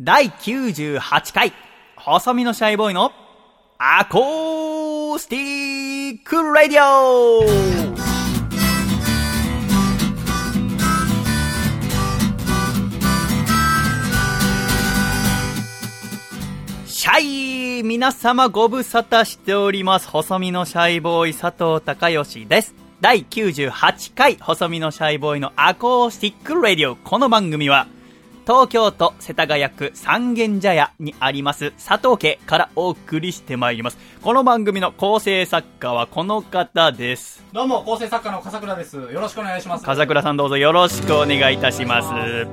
第98回、細身のシャイボーイのアコースティックラディオシャイ皆様ご無沙汰しております。細身のシャイボーイ佐藤孝義です。第98回細身のシャイボーイのアコースティックラディオ。この番組は、東京都世田谷区三軒茶屋にあります佐藤家からお送りしてまいります。この番組の構成作家はこの方です。どうも、構成作家の笠倉です。よろしくお願いします。笠倉さんどうぞよろしくお願いいたします。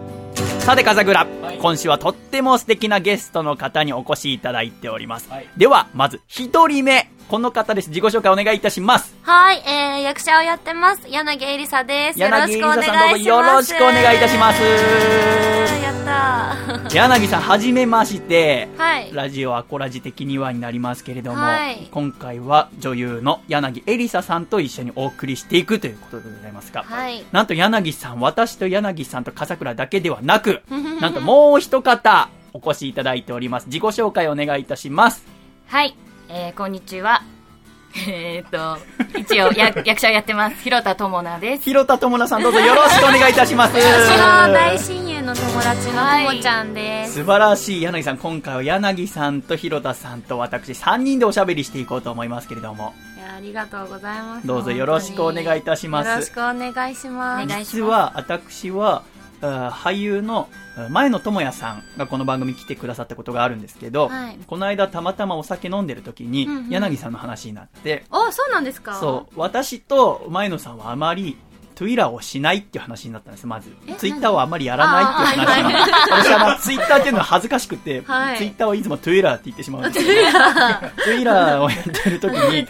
さて笠倉、はい今週はとっても素敵なゲストの方にお越しいただいております。はいでは、まず一人目、この方です。自己紹介お願いいたします。はい、えー、役者をやってます。柳恵里沙です。よろ柳井しくお願いします。さんどうぞよろしくお願いいたします。やったー。柳さん、はじめまして。はい。ラジオアコラジ的にはになりますけれども、はい今回は女優の柳エリサさんと一緒にお送りしていくということでございますが、はい。なんと柳さん、私と柳さんと笠倉だけではなく、なんともう一方お越しいただいております。自己紹介お願いいたします。はい、えー、こんにちは。えーっと、一応、や 役者をやってます。広田智奈です。広田智奈さんどうぞよろしくお願いいたします。私の大親友の友達のともちゃんです。素晴らしい柳さん、今回は柳さんと広田さんと私3人でおしゃべりしていこうと思いますけれども、ありがとうございます。どうぞよろしくお願いいたします。よろしくお願いします。実は私は俳優のあ前野智也さんがこの番組に来てくださったことがあるんですけど、はい。この間たまたまお酒飲んでる時にうんうん。柳さんの話になって、あ、そうなんですか。そう。私と前野さんはあまり Twitter をしないっていう話になったんです。まず。えツイッターをあまりやらないっていう話になって 私はまあツイッターっていうのは恥ずかしくて、はい。ツイッターはいつも Twitter って言ってしまうんです。けど Twitter をやってる時に。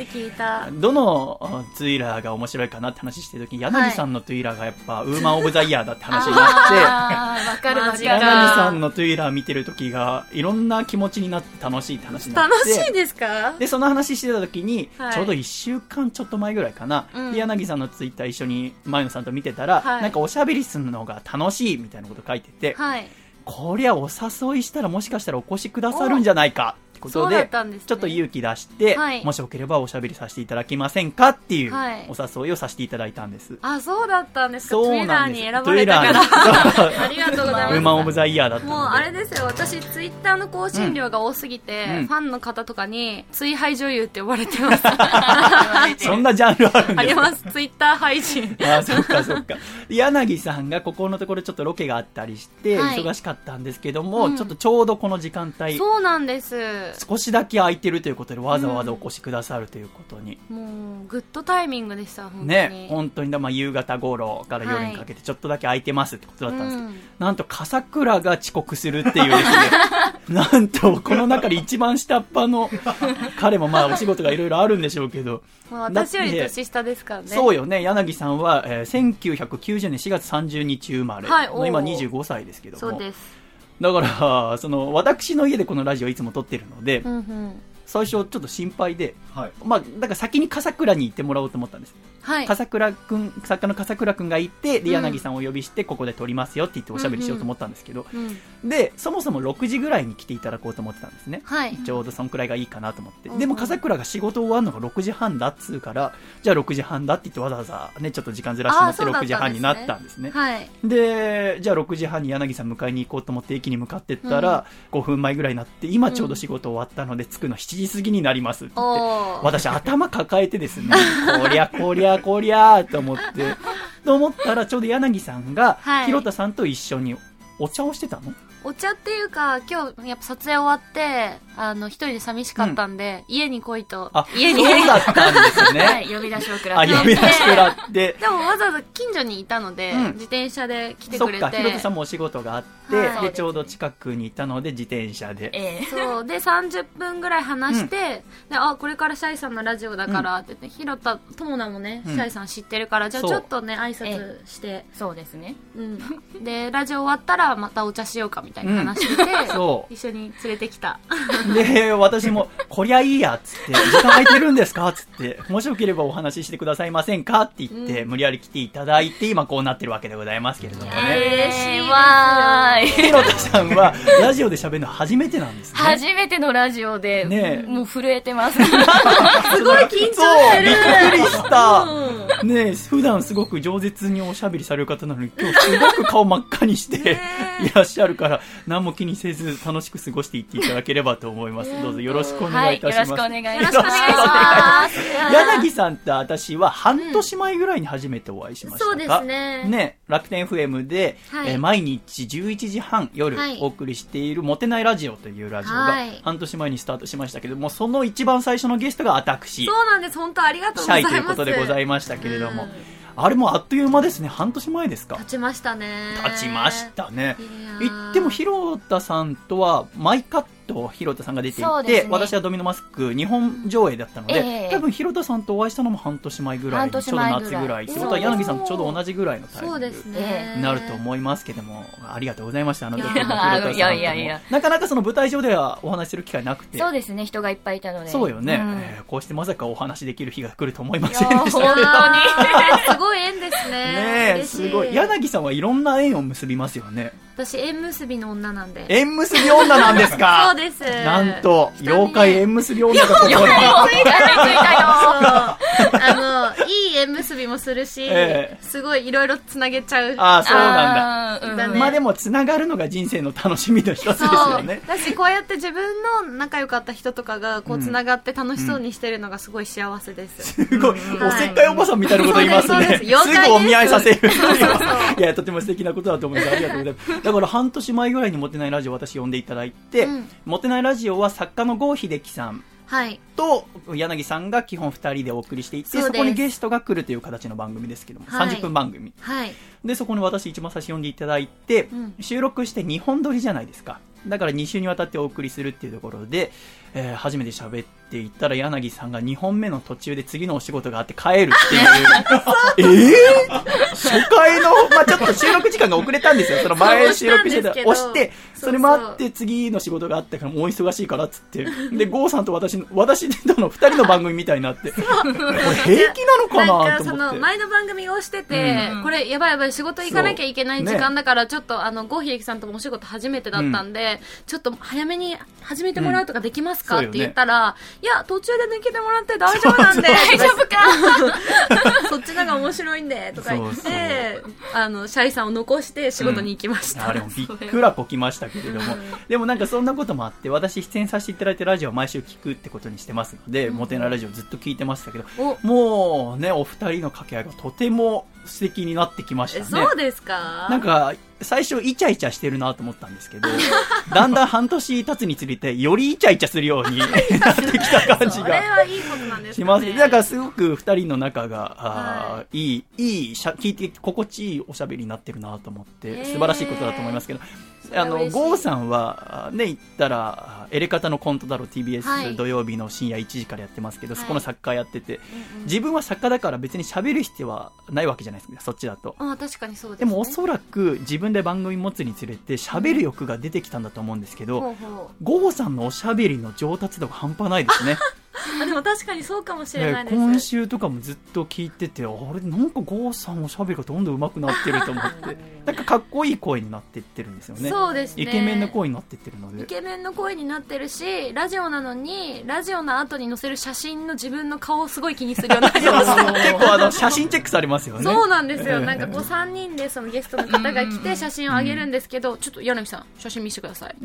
どのあ Twitter が面白いかなって話してる時に柳さんの Twitter がやっぱ Woman of the Year だって話になってあー、わかるわかる。マジか柳さんの Twitter 見てる時がいろんな気持ちになって楽しいって話になって。楽しいですか？でその話してた時に、はい。ちょうど1週間ちょっと前ぐらいかな、うん。で柳さんのツイッター一緒に前野さんと見てたら、はいなんかおしゃべりするのが楽しいみたいなこと書いてて、はい。こりゃお誘いしたらもしかしたらお越しくださるんじゃないかことそうだっでたんですねちょっと勇気出して、はいもしよければおしゃべりさせていただけませんかっていうはいお誘いをさせていただいたんです。あ、そうだったんですか。そうなんです。Twitter に選ばれたから。トゥイラーに ありがとうございます。ウーマンオブザイヤーだった。もうあれですよ、私、ツイッターの更新量が多すぎて、うんファンの方とかに、追廃女優って呼ばれてます。そんなジャンルあるんですか？あります、ツイッター配信。ああ、そっかそっか。柳さんがここのところちょっとロケがあったりして、はい忙しかったんですけども、うんちょっとちょうどこの時間帯、そうなんです。少しだけ空いてるということでわざわざお越しくださるということに。もう、グッドタイミングでした、本当に。ね、本当にだ、まあ、夕方頃から夜にかけてちょっとだけ空いてますってことだったんです。けど、うん。なんと笠倉が遅刻するっていうですね、なんとこの中で一番下っ端の彼もまあお仕事がいろいろあるんでしょうけど、まあ私より年下ですからね。そうよね、柳さんは、えー1990年4月30日生まれ。はい今25歳ですけども、そうです。だから、その、私の家でこのラジオいつも撮ってるので、うんうん。最初ちょっと心配で、はい。まあ、だから先に笠倉に行ってもらおうと思ったんです。はい。笠倉くん、作家の笠倉くんがいて、で、うん柳さんをお呼びして、ここで撮りますよって言っておしゃべりしようと思ったんですけど、うん。で、そもそも6時ぐらいに来ていただこうと思ってたんですね。はい。ちょうどそんくらいがいいかなと思って。うんでも、笠倉が仕事終わるのが6時半だっつうから、じゃあ6時半だって言ってわざわざね、ちょっと時間ずらしてもらってあーそうだった6時半になったんんですね。はい。で、じゃあ6時半に柳さん迎えに行こうと思って駅に向かってったら、5分前ぐらいになって、今ちょうど仕事終わったので着くの7時過ぎになりますって。私頭抱えてですね、こりゃこりゃこりゃと思って、と思ったらちょうど柳さんがはい、広田さんと一緒にお茶をしてたのお茶っていうか、今日、やっぱ撮影終わって、あの、一人で寂しかったんで、家に来いとあ、、家に。そうだったんですはね。い、呼び出しをくらあ、って。呼び出してらって。でもわざわざ近所にいたので、うん自転車で来てくれて。そっか、広田さんもお仕事があって、はいで、ちょうど近くにいたので自転車で。ええそう。で、30分ぐらい話して、で、あ、これからシャイさんのラジオだからって言って、ひろた、ともなもね、うんシャイさん知ってるから、じゃあちょっとね、挨拶して、そうですね。うん。で、ラジオ終わったらまたお茶しようかみみたいな話してて、そう一緒に連れてきた。で、私も、こりゃいいや、つって、時間空いてるんですか？つって、もしよければお話ししてくださいませんか？って言って、無理やり来ていただいて、今こうなってるわけでございますけれどもね。嬉しわーい。ひろたさんは、ラジオで喋るの初めてなんですね。初めてのラジオで、ねえもう震えてます。すごい緊張してる。そう、びっくりした。ねえ、普段すごく饒舌におしゃべりされる方なのに、今日すごく顔真っ赤にしていらっしゃるから、何も気にせず楽しく過ごしていっていただければと思います。どうぞよろしくお願いいたします。はい、よろしくお願いします。柳さんと私は半年前ぐらいに初めてお会いしましたか、そうですねね、楽天 FM で、はいえー毎日11時半夜はいお送りしているモテないラジオというラジオがはい半年前にスタートしましたけども、その一番最初のゲストが私、そうなんです。本当ありがとうシございます。ャイということでございましたけれどもうん、あれもあっという間ですね、半年前ですか。立ちましたね。経ちましたね。いっても、広田さんとは、マイカット広田さんが出ていて、ね私はドミノマスク日本上映だったので、ええ多分広田さんとお会いしたのも半年前ぐらいちょうど年前ぐらい夏ぐらい。ってことは柳さんとちょうど同じぐらいのタイミングになると思いますけども、ありがとうございました、あの時広田さんいやいやいやなかなかその舞台上ではお話しする機会なくて。そうですね、人がいっぱいいたので。そうよね、んえーこうしてまさかお話しできる日が来ると思いませんでした本当に。すごい縁ですね。ねすごい。柳さんはいろんな縁を結びますよね。私、縁結びの女なんで。縁結び女なんですか？そうです。なんと、妖怪縁結び女がここ に。もうついたついたよ。あの、いい縁結びもするし、ええすごいいろいろつなげちゃう。ああ、そうなんだ。うんだねまあでも、つながるのが人生の楽しみの一つですよね。だし、こうやって自分の仲良かった人とかが、こう、つながって楽しそうにしてるのがすごい幸せです。すごい、おせっかいおばさんみたいなこと言いますね。そうですぐお見合いさせるいや、とても素敵なことだと思います。ありがとうございます。だから半年前ぐらいにモテないラジオ私呼んでいただいて、うんモテないラジオは作家の郷秀樹さんはい。と柳さんが基本二人でお送りしていて、そこにゲストが来るという形の番組ですけども、はい30分番組。はい。で、そこに私一番最初呼んでいただいて、うん収録して2本撮りじゃないですか。だから2週にわたってお送りするっていうところで、えー初めて喋っていったら柳さんが2本目の途中で次のお仕事があって帰るっていう。えー、初回の、まあちょっと収録時間が遅れたんですよ。その前収録してた。そう押押して、そうそれもあって次の仕事があったからもうお忙しいからっつって。で、ゴーさんと私の、私との2人の番組みたいになって、これ平気なのかなんなかそのと思って。前の番組をしてて、うんこれやばいやばい仕事行かなきゃいけない時そう間だから、ちょっとあの郷秀樹さんともお仕事初めてだったんで、ちょっと早めに始めてもらうとかできますか、うんって言ったら、いや途中で抜けてもらって大丈夫なんで。大丈夫か？そっちのが面白いんでとか言ってそうそう。あのシャイさんを残して仕事に行きました、あれもびっくらこきましたけれども、でもなんかそんなこともあって、私出演させていただいてラジオは毎週聞くってことにしてますので、モテないラジオずっと聞いてましたけど、お。もうね、お二人の掛け合いがとても素敵になってきましえたね。そうですか？なんか、最初イチャイチャしてるなと思ったんですけど、だんだん半年経つにつれて、よりイチャイチャするように なってきた感じが。はいいことなんですかねします。だからすごく二人の仲が、あーいい、いいしゃ、聞いて心地いいおしゃべりになってるなと思って、素晴らしいことだと思いますけど、あの、嬉しい。ゴーさんは、あね、言ったら、エレカタのコントだろ、は TBS い土曜日の深夜1時からやってますけど、はい。そこの作家やってて、自分は作家だから別に喋る必要はないわけじゃないですか、そっちだと。あ確かにそうです、でね、もおそらく自分で番組持つにつれて喋る欲が出てきたんだと思うんですけど、ほうほゴーさんのおしゃべりの上達度が半端ないですね。う あでも確かにそうかもしれないです、今週とかもずっと聞いてて、あれ、なんかゴーさんおしゃべりがどんどん上手くなってると思って、なんかかっこいい声になっていってるんですよね。そうですね。イケメンの声になっていってるのイで。ケメンの声になってるしラジオなのにラジオの後に載せる写真の自分の顔をすごい気にするようになりました結構あの、写真チェックされますよね。そうなんですよ、ええなんかこう3人でそのゲストの方が来て写真をあげるんですけど、ちょっと柳さん写真見せてください。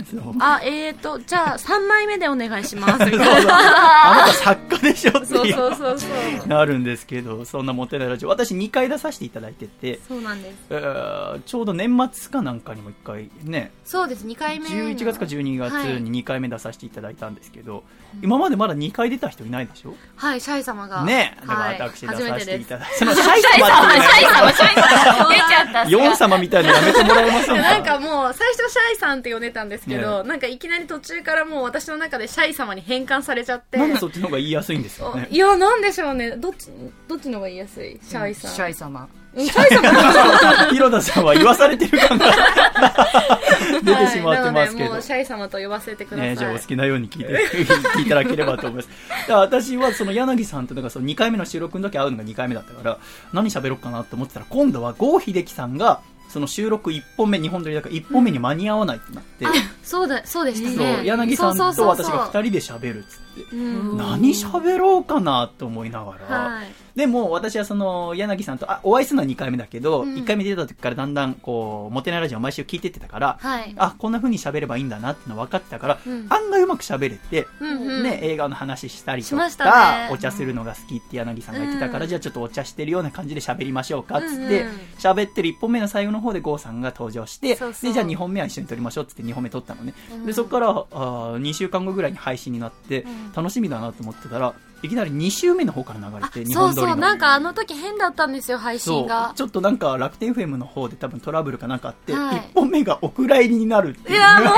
あえーとじゃあ3枚目でお願いします。みたいなあなた作家でしょってそういそうそうそう。なるんですけど、そんなモテないラジオ。私2回出させていただいてて、そうなんです。えーちょうど年末かなんかにも1回ね、そうです。2回目の。11月か12月はい。に2回目出させていただいたんですけど、今までまだ2回出た人いないでしょ？はいシャイ様が。ねだからはい。私出させていただいて、そのシャイ様、シャイ様、シャイ様。出ちゃった。ヨン様みたいなのやめてもらえませんか？なんかもう最初シャイさんって呼んでたんですけど、なんかいきなり途中からもう私の中でシャイ様に変換されちゃって。なんでそっちちの方が言いやすいんですよねいや、なんでしょうね。どっち、どっちの方が言いやすい？シャイさん。シャイ様。うんシャイさんも広田さんは言わされてる感が 出てしまってますけどはいなのでもうシャイ様と呼ばせてください。ね、じゃあお好きなように聞いて 聞いていただければと思います。私はその柳さんとなんかその2回目の収録の時会うのが2回目だったから、何喋ろうかなと思ってたら、今度は郷秀樹さんが、その収録1本目、2本撮りだから1本目に間に合わないってなって、あ、そうだ、そうでしたそうね。柳さんと私が2人で喋るっつって、うん。何喋ろうかなと思いながら、はい。でも私はその柳さんとあお会いするのは2回目だけど、うん。1回目出た時からだんだんこうモテないラジオを毎週聞いてってたから、はい。あこんな風に喋ればいいんだなっての分かってたから、うん。案外うまく喋れて、うんうん。ね、映画の話したりとか、ね。お茶するのが好きって柳さんが言ってたから、うん。じゃあちょっとお茶してるような感じで喋りましょうかっつってうんうん。喋、ってる1本目の最後の方で郷さんが登場してでじゃあ2本目は一緒に撮りましょうっつって2本目撮ったのね、うん。でそこからあ2週間後ぐらいに配信になって、ん。楽しみだなと思ってたらいきなり2週目の方から流れあて、日そう本撮りの。そう、なんかあの時変だったんですよ、配そう。信が。ちょっとなんか楽天 FM の方で多分トラブルかなんかあって、はい。1本目がお蔵入りになるっていう。いや、もう、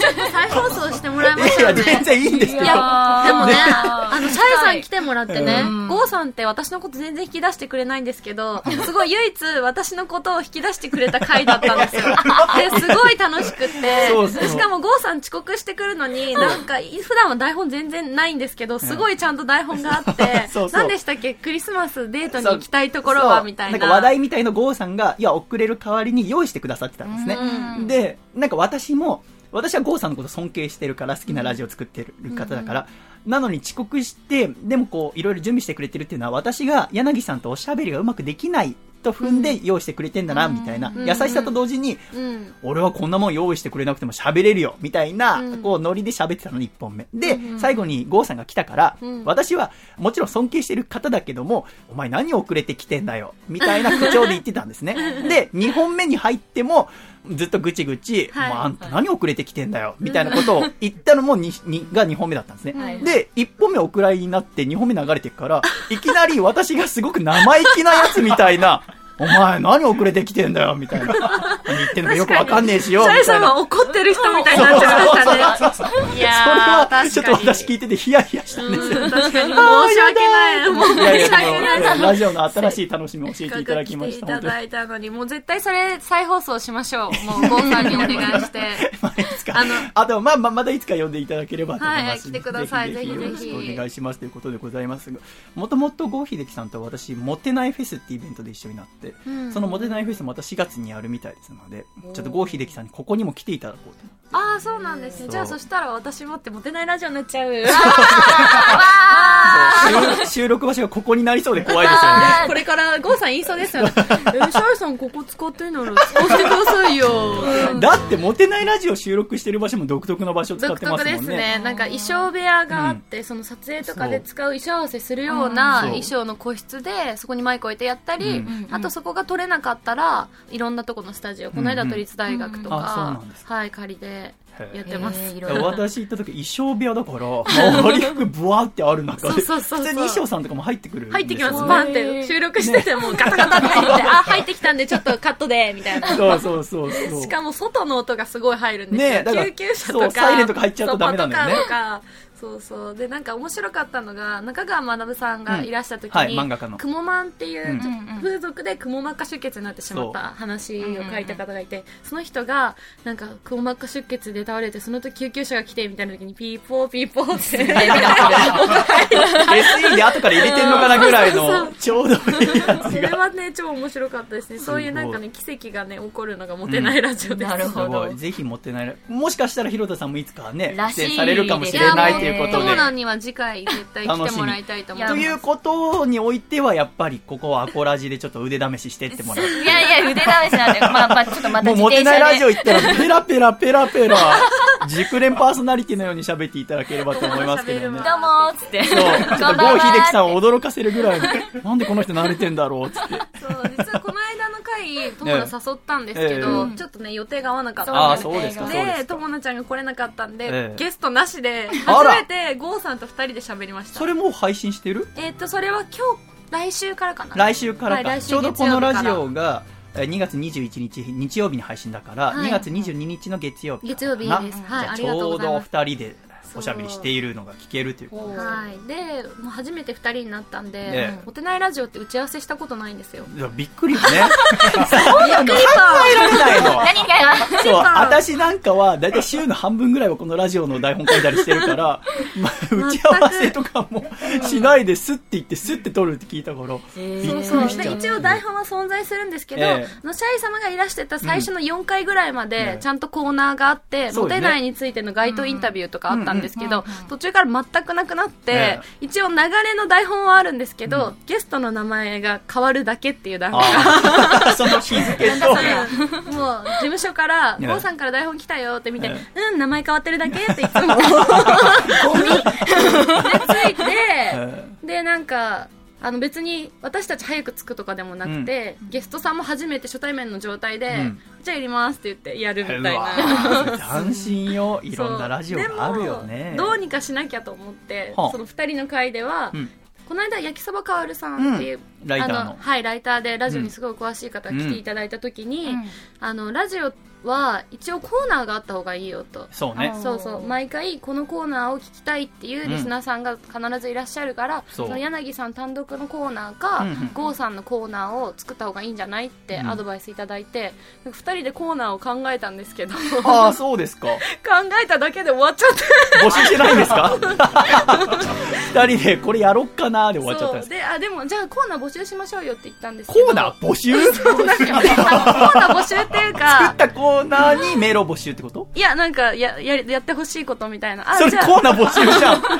ちょっと再放送してもらいまいやしたよね。全然いいんですけど。いや、でもね、ね。あの、シャイさん来てもらってねうん、ゴーさんって私のこと全然引き出してくれないんですけど、すごい唯一私のことを引き出してくれた回だったんですよ。で、すごい楽しくって、そうそう。しかもゴーさん遅刻してくるのに、なんか、普段は台本全然ないんですけど、すごいちゃんと台本があって そう何でしたっけ？クリスマスデートに行きたいところは、みたいな。んか話題みたいの郷さんが、いや、遅れる代わりに用意してくださってたんですね。うんで、なんか私も、私は郷さんのこと尊敬してるから、好きなラジオ作ってる方だから、なのに遅刻して、でもこう、いろいろ準備してくれてるっていうのは、私が柳さんとおしゃべりがうまくできないと踏んで用意してくれてんだな、みたいな、うん。優しさと同時に、うん。俺はこんなもん用意してくれなくても喋れるよ、みたいな、うん。こう、ノリで喋ってたのに1本目。で、最後に郷さんが来たから、うん。私は、もちろん尊敬してる方だけども、お前何遅れてきてんだよ、みたいな口調で言ってたんですね。で、2本目に入っても、ずっとぐちぐち、はい。もうあんた何遅れてきてんだよ、みたいなことを言ったのもににが2本目だったんですね。はい。で、1本目お蔵入りになって2本目流れていくから、いきなり私がすごく生意気なやつみたいな、お前何遅れてきてんだよ、みたいな。何言ってんのかよくわかんねえしよ、みたい。怒ってる人みたいになっちゃいましたね。いやー、それは、ちょっと。私聞いててヒヤヒヤしたんですよ。うん確かに申し訳ない。申し訳ない。でも、ラジオの新しい楽しみを教えていただきました。いただ。いたのに、もう絶対それ再放送しましょう。もう、ゴーさんにお願いして。まあ、のあと、まあ、まあ、またいつか呼んでいただければと思います。はい来てくださいぜひぜひぜひよろしくお願いしますということでございますが、もともと郷秀樹さんと私、モテないフェスってイベントで一緒になって、うんそのモテないフェスまた4月にやるみたいですので、ちょっと郷秀樹さんにここにも来ていただこうと。ああ、そうなんですね。じゃあそしたら私もってモテないラジオになっちゃう。収収録場所がここになりそうで怖いですよね。これからゴーさん言いそうですよね。え、シャイさんここ使ってんなら使わせてくださいよ。だって、モテないラジオ収録してる場所も独特の場所を使っ独てます特もんね。ですね。なんか衣装部屋があって、その撮影とかで使う衣装合わせするようなう。ん。衣装の個室で、そこにマイク置いてやったり、うん。あとそこが撮れなかったら、いろんなとこのスタジオ、この間都立大学とか。はい、借りてやってます。私行った時衣装部屋だから、周り服ブワーってある中で、そうそうそうそう普通に衣装さんとかも入ってくるんですよ。入ってきます、ねパンって。収録しててもガタガタって入って、あ、入ってきたんでちょっとカットで、みたいな。そうそうそうそう。しかも外の音がすごい入るんですよ。救急車とか。そうサイレンとか入っちゃうとダメなんだよねそうそう。で、なんか面白かったのが、中川学さんがいらした時に、うんはい漫画家のくもまんっていう、風俗でくも膜下出血になってしまった話を書いた方がいて、その人が、なんか、くも膜下出血で倒れて、その時救急車が来て、みたいな時に、ピーポーピーポーって。SE で後から入れてんのかなぐらいの、ちょうどいいやつそれが。はね、超面白かったですね。そういうなんかね、奇跡がね、起こるのがモテないラジオです。なるすほどごい。ぜひ持ってない。もしかしたら広田さんもいつかね、出演されるかもしれないということでトモ。ナンには次回絶対来てもらいたいと思います。ということにおいては、やっぱりここはアコラジでちょっと腕試ししてってもらう。いやいや、腕試しなんで、まあまあ、ちょっとまたもうモ自転車で。テないラジオ行ったら、ペラペラペラペラ、熟練パーソナリティのように喋っていただければと思いますけどね。喋るどうもーっつって。そう、ちょっと郷秀樹さんーを驚かせるぐらいの、なんでこの人慣れてんだろうっつって。そう、実はこの間の回、友達誘ったんですけど、えちょっとね、予定が合わなかったああ、んで。友達ちゃんが来れなかったんで、ええゲストなしで、あら初めてゴーさんと二人で喋りました。それもう配信してる？えっ、と、それは今日、来週からかな。来週からか、はいちょうどこのラジオがえー2月21日日曜日に配信だから、はい。2月22日の月曜日月曜日です。はいちありがとうょうどございます。2人でおしゃべりしているのが聞けるということはい。でもう初めて2人になったんで、ええモテないラジオって打ち合わせしたことないんですよ。いやびっくりよね。びっくり考えられないの。何が？そう、私なんかは、だいたい週の半分ぐらいはこのラジオの台本書いたりしてるから、まあ、打ち合わせとかもしないで、スッて言って、スッて撮るって聞いたから、びっそうそうくりしちゃう。で一応台本は存在するんですけど、ええ。あのシャイ様がいらしてた最初の4回ぐらいまええでちゃんとコーナーがあって、そうよね。モテないについての街頭インタビューとかあったんですけど、うんうん途中から全くなくなって、え一応流れの台本はあるんですけど、ゲストの名前が変わるだけっていう台本が。ああ、その日付と、もう事務所から「ええ。郷さんから台本来たよ」って見てえ「うん名前変わってるだけ」っていつもゴミ。でついてえ。でなんかあの別に私たち早く着くとかでもなくて、ゲストさんも初めて初対面の状態で、うん。じゃあやりますって言ってやるみたいな。斬新 よ。いろんなラジオがあるよね。どうにかしなきゃと思って、はあ。その2人の会では、うん。この間焼きそばかわるさんっていう、うんライターの。あはいライターでラジオにすごい詳しい方が来ていただいた時に、あのラジオは一応コーナーがあった方がいいよと。そうね。そうそう。毎回このコーナーを聞きたいっていうリスナーさんが必ずいらっしゃるから、そう。その柳さん単独のコーナーか、うんうん郷さんのコーナーを作った方がいいんじゃないってうん。アドバイスいただいて、なんか2人でコーナーを考えたんですけど。考ああ、そうですか。えただけで終わっちゃって。募集してないんですか？二人でこれやろっかなーで終わっちゃったんです。そう。であでもじゃあコーナー募集しましょうよって言ったんですコけどーナー？募集？そうなんかコーナー募集っていう作かったコーナーにメールを募集ってこと？いやなんかやややってほしいことみたいなあそれコーナー募集じゃん。だっ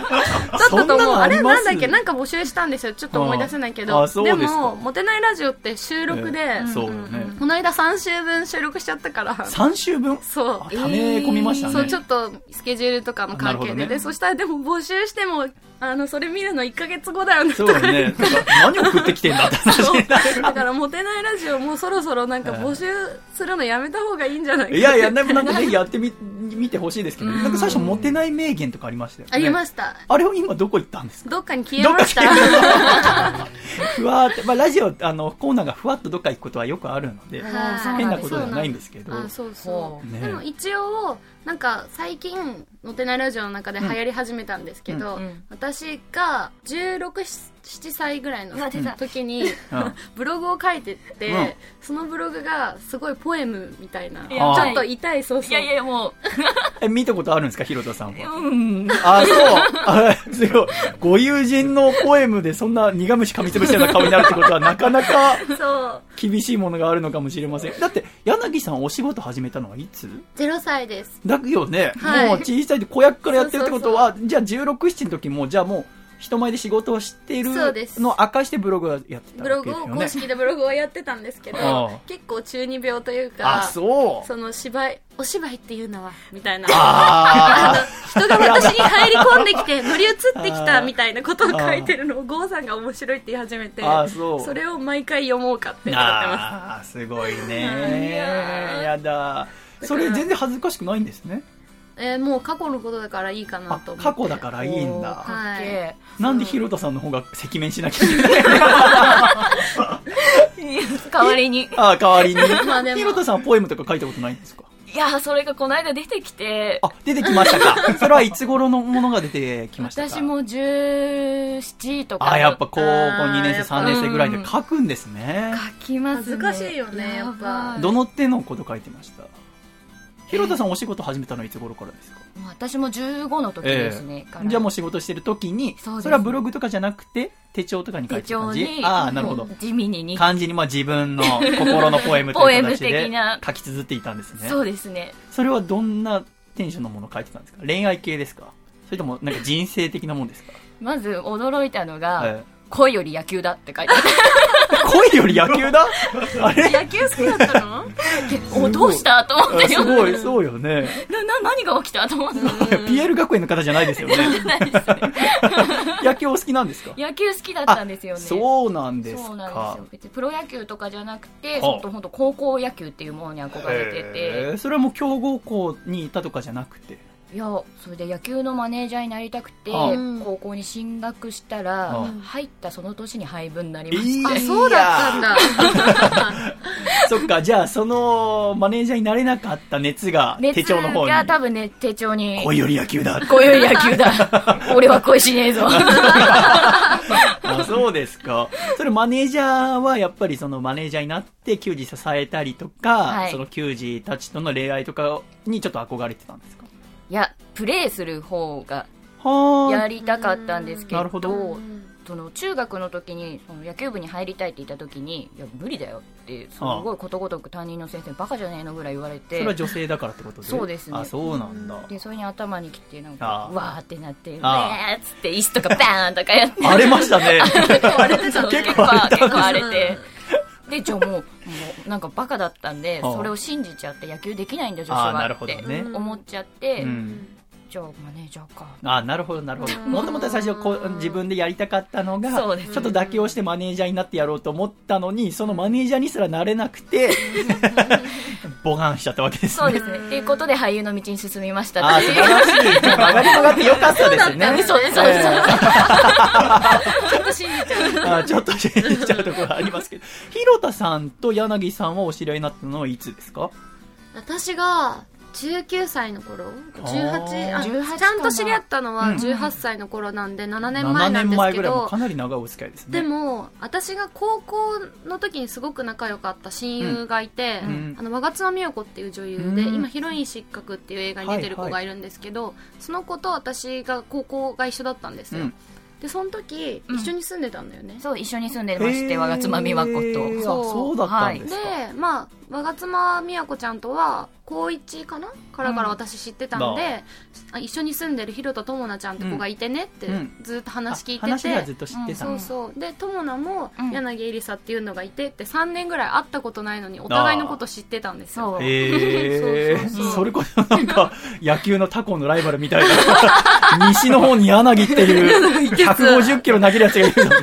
たとそんな思う。あれなんだっけ？なんか募集したんですよ。ちょっと思い出せないけあど。ですかも、モテないラジオって収録で、ええそうよね。この間3週分収録しちゃったから。3週分？そうあ。溜め込みましたね。そう、ちょっとスケジュールとかの関係で。ねで、そしたらでも募集しても、あの、それ見るの1ヶ月後だよね。そうよね。何送ってきてんだ。って話になる。だから、モテないラジオもうそろそろなんか募集するのやめた方がいいんじゃないかいやいや、でもなんかぜひ やってみ、見てほしいですけど、なんか最初モテない名言とかありましたよね。ありました。あれは今どこ行ったんですか？どっかに消えました。ふわーって、まあラジオ、あの、コーナーがふわっとどっか行くことはよくあるので、はい。変なことではないんですけど。あそうそほう、ね。でも一応なんか最近「のてないラジオ」の中で流行り始めたんですけど、うん。うん。私が1617歳ぐらいの時に、うん。ブログを書いてって、うん。そのブログがすごいポエムみたいなちょっと痛いそうそう。いやいや、も え、見たことあるんですか、ひろたさんは？う、うん。あ、そう。ごい。ご友人のポエムでそんな苦虫噛みつぶしたような顔になるってことはなかなか厳しいものがあるのかもしれません。だって、柳さんお仕事始めたのはいつ？0歳です。だよね、はい。もう小さいで子役からやってるってことは、じゃあ16、7の時も、じゃあもう人前で仕事をしているのを明かしてブログをやってたブログを。公式でブログをやってたんですけど結構中二病というかあ、そう。その芝居お芝居っていうのはみたいな。あ人が私に入り込んできて 乗り移ってきたみたいなことを書いてるのを郷さんが面白いって言い始めてあそれを毎回読もうかってー思ってまあー、すごいいねやだ。それ全然恥ずかしくないんですね。す、えーもう過去のことだからいいかなあと思って過去だからいいんだ。かっけえなんでひろたさんの方が赤面しなきゃいけない 代わりに。あ代わりに。ひろたさんはポエムとか書いたことないんですか？いや、それがこの間出てきて、あ、出てきましたか。それはいつ頃のものが出てきましたか？私も17とか。あ、やっぱ高校2年生、あー3年生ぐらいで書くんですね。書きますね。恥ずかしいよねやっぱどの手のこと書いてました？ひろたさんお仕事始めたのはいつ頃からですか？私も15の時ですね。からじゃあもう仕事してる時に、そうですそれはブログとかじゃなくて、手帳とかに書い手てる感じ？ああ、なるほど。地味にに。漢字にまあ自分の心のポエムという形で 書き綴っていたんですね。そうですね。それはどんなテンションのものを書いてたんですか？恋愛系ですか？それともなんか人生的なもんですか、まず驚いたのが、はい恋より野球だって書いてある。恋より野球だ？あれ？野球好きだったの？お、どうした？と思っあてよ。すごい、そうよね。な、な、何が起きた？と思って。ピエール学園の方じゃないですよね。野球お好きなんですか？野球好きだったんですよね。そうなんですそうなんですかよ。。別にプロ野球とかじゃなくて、はあ本当本当高校野球っていうものに憧れてて、それはもう強豪校にいたとかじゃなくて？いやそれで野球のマネージャーになりたくてうん高校に進学したらうん入ったその年に配分になりまして、いあそうだったんだ。そっか、じゃあ、その、マネージャーになれなかった熱が、手熱帳の方に。が多分ね手帳に。恋より野球だ。こういう野球だ。俺は恋しねえぞ。あ、そうですか。それマネージャーはやっぱりそのマネージャーになって球児支えたりとか、はい。その球児たちとの恋愛とかにちょっと憧れてたんですか？いやプレーする方がはやりたかったんですけどど。その中学の時にその野球部に入りたいって言った時にいや無理だよってすごいことごとく担任の先生にバカじゃねえのぐらい言われそてれは女性だからってことで？そうですね。あ、そうなんだ。でそれに頭にきてなんあかあわーってなって「ああ。ねーっつって椅子とかバーンとかやって。荒れましたね。結構結構荒れてでじゃあもうもうなんかバカだったんでそれを信じちゃって野球できないんだ女子はって思っちゃって、うん。じゃあマネージャーかあなるほど、なるほど。もともと最初こう自分でやりたかったのが、ちょっと妥協してマネージャーになってやろうと思ったのに、そのマネージャーにすらなれなくて、ボガンしちゃったわけですね。そうですね。っていうことで俳優の道に進みました。ああ、素晴らしい。曲がり曲がってよかったですね。そうですそうですええちょっと信じちゃうあちょっと信じちゃうところありますけど、広田さんと柳さんはお知り合いになったのはいつですか？私が19歳の頃？18あ18ちゃんと知り合ったのはうん。18歳の頃なんで7年 ?7 前なん年ですけ前ぐらいもどかなり長いお付き合いですね。でも私が高校の時にすごく仲良かった親友がいて、うん。あの我妻美代子っていう女優で、うん。今ヒロイン失格っていう映画に出てる子がいるんですけど、その子と私が高校が一緒だったんですよ、うんでその時うん。一緒に住んでたんだよね、そう一緒に住んでまして我が妻美和子と。あそう。だったんですか。でまあ我が妻美和子ちゃんとは高1かな？からから私知ってたんで、あ一緒に住んでる広田智奈ちゃんって子がいてねってうん。ずっと話聞いてて、あ話はずっと知ってたその。うそうで友奈もうん。柳絵里沙っていうのがいてって3年ぐらい会ったことないのにお互いのこと知ってたんですよ。そうへえそうそうそう。それこそなんか野球のタコのライバルみたいな。西の方に柳っていう 150キロ投げるやつがいるの確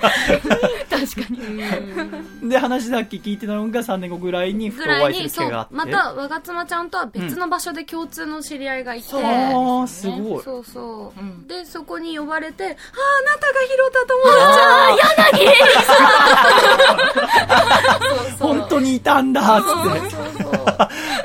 かに。で話だけ聞いてたのが3年後ぐらいにふぐとお会いする機会があって。また我が妻ちゃんとは別の場所で共通の知り合いがいて、ああすごい。そうそう、うん。でそこに呼ばれて「あああなたが広田智奈ちゃんそうそう本当にいたんだっつって。そうそう。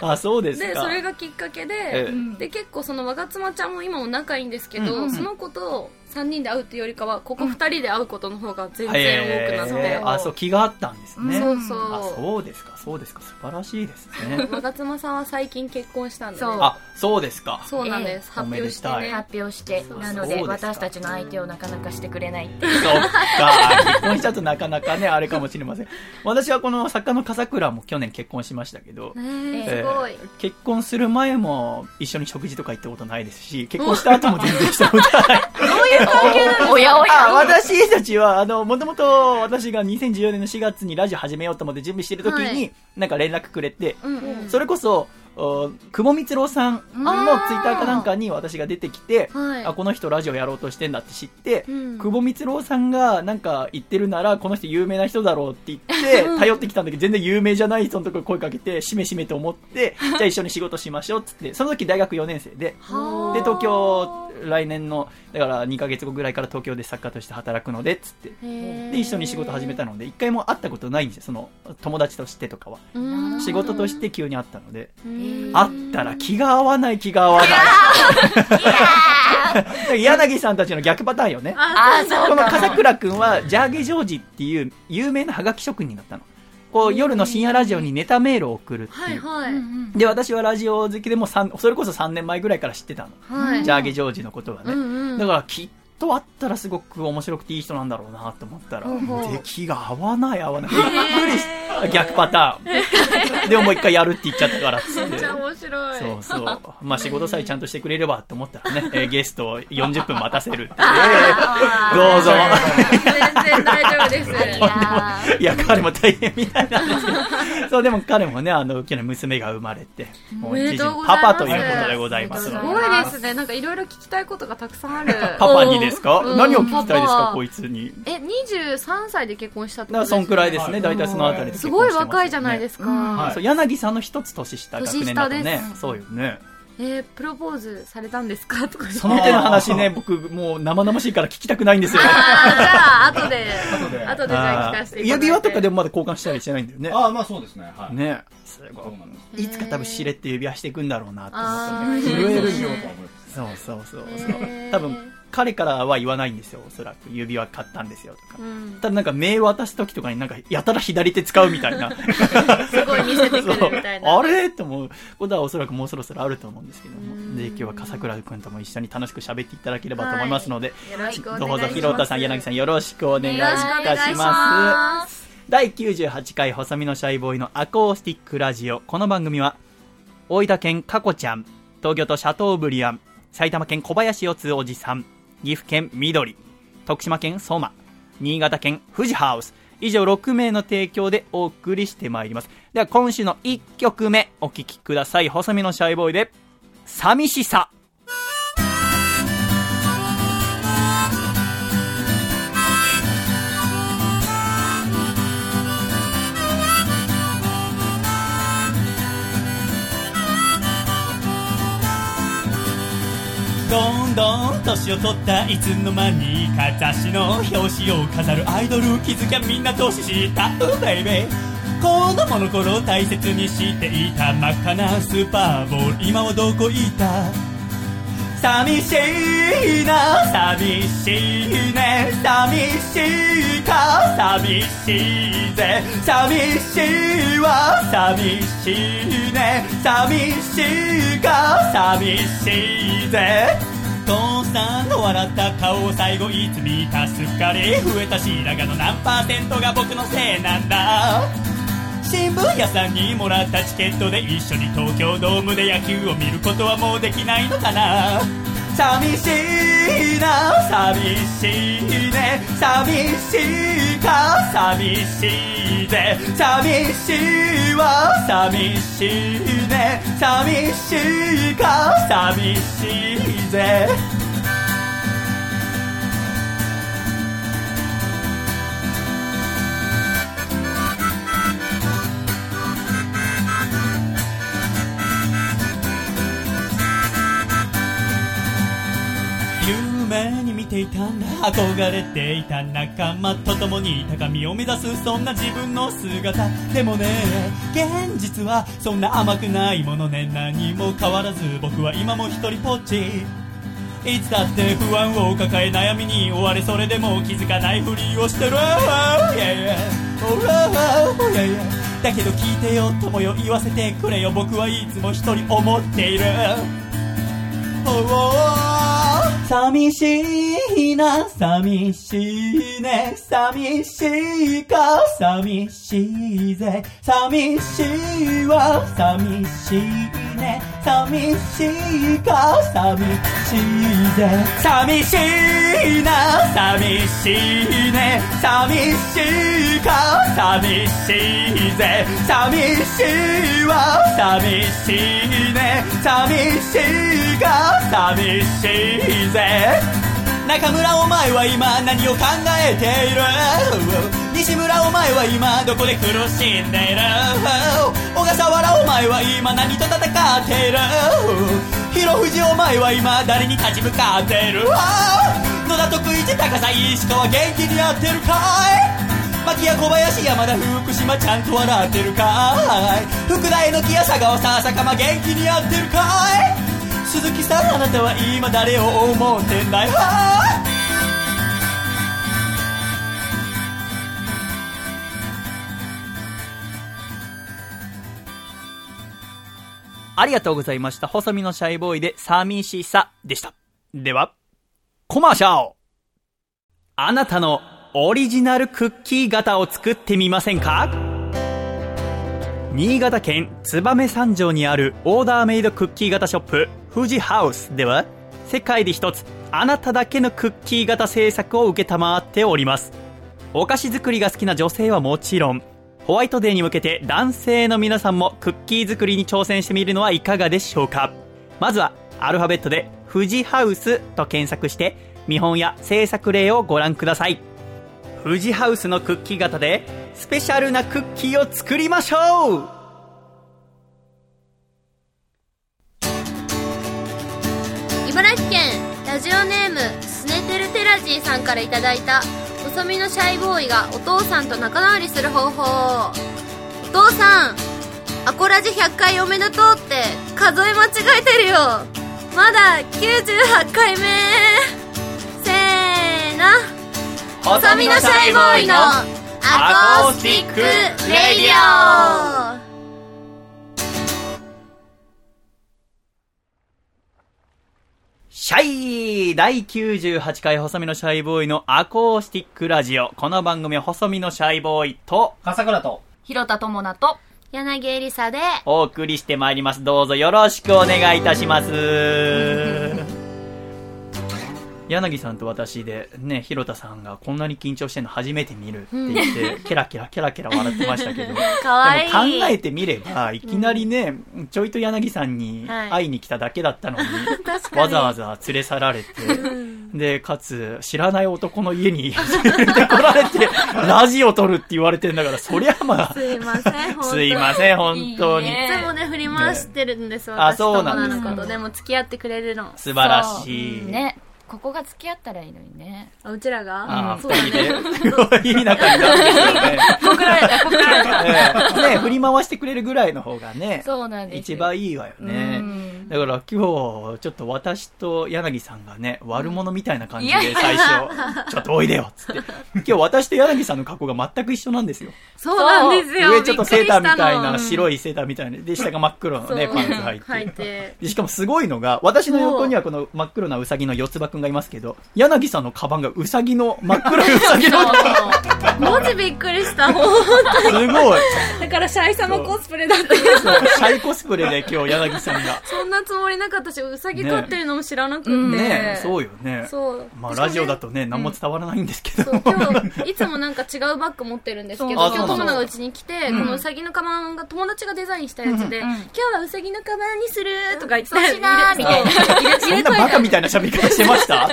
あそうですか。でそれがきっかけで,、ええ。で結構その我が妻ちゃんも今も仲いいんですけど、うん。その子と3人で会うっていうよりかはここ2人で会うことの方が全然多くなって、へーあそう気があったんですね。そうそう。あそうですかそうですか。素晴らしいですね。我が妻さんは最近結婚したんで、ね、そう。あそうですか。そうなんです、ええ。発表しておめでね発表して。なので私たちの相手をなかなかしてくれないっていう。そっか。結婚しちゃうとなかなかねあれかもしれません。私はこの作家の笠倉も去年結婚しましたけど、ねえーえすごい、結婚する前も一緒に食事とか行ったことないですし結婚した後も全然したことない おやおや。あ私たちはあのもともと私が2014年の4月にラジオ始めようと思って準備してる時に、はい。なんか連絡くれてうんうん。それこそお久保光郎さんのツイッターかなんかに私が出てきて、はい。あこの人ラジオやろうとしてんだって知って、うん。久保光郎さんがなんか言ってるならこの人有名な人だろうって言って頼ってきたんだけど全然有名じゃない人のところに声かけてしめしめと思って じゃあ一緒に仕事しましょうっつってその時大学4年生で。はあ。で東京来年のだから2ヶ月後ぐらいから東京で作家として働くのでっつって。で一緒に仕事始めたので一回も会ったことないんですよ。その友達としてとかは。うん仕事として急に会ったので。うん会ったら気が合わない気が合わない。柳さんたちの逆パターンよね。この笠倉くんはジャーゲジョージっていう有名なハガキ職人だったのこう夜の深夜ラジオにネタメールを送るっていう、はいはい、で私はラジオ好きでもそれこそ3年前ぐらいから知ってたの、はい。ジャーゲジョージのことはね、うんうん。だからきっと会ったらすごく面白くていい人なんだろうなと思ったら、出来が合わない合わない。びっくりした。逆パターン。でももう一回やるって言っちゃったからっつって。めっちゃ面白い。そうそう。まあ仕事さえちゃんとしてくれればと思ったらね、え ーゲストを40分待たせるって、どうぞ。全然大丈夫です。い。や彼も大変みたいなんですけど。そう、でも彼もね、あの、去年娘が生まれて、もうござパパということでございます。す。ごいですね。なんかいろいろ聞きたいことがたくさんある。パパにですか？うん何を聞きたいですか？こいつに。え23歳で結婚したってだからそんことですくらいですね。はい大体そのあたりで結すごい婚してますよね若いじゃないですか、はいそう柳さんの一つ年下、年学年だとね下で。すそうよね。えー、プロポーズされたんですか？とか言ってその手の話ね、僕もう生々しいから聞きたくないんですよ。あーじゃあ後で後で後でじゃあ聞かせて指輪とかでもまだ交換したりしてないんだよね。ああ、まあそうですね。はい。ね。すご。い。いつか多分しれって指輪していくんだろうなって思あって。ー震えるよ。そうそうそうそう。多分、彼からは言わないんですよ、おそらく。指輪買ったんですよとか。うんただなんかメール渡す時とかになんかやたら左手使うみたいな。すごい見せてくるみたいなあれ？と思うことはおそらくもうそろそろあると思うんですけどうんも。で、今日は笠倉くんとも一緒に楽しく喋っていただければと思いますので、よろしくお願いどうぞ、ひろたさん、柳さんよろしくお願いいたししま。す第98回細身のシャイボーイのアコースティックラジオ。この番組は、大分県かこちゃん、東京都シャトーブリアン、埼玉県小林四つおじさん、岐阜県緑、徳島県相馬、新潟県富士ハウス、以上6名の提供でお送りしてまいります。では今週の1曲目お聴きください。細身のシャイボーイで、寂しさ。どんどん年を取ったいつの間にか雑誌の表紙を飾るアイドル気づきゃみんな年下うベイベー子供の頃大切にしていた真っ赤なスーパーボール。今はどこいた？寂しいな。寂しいね。寂しいか。寂しいぜ。寂しいわ。寂しいね。寂しいか。寂しいぜ。父さんの笑った顔を最後いつ見たすっかり増えた白髪の何パーセントが僕のせいなんだ。新聞屋さんにもらったチケットで一緒に東京ドームで野球を見ることはもうできないのかな？寂しいな寂しいね。寂しいか寂しいぜ寂しいわ寂しいね。寂しいか寂しいぜ。ていたんだ憧れていた仲間と共に高みを目指すそんな自分の姿。でもね現実はそんな甘くないものね。何も変わらず僕は今も一人ぽっち。いつだって不安を抱え悩みに追われそれでも気づかないふりをしてる。だけど聞いてよ友よ言わせてくれよ。僕はいつも一人思っている。寂しいな、寂しいね、寂しいか、寂しいぜ、寂しいわ、寂しいね、寂しいか、寂しいぜ、寂しいな、寂しいね、寂しいか、寂しいぜ、寂しいわ、寂しいね、寂しいか、寂しいぜ。中村お前は今何を考えている？西村お前は今どこで苦しんでいる？小笠原お前は今何と戦っている？広藤お前は今誰に立ち向かっている？野田徳一高さ石川元気にやってるかい？牧屋小林山田福島ちゃんと笑ってるかい？福田榎木や佐川さ坂間元気にやってるかい？鈴木さんあなたは今誰を思ってんだよありがとうございました。細身のシャイボーイで寂しさでした。では、コマーシャルあなたのオリジナルクッキー型を作ってみませんか？新潟県燕三条にあるオーダーメイドクッキー型ショップ富士ハウスでは世界で一つあなただけのクッキー型制作を受けたまっております。お菓子作りが好きな女性はもちろんホワイトデーに向けて男性の皆さんもクッキー作りに挑戦してみるのはいかがでしょうか。まずはアルファベットで富士ハウスと検索して見本や制作例をご覧ください。富士ハウスのクッキー型でスペシャルなクッキーを作りましょう。茨城県ラジオネームスネてるテラジーさんから頂いた細身のシャイボーイがお父さんと仲直りする方法。お父さんアコラジ100回おめでとうって数え間違えてるよ。まだ98回目。せーの細身のシャイボーイのアコースティック radio。シャイ第98回細身のシャイボーイのアコースティックラジオ。この番組は細身のシャイボーイと笠倉と、広田智奈と柳エリサでお送りしてまいります。どうぞよろしくお願いいたします。柳さんと私でね、広田さんがこんなに緊張してるの初めて見るって言って、ケラケラケラケラ笑ってましたけど、い いでも考えてみれば、いきなりね、ちょいと柳さんにはい。会いに来ただけだったのに、確かに。わざわざ連れ去られて、で、かつ、知らない男の家に連れてこられて、ラジオ撮るって言われてんだから、そりゃまあ、すいません本当すいません、本当に。いいね。いつもね振り回してるんです、あ私そうなんです友達のことでも付き合ってくれるの。素晴らしい。ねここが付き合ったらいいのにね。あうちらが？ああ、そうだねで？すごいいい仲になってますよね。告られた告られた。ええ。ね振り回してくれるぐらいの方がね、そうなんです一番いいわよね。うん。だから今日、ちょっと私と柳さんがね、悪者みたいな感じいやで最初、ちょっとおいでよっつって。今日私と柳さんの格好が全く一緒なんですよ。そうなんですよ。上ちょっとセーターみたいな、い白いセーターみたいな。で、下が真っ黒のね、パンツ履いて。履いて。でしかもすごいのが、私の横にはこの真っ黒なウサギの四つ葉くんがいますけど、柳さんのカバンがウサギの、真っ黒いウサギの、マジびっくりしたすごい。だからシャイ様コスプレだってそうシャイコスプレで今日柳さんが。そんなつもりなかったしうさぎ飼ってるのも知らなくて、ね。ねそうよね。そう。まあラジオだとね、何も伝わらないんですけど。そう今日いつもなんか違うバッグ持ってるんですけど今日友達がうちに来て、このうさぎのカバンが友達がデザインしたやつで、うんうん今日はうさぎのカバンにするとか言ってそうしなーみたいな。入れそんなバカみたいな喋り方してました？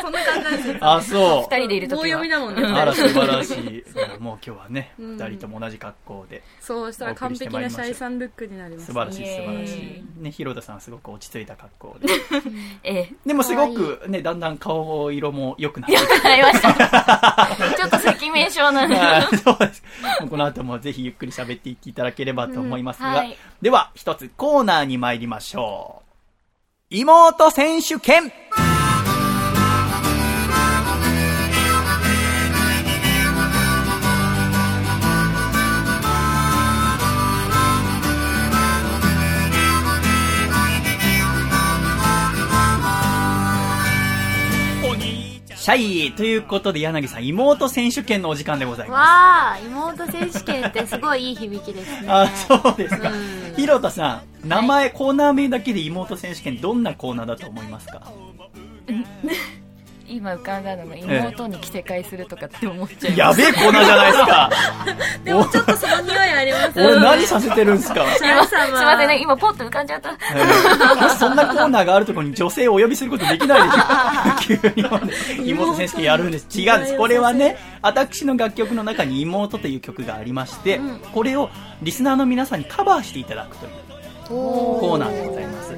そんな感じですあ、そ二人でいる棒時は。読みだもんね。う。あら、素晴らしい。もう今日はね、うん。二人とも同じ格好で。そうしたら完璧なシャイさんルックになります素晴らしい、素晴らしい。ね、広田さんはすごく落ち着いた格好で。ええ。でもすごくね、だんだん顔色も良くなってなりました。ちょっと赤面症なんでそうです。この後もぜひゆっくり喋っていっていただければと思いますが、では一つコーナーに参りましょう。妹選手権。シャイということで柳さん、妹選手権のお時間でございます。わあ妹選手権ってすごいいい響きですねあ、そうですか。うんひろたさん、名前、コーナー名だけで妹選手権、どんなコーナーだと思いますか？今浮かんだのが妹に着せ替えするとかって思っちゃいまやべえコーナーじゃないですか。でもちょっとその匂いあります俺何させてるんですか すすいませんね今ポッと浮かんじゃったえーそんなコーナーがあるところに女性をお呼びすることできないでしょ。急に妹選手権やるんです。違うんです。これはね、私の楽曲の中に妹という曲がありまして、これをリスナーの皆さんにカバーしていただくという。コーナーでございます。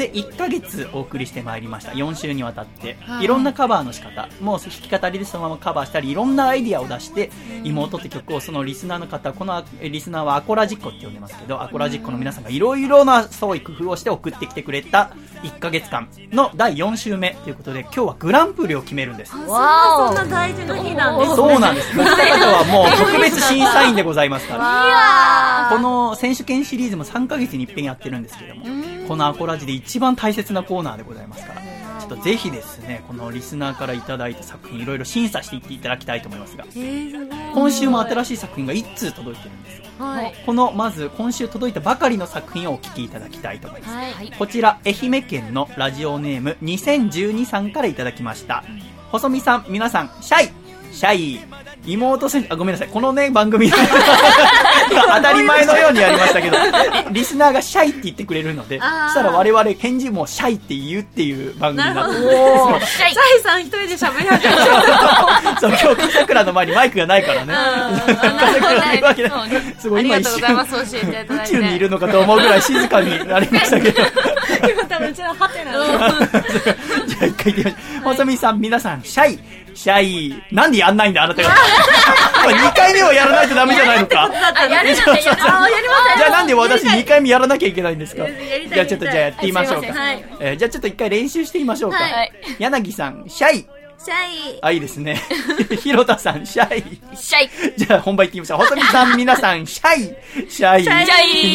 で1ヶ月お送りしてまいりました。4週にわたって。い。ろんなカバーの仕方。もう弾き語りでそのままカバーしたりいろんなアイディアを出して妹って曲をそのリスナーの方このえリスナーはアコラジッコって呼んでますけどアコラジッコの皆さんがいろいろな創意工夫をして送ってきてくれた1ヶ月間の第4週目ということで今日はグランプリを決めるんです。わそんな大事な日なんですね。そうなんです。今回はもう特別審査員でございますから。わこの選手権シリーズも3ヶ月にやってるんですけども、このアコラジで一番大切なコーナーでございますから、ちょっとぜひですね、このリスナーからいただいた作品いろいろ審査していっていただきたいと思いますが、今週も新しい作品が1通届いてるんですよ。はいこの、まず今週届いたばかりの作品をお聞きいただきたいと思います。はいこちら、愛媛県のラジオネーム2012さんからいただきました。細見さん、皆さん、シャイシャイ妹選手、あ、ごめんなさい。このね、番組、今 当たり前のようにやりましたけど、リスナーがシャイって言ってくれるので、そしたら我々、返事もシャイって言うっていう番組になって。るんですシャイさん一人で喋り始めちゃっそう、今日、笠倉の前にマイクがないからね。笠倉がいるわけでそうね、すごいあり今一瞬がとうございます。教えていただいて。宇宙にいるのかと思うぐらい静かになりましたけど。今多うちのハテナじゃあ一回言ってみましょう。細見さん、皆さん、シャイ、シャイ、なんでやんないんだ、あなたが。2回目はやらないとダメじゃないのか。あやるのね。やるあーやりませんじゃあなんで私2回目やらなきゃいけないんですか？じゃあちょっとじゃあやってみましょうか。はいえーじゃあちょっと一回練習してみましょうか。はい。柳さん、シャイ。シャイあ、いいですね。ひろたさん、シャイ。シャイじゃあ本番行ってみましょう。細見さん、皆さん、シャイ。シャイ。シャ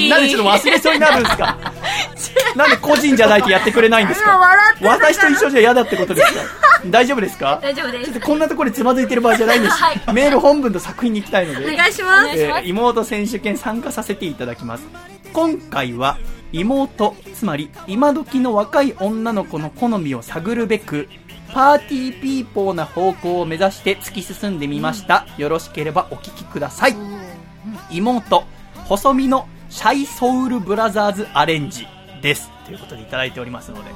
イなんでちょっと忘れそうになるんですか？なんで個人じゃないとやってくれないんです今か私と一緒じゃ嫌だってことですか？大丈夫ですか？大丈夫ですこんなところでつまずいてる場合じゃないんです。はいメール本文と作品に行きたいのおで。願いしますえー妹選手権参加させていただきます今回は妹つまり今時の若い女の子の好みを探るべくパーティーピーポーな方向を目指して突き進んでみました、よろしければお聞きください。妹細身のシャイソウルブラザーズアレンジです。ということでいただいておりますので。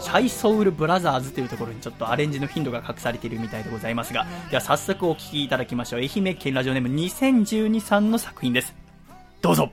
シャイソウルブラザーズというところにちょっとアレンジの頻度が隠されているみたいでございますが、では早速お聞きいただきましょう。愛媛県ラジオネーム2012さんの作品です。どうぞ。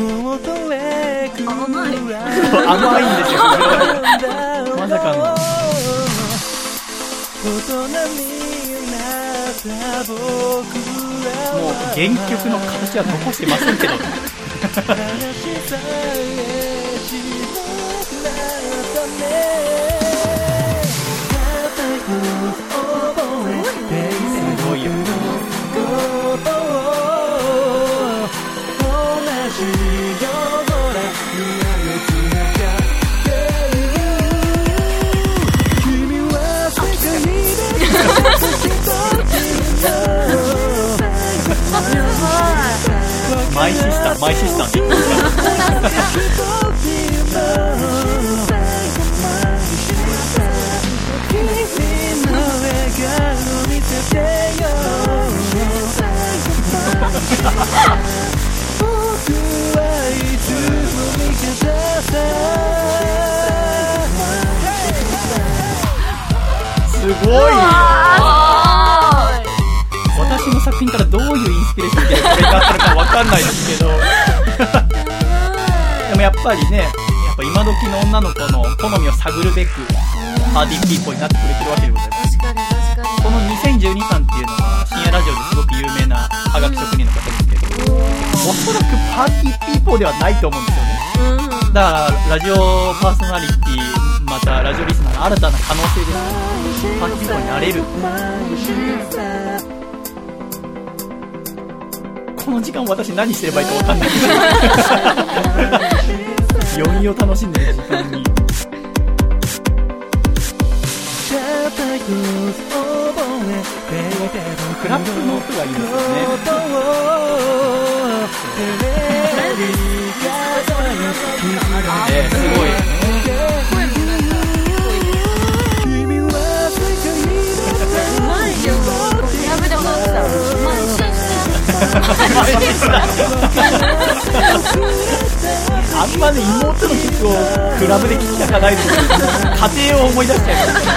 もうどれくらい甘いんですよ。まさかの。もう原曲の形は残してませんけど。マイシスターって言ってますごいよ。私の作品からどういうれがあったのかわかんないですけど。でもやっぱりね、やっぱ今時の女の子の好みを探るべく、パーティーピーポーになってくれてるわけでございます。この2012さんっていうのは深夜ラジオですごく有名なハガキ職人の方ですけど、おそらくパーティーピーポーではないと思うんですよね。うんだから、ラジオパーソナリティ、またラジオリスナーの新たな可能性ですね。パーティーピーポーになれる。この時間私何してればいいか分かんない。余韻を楽しんでる時間に。クラップの音がいいですよね。えー、すごい。あんまね、妹の曲をクラブで聴きたかないですけど、家庭を思い出しちゃいます。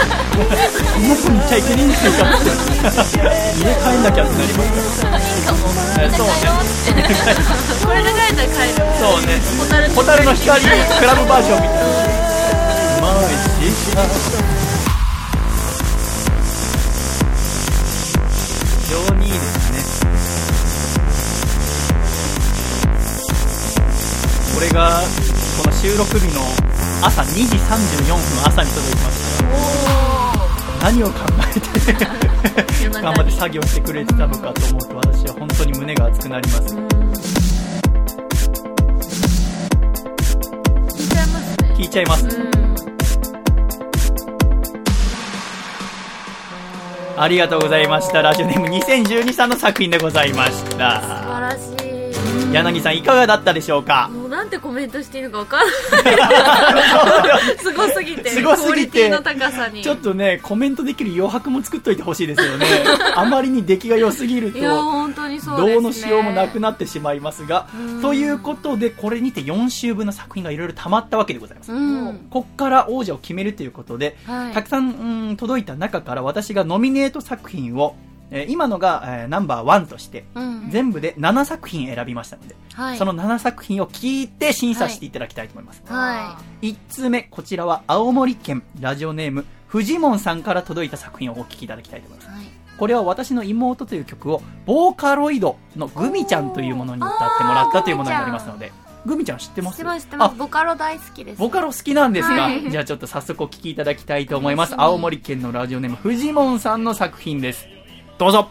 妹に言っちゃいけないんですよ、家帰んなきゃってなりますから。えそうね。これで帰ったら帰るそうね。ホタルホタルの光、クラブバージョンみたいな。マイシれが、この収録日の朝2時34分朝に届いてます。から。何を考えて頑張って作業してくれてたのかと思うと私は本当に胸が熱くなります。聞いちゃいます。ね聞いちゃいます。ありがとうございました。ラジオネーム2012さんの作品でございまし素た。晴らしい柳さんいかがだったでしょうかてコメントしていいのかわからない。すごすぎてすごすぎて。クオリティの高さに。ちょっとね、コメントできる余白も作っといてほしいですよね。あまりに出来が良すぎるとい、や本当にそうね。どうのしようもなくなってしまいますが。うん、ということで、これにて4週分の作品がいろいろ溜まったわけでございます。うん。こっから王者を決めるということで、はい。たくさん、うん届いた中から私がノミネート作品を、えー今のが、えーナンバーワンとして、うん全部で7作品選びましたので、はい。その7作品を聞いて審査していただきたいと思います。は1通目、こちらは青森県ラジオネーム、フジモンさんから届いた作品をお聞きいただきたいと思います。いはい。これは私の妹という曲を、ボーカロイドのグミちゃんというものに歌ってもらったというものになりますので、グミちゃん。知ってます？知ってますボカロ大好きです。ボカロ好きなんですか、はい。じゃあちょっと早速お聞きいただきたいと思います。青森県のラジオネーム、フジモンさんの作品です。どうぞ。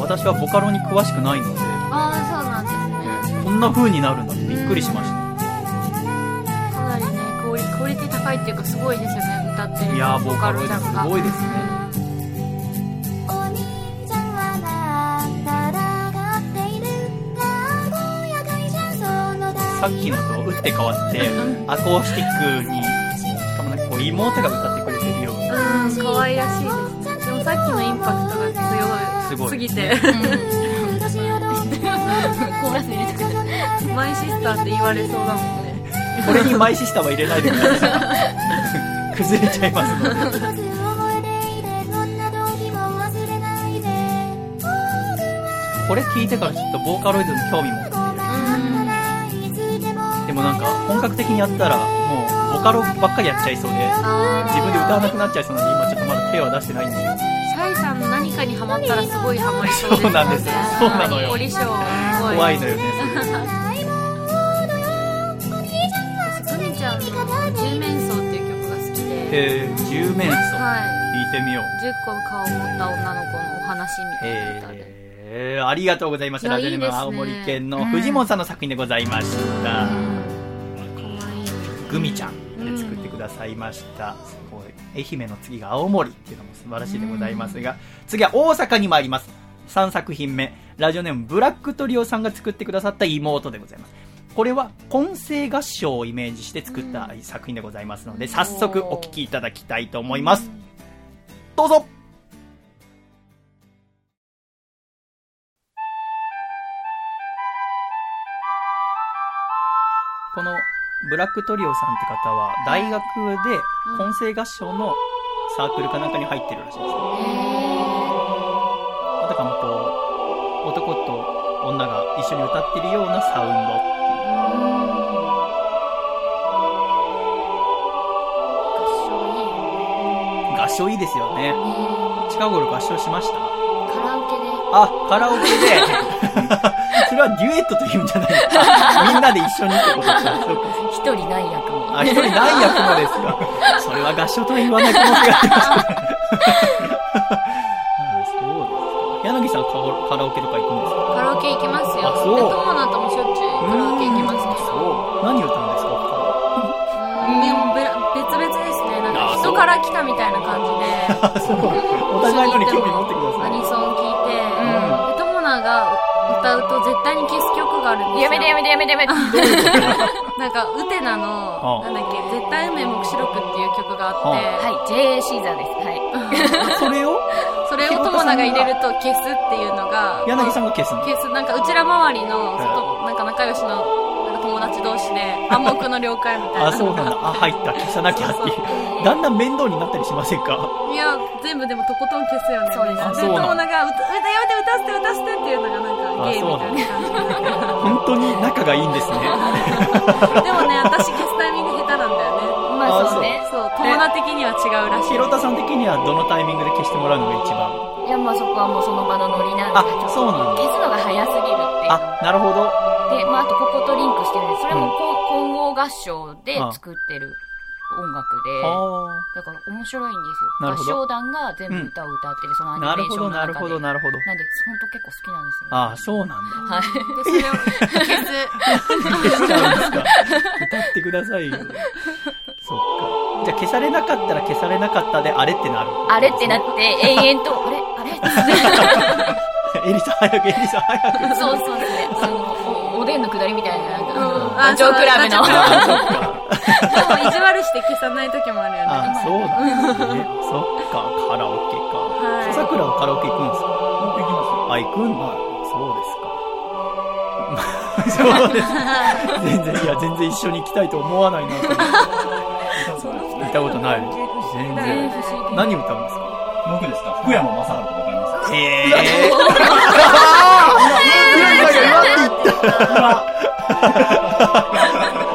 私はボカロに詳しくないので、ああそうなんですね。こんな風になるんだってびっくりしました。かなりねクオリクオリティ高いっていうかすごいですよね歌ってるいやーボカロすごいですねさっきのと打って変わって、アコースティックに、しかもなんかこう妹が歌ってくれてるような。うん可愛らしいです。でもさっきのインパクトがすごい。強すぎて。コーラス入れてくるマイシスターって言われそうだもんね。これにマイシスターは入れないでください。崩れちゃいます。ので。これ聞いてからちょっとボーカロイドに興味もなんか本格的にやったらもうボカロばっかりやっちゃいそうで、自分で歌わなくなっちゃいそうなので今ちょっとまだ手は出してないんで。シャイさんの何かにハマったらすごいハマりそうですそうなんですよそうなのよ怖いのよね。私グミちゃんの「十面相」っていう曲が好きでえー、十面相。はい聞いてみよう。10個の顔を持った女の子のお話みたいな歌でえー、ありがとうございました。ラジオネーム青森県の藤本さんの作品でございました。グミちゃんで作ってくださいました。愛媛の次が青森っていうのも素晴らしいでございますが、次は大阪に参ります。3作品目、ラジオネームブラックトリオさんが作ってくださった妹でございます。これは混声合唱をイメージして作った作品でございますので、早速お聴きいただきたいと思います。どうぞブラックトリオさんって方は大学で混声合唱のサークルかなんかに入ってるらしいですね。あたかもこう、男と女が一緒に歌ってるようなサウンドっていう。合唱いいですよね。近頃合唱しました？カラオケであ、カラオケで、それはデュエットというんじゃないですか。みんなで一緒にってことか？そうか。一人ない役もあ、一人何役もですか。それは合唱とは言わない可能性がありますね。あそうですか。柳さんカラカラオケとか行くんですかカラオケ行きますよあそうで友達ともしょっちゅうカラオケ行きますけどそう。何歌うんですか別々ですねなんか人から来たみたいな感じで そう。お互いのに興味持ってください。アニソン聞いて、んで友達が歌うと絶対に消す曲があるんですよ。やめてやめてやめてやめて。なんかウテナのあ。なんだっけ「絶対運命目視録」っていう曲があって、ははい JA シーザーです。はい。それを？それを友達が入れると消すっていうのが柳さんが消すの？消す。なんかうちら周りの外なんか仲良しの友達同士で暗黙の了解みたいな。あ、そうなんだ。あ、入った。消さなきゃっていう。だんだん面倒になったりしませんか？いや全部でもとことん消すよね。そうですあでそうなの友達が歌「やめて歌わせて歌わせて」っていうのがなんかゲイみたいな感じ。で本当に仲がいいんですね。でもね私消すタイミング下手なんだよね。まああそうね。そう友達的には違うらしい。ひろたさん的にはどのタイミングで消してもらうのが一番？いやまあそこはもうその場のノリなんであそうなんだ。消すのが早すぎるっていう。あ、なるほど。で、まあ、あとこことリンクしてるんでそれも混合合唱で作ってる音楽ではだから面白いんですよなるほど合唱団が全部歌を歌ってる、そのアあ。ニメーシなるほど、なるほど、ョンの中でなるほど。なんで本当結構好きなんですよああ、そうなんだ。はいでそれを消す消しちゃうんですか歌ってくださいよ。そっか。じゃあ消されなかったら消されなかったで、あれってなる。あれってなって延々とあれ？あれ？っ てエリさん早く、エリさん早く。そうそうですね。あの、おおでんのくだりみたいな、なんか、うんダチョウ倶楽部の。意地悪して消さない時もあるよねあ、そうなんですね。そっか、カラオケか。はいさくらはカラオケ行くんですか？僕行きますよ。あ、行くんだ。そうですか。そうです。全然、いや、全然一緒に行きたいと思わないなと思って。行ったことない。全然。何歌うんですか？僕ですか？福山雅治とかわかりますへえ。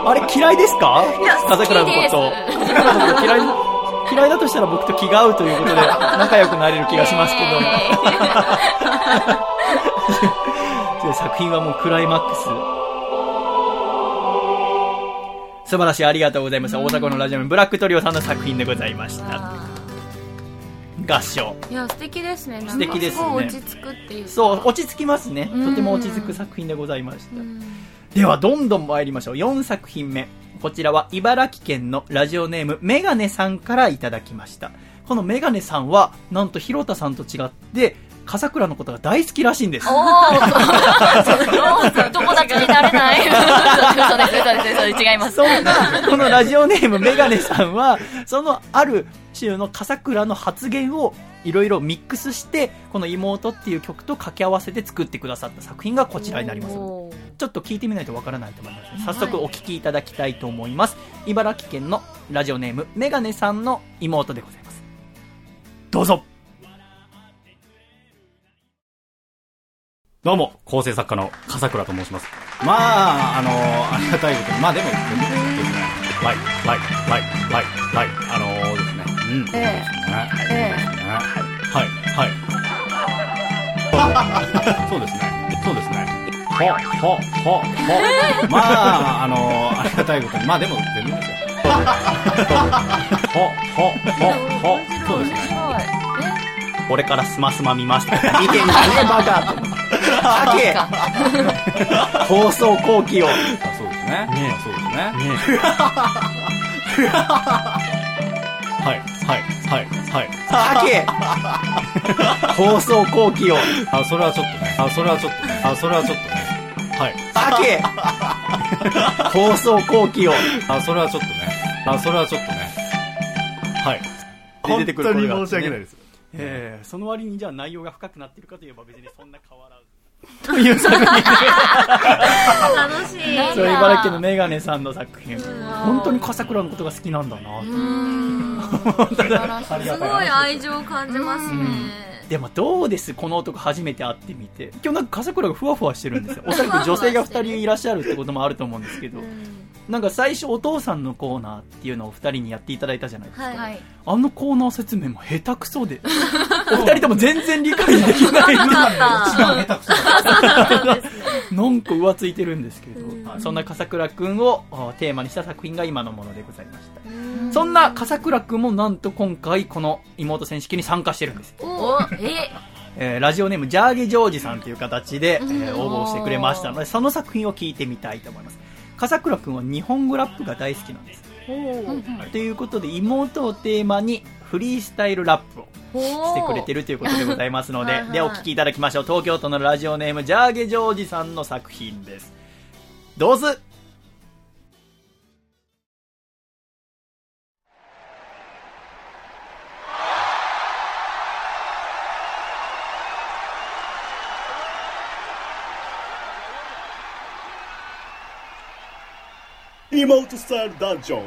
あれ嫌いですか？風倉のこと。風倉のこと嫌い、嫌いだとしたら僕と気が合うということで仲良くなれる気がしますけど。で作品はもうクライマックス。素晴らしい、ありがとうございました。大阪のラジオのブラックトリオさんの作品でございました。合唱。いや素敵ですね素敵ですね落ち着くっていうかそう、落ち着きますね。うんとても落ち着く作品でございました。うんでは、どんどん参りましょう。4作品目。こちらは茨城県のラジオネームメガネさんからいただきました。このメガネさんは、なんと広田さんと違って、笠倉のことが大好きらしいんです。おー、友達になれない。嘘です、嘘です、嘘です、違います。そんな、このラジオネームメガネさんは、そのある種の笠倉の発言をいろいろミックスして、この妹っていう曲と掛け合わせて作ってくださった作品がこちらになります。ちょっと聞いてみないとわからないと思います。早速お聞きいただきたいと思います。茨城県のラジオネームメガネさんの妹でございます。どうぞどうも、構成作家の笠倉と申します。まあ、あのありがたいことに、まあでも、ですね、はい、はい、はい、はい、はい、あのうん、そう。ですね、えはい、はい。そうですね、そうですね。ほ、ほ、ほ、ほ。まあ、あのありがたいことに、まあでも、全然ですよ。ほ、ほ、ほ、ほ、そうですね。俺からスマスマ見ました。見てんじゃねバカと思って。はけ放送後期を。そうですね。ねそうですね。ねはい、はい、はい、はい。はけ 放送後期を。あ、それはちょっとね。あ、それはちょっとね。あ、それはちょっとね。はい。はけ 放送後期を。あ、それはちょっとね。あ、それはちょっとね。はい。出てくる本当に申し訳ないです。ええその割にじゃあ内容が深くなってるかといえば別にそんな変わらず。という作品楽しいそう、茨城県のメガネさんの作品。本当に笠倉のことが好きなんだな。うんすごい愛情を感じますねでもどうですこの男初めて会ってみて。今日なんか笠倉がふわふわしてるんですよ。おそらく女性が二人いらっしゃるってこともあると思うんですけど。なんか最初お父さんのコーナーっていうのを二人にやっていただいたじゃないですか。はいはい。あのコーナー説明も下手くそで。お二人とも全然理解できない。よかった一番下手くそだ。なんか浮ついてるんですけど、そんな笠倉くんをあテーマにした作品が今のものでございました。そんな笠倉くんもなんと今回この妹選手権に参加してるんです。おえ？えーラジオネームジャーゲジョージさんという形で、えー応募してくれましたので、その作品を聞いてみたいと思います。笠倉くんは日本語ラップが大好きなんです。ということで妹をテーマにフリースタイルラップをしてくれてるということでございますのではいはい。でお聞きいただきましょう。東京都のラジオネームジャーゲジョージさんの作品です。どうぞ妹スタイルダンジョン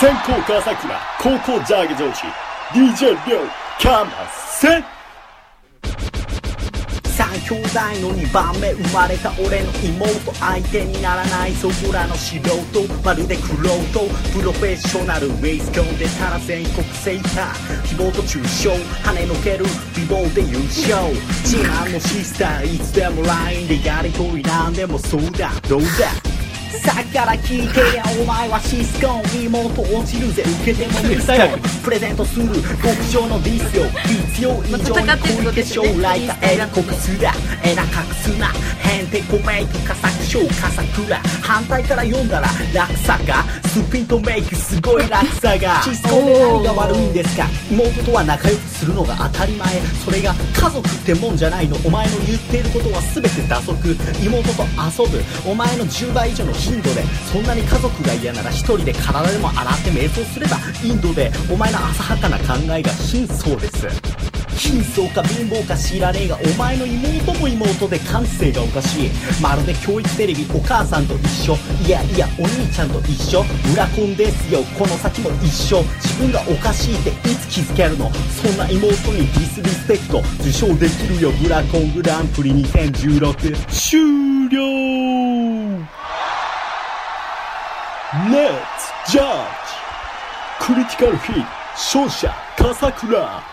先行笠倉高校ジャーゲジョージ DJ リョウカマセン三兄弟の2番目生まれた俺の妹相手にならないそこらの素人まるでクロート。プロフェッショナルウェイスコンでたら全国制覇希望と抽象跳ねのける美貌で優勝。自慢のシスターいつでも LINE でやりとりなんでもそうだ。どうだ？さっきから聞いてりゃお前はシスコン。妹落ちるぜ受けてもミスよプレゼントする極上のディスよ必要以上に小池将来かエラ国すらエラ隠すなへんてこメイクか作賞かさくら反対から読んだら落差がスピンとメイクすごい落差がシスコンで何が悪いんですか妹とは仲良くするのが当たり前それが家族ってもんじゃないのお前の言っていることは全て打足妹と遊ぶお前の10倍以上の頻度でそんなに家族が嫌なら一人で体でも洗って瞑想すればインドでお前の浅はかな考えが真相です。貧相か貧乏か知らねえがお前の妹も妹で感性がおかしい。まるで教育テレビお母さんと一緒。いやいやお兄ちゃんと一緒。裏コンですよ。この先も一緒。自分がおかしいっていつ気づけるの？そんな妹にディスリスペクト受賞できるよ。ブラコングランプリ2016終了。Let's judge. クリティカルヒット勝者笠倉。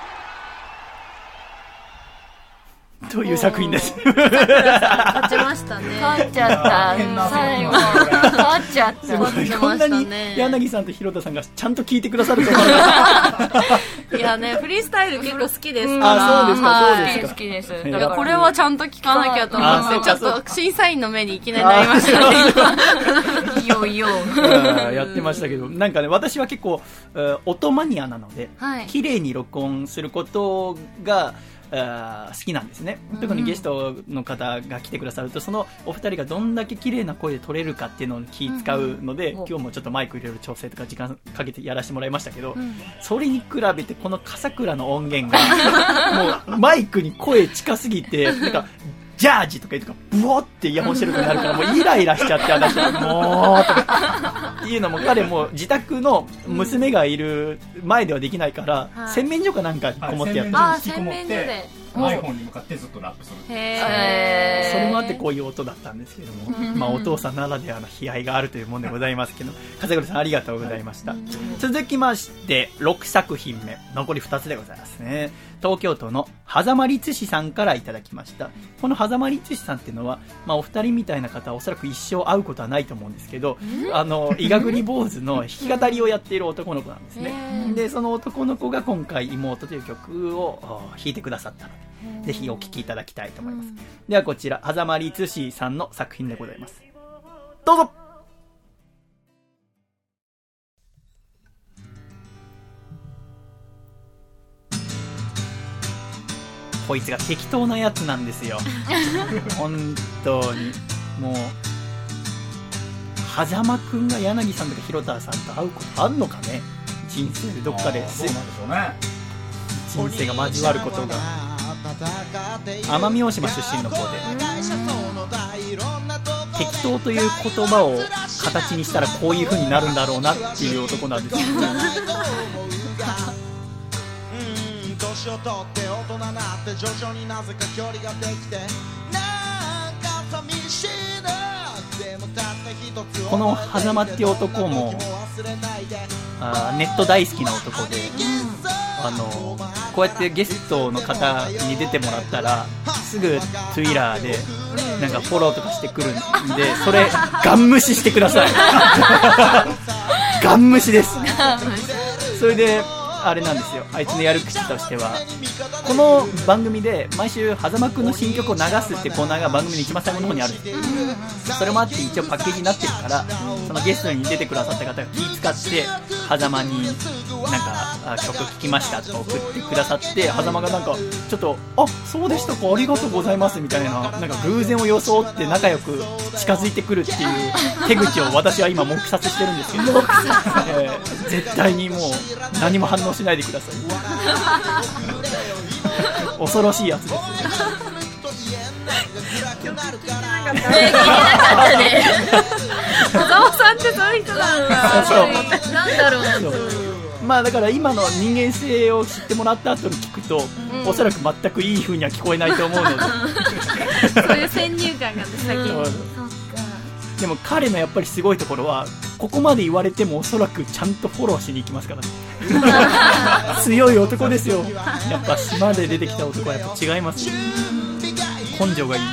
という作品です？勝ちましたね。勝っちゃった。最後。勝っちゃった。すごい勝ちこんなにましたね。柳さんと広田さんがちゃんと聞いてくださると思わなかったいやね、フリースタイル結構好きですから。あそうですかはい。そうですか。好きです。い。いや、これはちゃんと聞かなきゃと思あって、ちょっと審査員の目にいきなりなりましたね。いよいよ。うんやってましたけど、なんかね、私は結構、えー音マニアなので、はい。綺麗に録音することが、好きなんですね。特にゲストの方が来てくださると、そのお二人がどんだけ綺麗な声で撮れるかっていうのを気使うので、うん。うん今日もちょっとマイク入れる調整とか時間かけてやらせてもらいましたけど、それに比べてこの笠倉の音源が、もうマイクに声近すぎて、なんか、ジャージとか言うとか、ブワってイヤホンしてることになるから、もうイライラしちゃって、私はもう、とか、っていうのも彼も自宅の娘がいる前ではできないから、はい。洗面所かなんかこもってやって引きこもっ洗面所で。て iPhone に向かってずっとラップするへそれもあってこういう音だったんですけども、まあお父さんならではの悲哀があるというもんでございますけど、風倉さんありがとうございました。続きまして、6作品目、残り2つでございますね。東京都の狭間律師さんからいただきました。この狭間律師さんっていうのは、まあお二人みたいな方はおそらく一生会うことはないと思うんですけど、あの、伊賀栗坊主の弾き語りをやっている男の子なんですね。で、その男の子が今回妹という曲をお弾いてくださったので、ぜひお聴きいただきたいと思います。ではこちら、狭間律師さんの作品でございます。どうぞこいつが適当なやつなんですよ。本当に。もう、狭間くんが柳さんとか広田さんと会うことあんのかね？人生でどっかで。そうなんでしょうね。人生が交わることが。奄美大島出身の子で。適当という言葉を形にしたらこういう風になるんだろうなっていう男なんですよ。ね 年を取って大人なって徐々になぜか距離ができてなんか寂しいな。でもたった一つこの狭間っていう男もあーネット大好きな男で、あのこうやってゲストの方に出てもらったらすぐ Twitter でなんかフォローとかしてくるんでそれガン無視してください。ガン無視です。それであれなんですよ。あいつのやる口としては。この番組で毎週狭間くんの新曲を流すってコーナーが番組の一番最後の方にある。それもあって一応パッケージになってるからそのゲストに出てくださった方が気使って狭間になんかあ曲聴きましたとか送ってくださって狭間がなんかちょっとあそうでしたかありがとうございますみたいななんか偶然を装って仲良く近づいてくるっていう手口を私は今黙殺してるんですけど、えー絶対にもう何も反応しないでください。恐ろしいやつです。よ小沢さんってそういう人なんだ。そうなんだろう。まあだから今の人間性を知ってもらった後に聞くと、おそらく全くいい風には聞こえないと思うので。そういう先入観がね、先に。でも彼のやっぱりすごいところはここまで言われてもおそらくちゃんとフォローしに行きますからね 強い男ですよ。やっぱ島で出てきた男はやっぱ違いますよ根性がいい。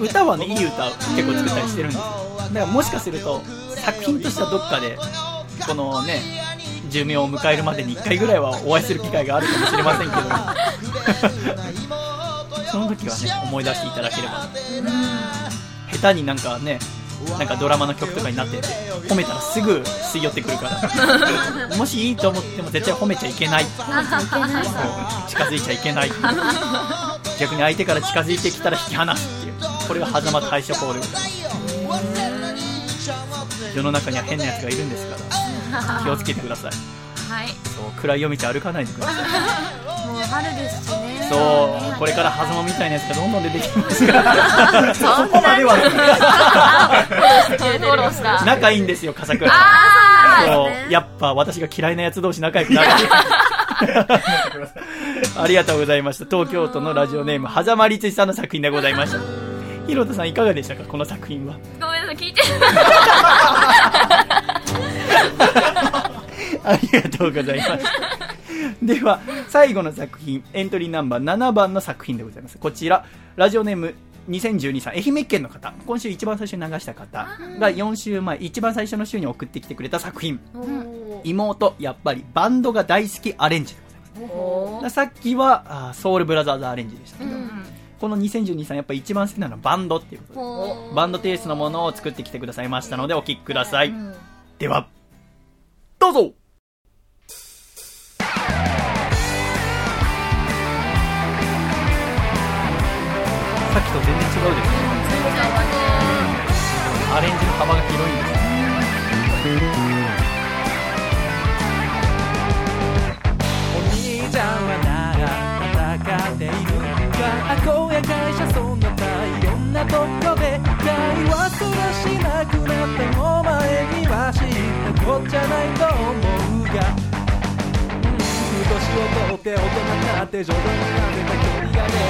歌はねいい歌を結構作ったりしてるんですよ。だからもしかすると作品としてはどっかでこのね寿命を迎えるまでに1回ぐらいはお会いする機会があるかもしれませんけど その時はね思い出していただければ。下手になんかねなんかドラマの曲とかになってて褒めたらすぐ吸い寄ってくるから。もしいいと思っても絶対褒めちゃいけない。近づいちゃいけない。逆に相手から近づいてきたら引き離すっていう。これが狭間対処法で。世の中には変なやつがいるんですから。気をつけてくださいはい。そう暗い夜道歩かないでください。もう春ですしね。そうこれから狭間みたいなやつがどんどん出てきますから そこまでは。仲いいんですよ笠倉。そうやっぱ私が嫌いなやつ同士仲良くなる。ありがとうございました。東京都のラジオネーム狭間律史さんの作品でございました。広田さんいかがでしたかこの作品は。ごめんなさい聞いて ありがとうございます。では、最後の作品、エントリーナンバー7番の作品でございます。こちら、ラジオネーム2012さん、愛媛県の方、今週一番最初に流した方が4週前、一番最初の週に送ってきてくれた作品、妹、やっぱりバンドが大好きアレンジでございます。さっきはソウルブラザーズアレンジでしたけど、この2012さんやっぱ一番好きなのはバンドっていうことで、バンドテイストのものを作ってきてくださいましたのでお聴きください。では、どうぞ幅が広いんです。お兄ちゃんはなら戦っている学校や会社そんな大いろんなところで会話すらしなくなっても前には知ったこっちゃないと思うがを取って大人になって徐々になめた距離が出て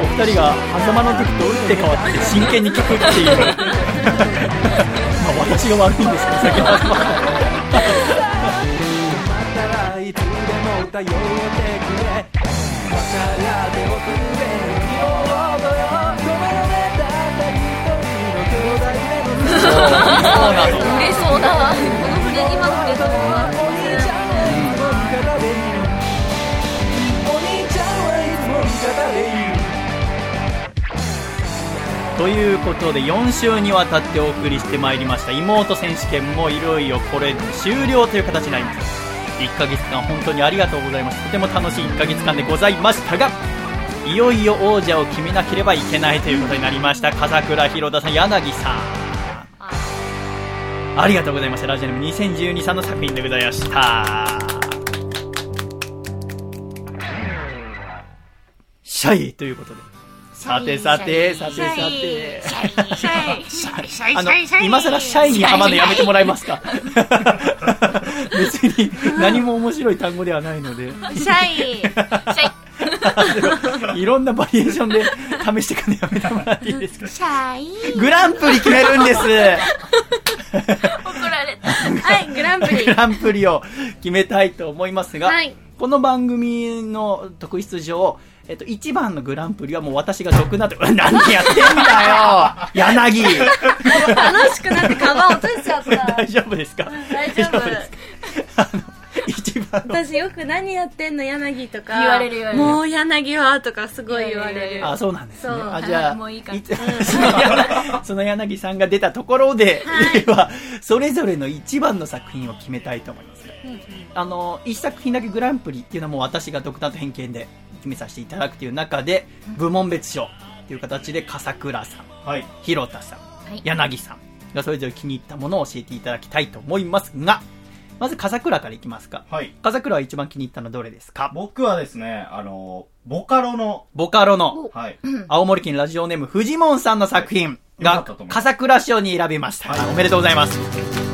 お二人が狭間の時と打って変わって真剣に聞くっていう。まあ私が悪いんですけど、先ほどまたらいつでも頼ってくれ分からっておくれ妹よこの世でたった一人の兄弟でそう。だわ今の振りとかお兄ということで4週にわたってお送りしてまいりました。妹選手権もいよいよこれで終了という形になります。1ヶ月間本当にありがとうございます。とても楽しい1ヶ月間でございましたがいよいよ王者を決めなければいけないということになりました。笠倉広田さん柳さん。ありがとうございました。ラジオネーム2012さんの作品でございました。シャイということで。さてさてさてさて。あの今更シャイにハマるのやめてもらえますか？別に何も面白い単語ではないので。シャイいろんなバリエーションで試していくのやめてもらっていいですか？シャイグランプリ決めるんです。怒られた。はいグランプリ。グランプリを決めたいと思いますが、はい。この番組の特筆上、えっと、一番のグランプリはもう私が独断で、う ん何やってんだよ 柳。楽しくなってカバン落としちゃった。大丈夫ですか？大丈夫です。かあの、一番の、私よく何やってんの柳とか言われる言われる。もう柳はとかすごい言われる。あ、そうなんですね。そうあ、じゃあ、もういいかつその柳その柳さんが出たところで、では、それぞれの一番の作品を決めたいと思います。あの、一作品だけグランプリっていうのはもう私が独断と偏見で決めさせていただくという中で、部門別賞という形で、笠倉さん、はい。広田さん、はい柳さんがそれぞれ気に入ったものを教えていただきたいと思いますが、まず笠倉からいきますか。はい。笠倉は一番気に入ったのはどれですか？僕はですね、あの、ボカロの、ボカロのはい。青森県ラジオネームフジモンさんの作品が笠倉賞に選びました、はいおめでとうございます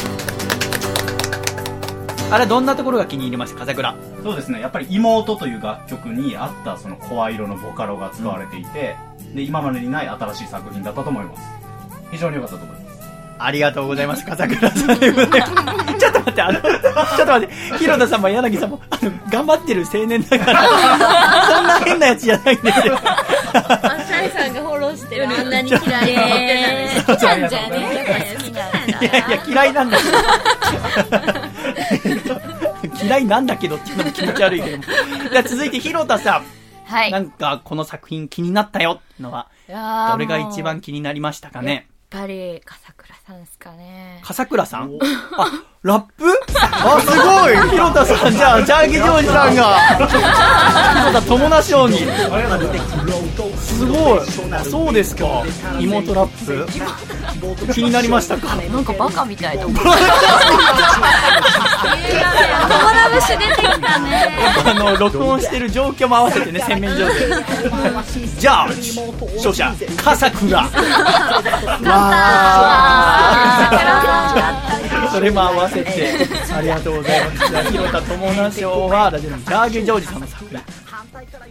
あれどんなところが気に入りました？笠倉。そうですね、やっぱり妹という楽曲に合ったその声色のボカロが使われていて、で、今までにない新しい作品だったと思います。非常に良かったと思います。ありがとうございます笠倉さん。ちょっと待って、あの、ちょっと待って、広田さんも柳さんも、あの、頑張ってる青年だから、そんな変なやつじゃないんですよ。あシャイさんがフォローしてる。あんなに嫌い。なえー好きなんじゃね？え好きなんだいやいや、嫌いなんだけど。嫌いなんだけどっていうのも気持ち悪いけども。じゃあ続いて広田さん。はいなんか、この作品気になったよってのは、いやーどれが一番気になりましたかね？やっぱり笠倉さんですかね笠倉さん？あ、ラップ？あ、すごい広田さん、じゃあ、ジャーゲジョージさんが、広田友な賞に。すごい。あそうですか。妹ラップ？気になりましたか？なんかバカみたいと思う友ラ節出てきたねあの、録音してる状況も合わせてね、洗面所で。じゃあ、勝者、笠倉。わー。それも合わせて、ありがとうございます。じゃあ、広田友な賞は、ラジオネームジャーゲジョージさんの作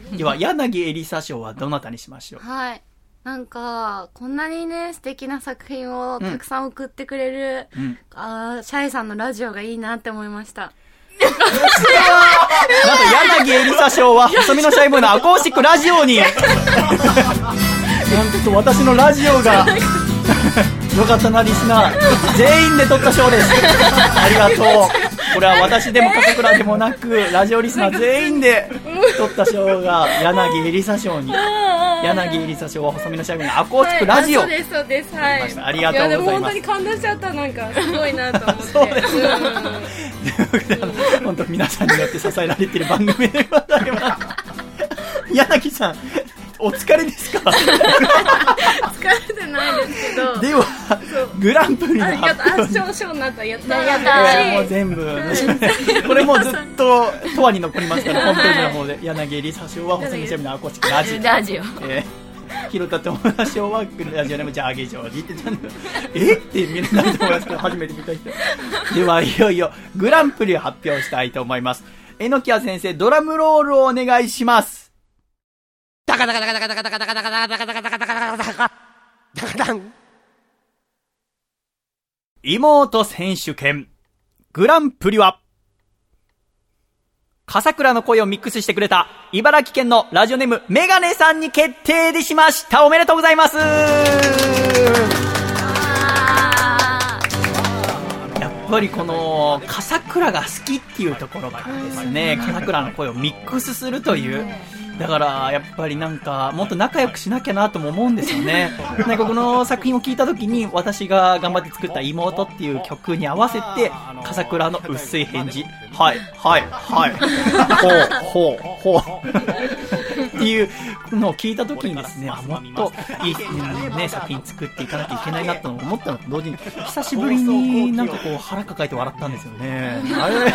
品。では、柳エリサ賞はどなたにしましょう？はい。なんかこんなにね素敵な作品をたくさん送ってくれる、ん。あーシャイさんのラジオがいいなって思いました。なんと、柳エリサ賞は、細身のシャイボーイのアコースティックラジオに、なんと私のラジオが、よかったな、リスナー。全員で撮った賞です。ありがとう。これは私でも笠倉でもなく、ラジオリスナー全員で撮った賞が、柳エリサ賞に。柳エリサ賞は細身のシャイボーイのアコースティックラジオ。はいあそうですそうですはいありがとうございますやでも本当に感動しちゃったなんかすごいなと思って そうですうことであの本当皆さんによって支えられている番組でございます。柳さん、お疲れですか？疲れてないですけど。では、グランプリのあやった。賞賞になったやったやったもう全部、これもうずっと、とわに残りますから、ホームページの方で、柳りさ賞は、細見シェフのアコースティックラジオ。ラジオ。えー、広田友達賞は、ラジオネームジャーゲジョージってちゃんと、え？って見れないと思いますけど、初めて見た人。では、いよいよ、グランプリを発表したいと思います。えのきや先生、ドラムロールをお願いします。ダカダカダカダカダカダカダカダカダカダカダン妹選手権、グランプリは、笠倉の声をミックスしてくれた、茨城県のラジオネーム、メガネさんに決定でしましたおめでとうございますやっぱりこの、笠倉が好きっていうところからですね、笠倉の声をミックスするという、だから、やっぱりなんか、もっと仲良くしなきゃなとも思うんですよね。なんかこの作品を聞いた時に、私が頑張って作った妹っていう曲に合わせて、笠倉の薄い返事、はい、はい、はい、ほう、ほう、ほう。っていうのを聞いた時にですね、あもっといい、うんね、作品作っていかなきゃいけないなと思ったのと同時に、久しぶりになんかこう腹抱えて笑ったんですよね。あれ？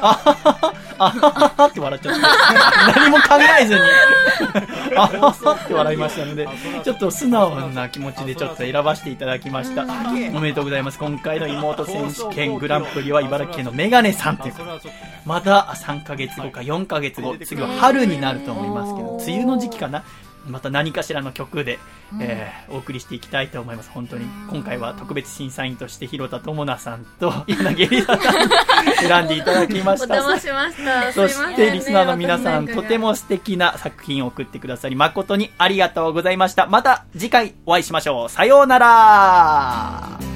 あ、あ、あ、あ、って笑っちゃった。何も考えずに、あははって笑いましたので、ちょっと素直な気持ちでちょっと選ばせていただきました。おめでとうございます。今回の妹選手権グランプリは茨城県のメガネさんということで、まだ3ヶ月後か4ヶ月後、次は春になると思いますけど、梅雨の時期かなまた何かしらの曲で、えーお送りしていきたいと思います。本当に。今回は特別審査員として広田智奈さんと柳里さんに選んでいただきました。お邪魔しましたそして、リスナーの皆さん、私なんかがとても素敵な作品を送ってくださり、誠にありがとうございました。また次回お会いしましょう。さようなら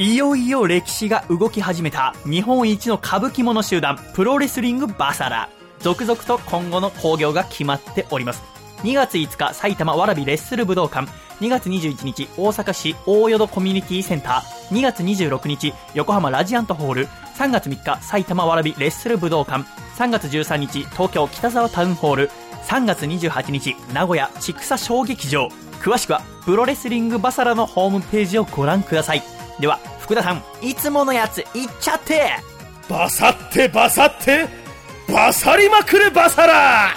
いよいよ歴史が動き始めた日本一の歌舞伎者集団プロレスリングバサラ。続々と今後の興行が決まっております。2月5日埼玉わらびレッスル武道館。2月21日大阪市大淀コミュニティセンター。2月26日横浜ラジアントホール。3月3日埼玉わらびレッスル武道館。3月13日東京北沢タウンホール。3月28日名古屋千草小劇場。詳しくはプロレスリングバサラのホームページをご覧ください。では福田さんいつものやついっちゃって。バサってバサってバサりまくるバサラ。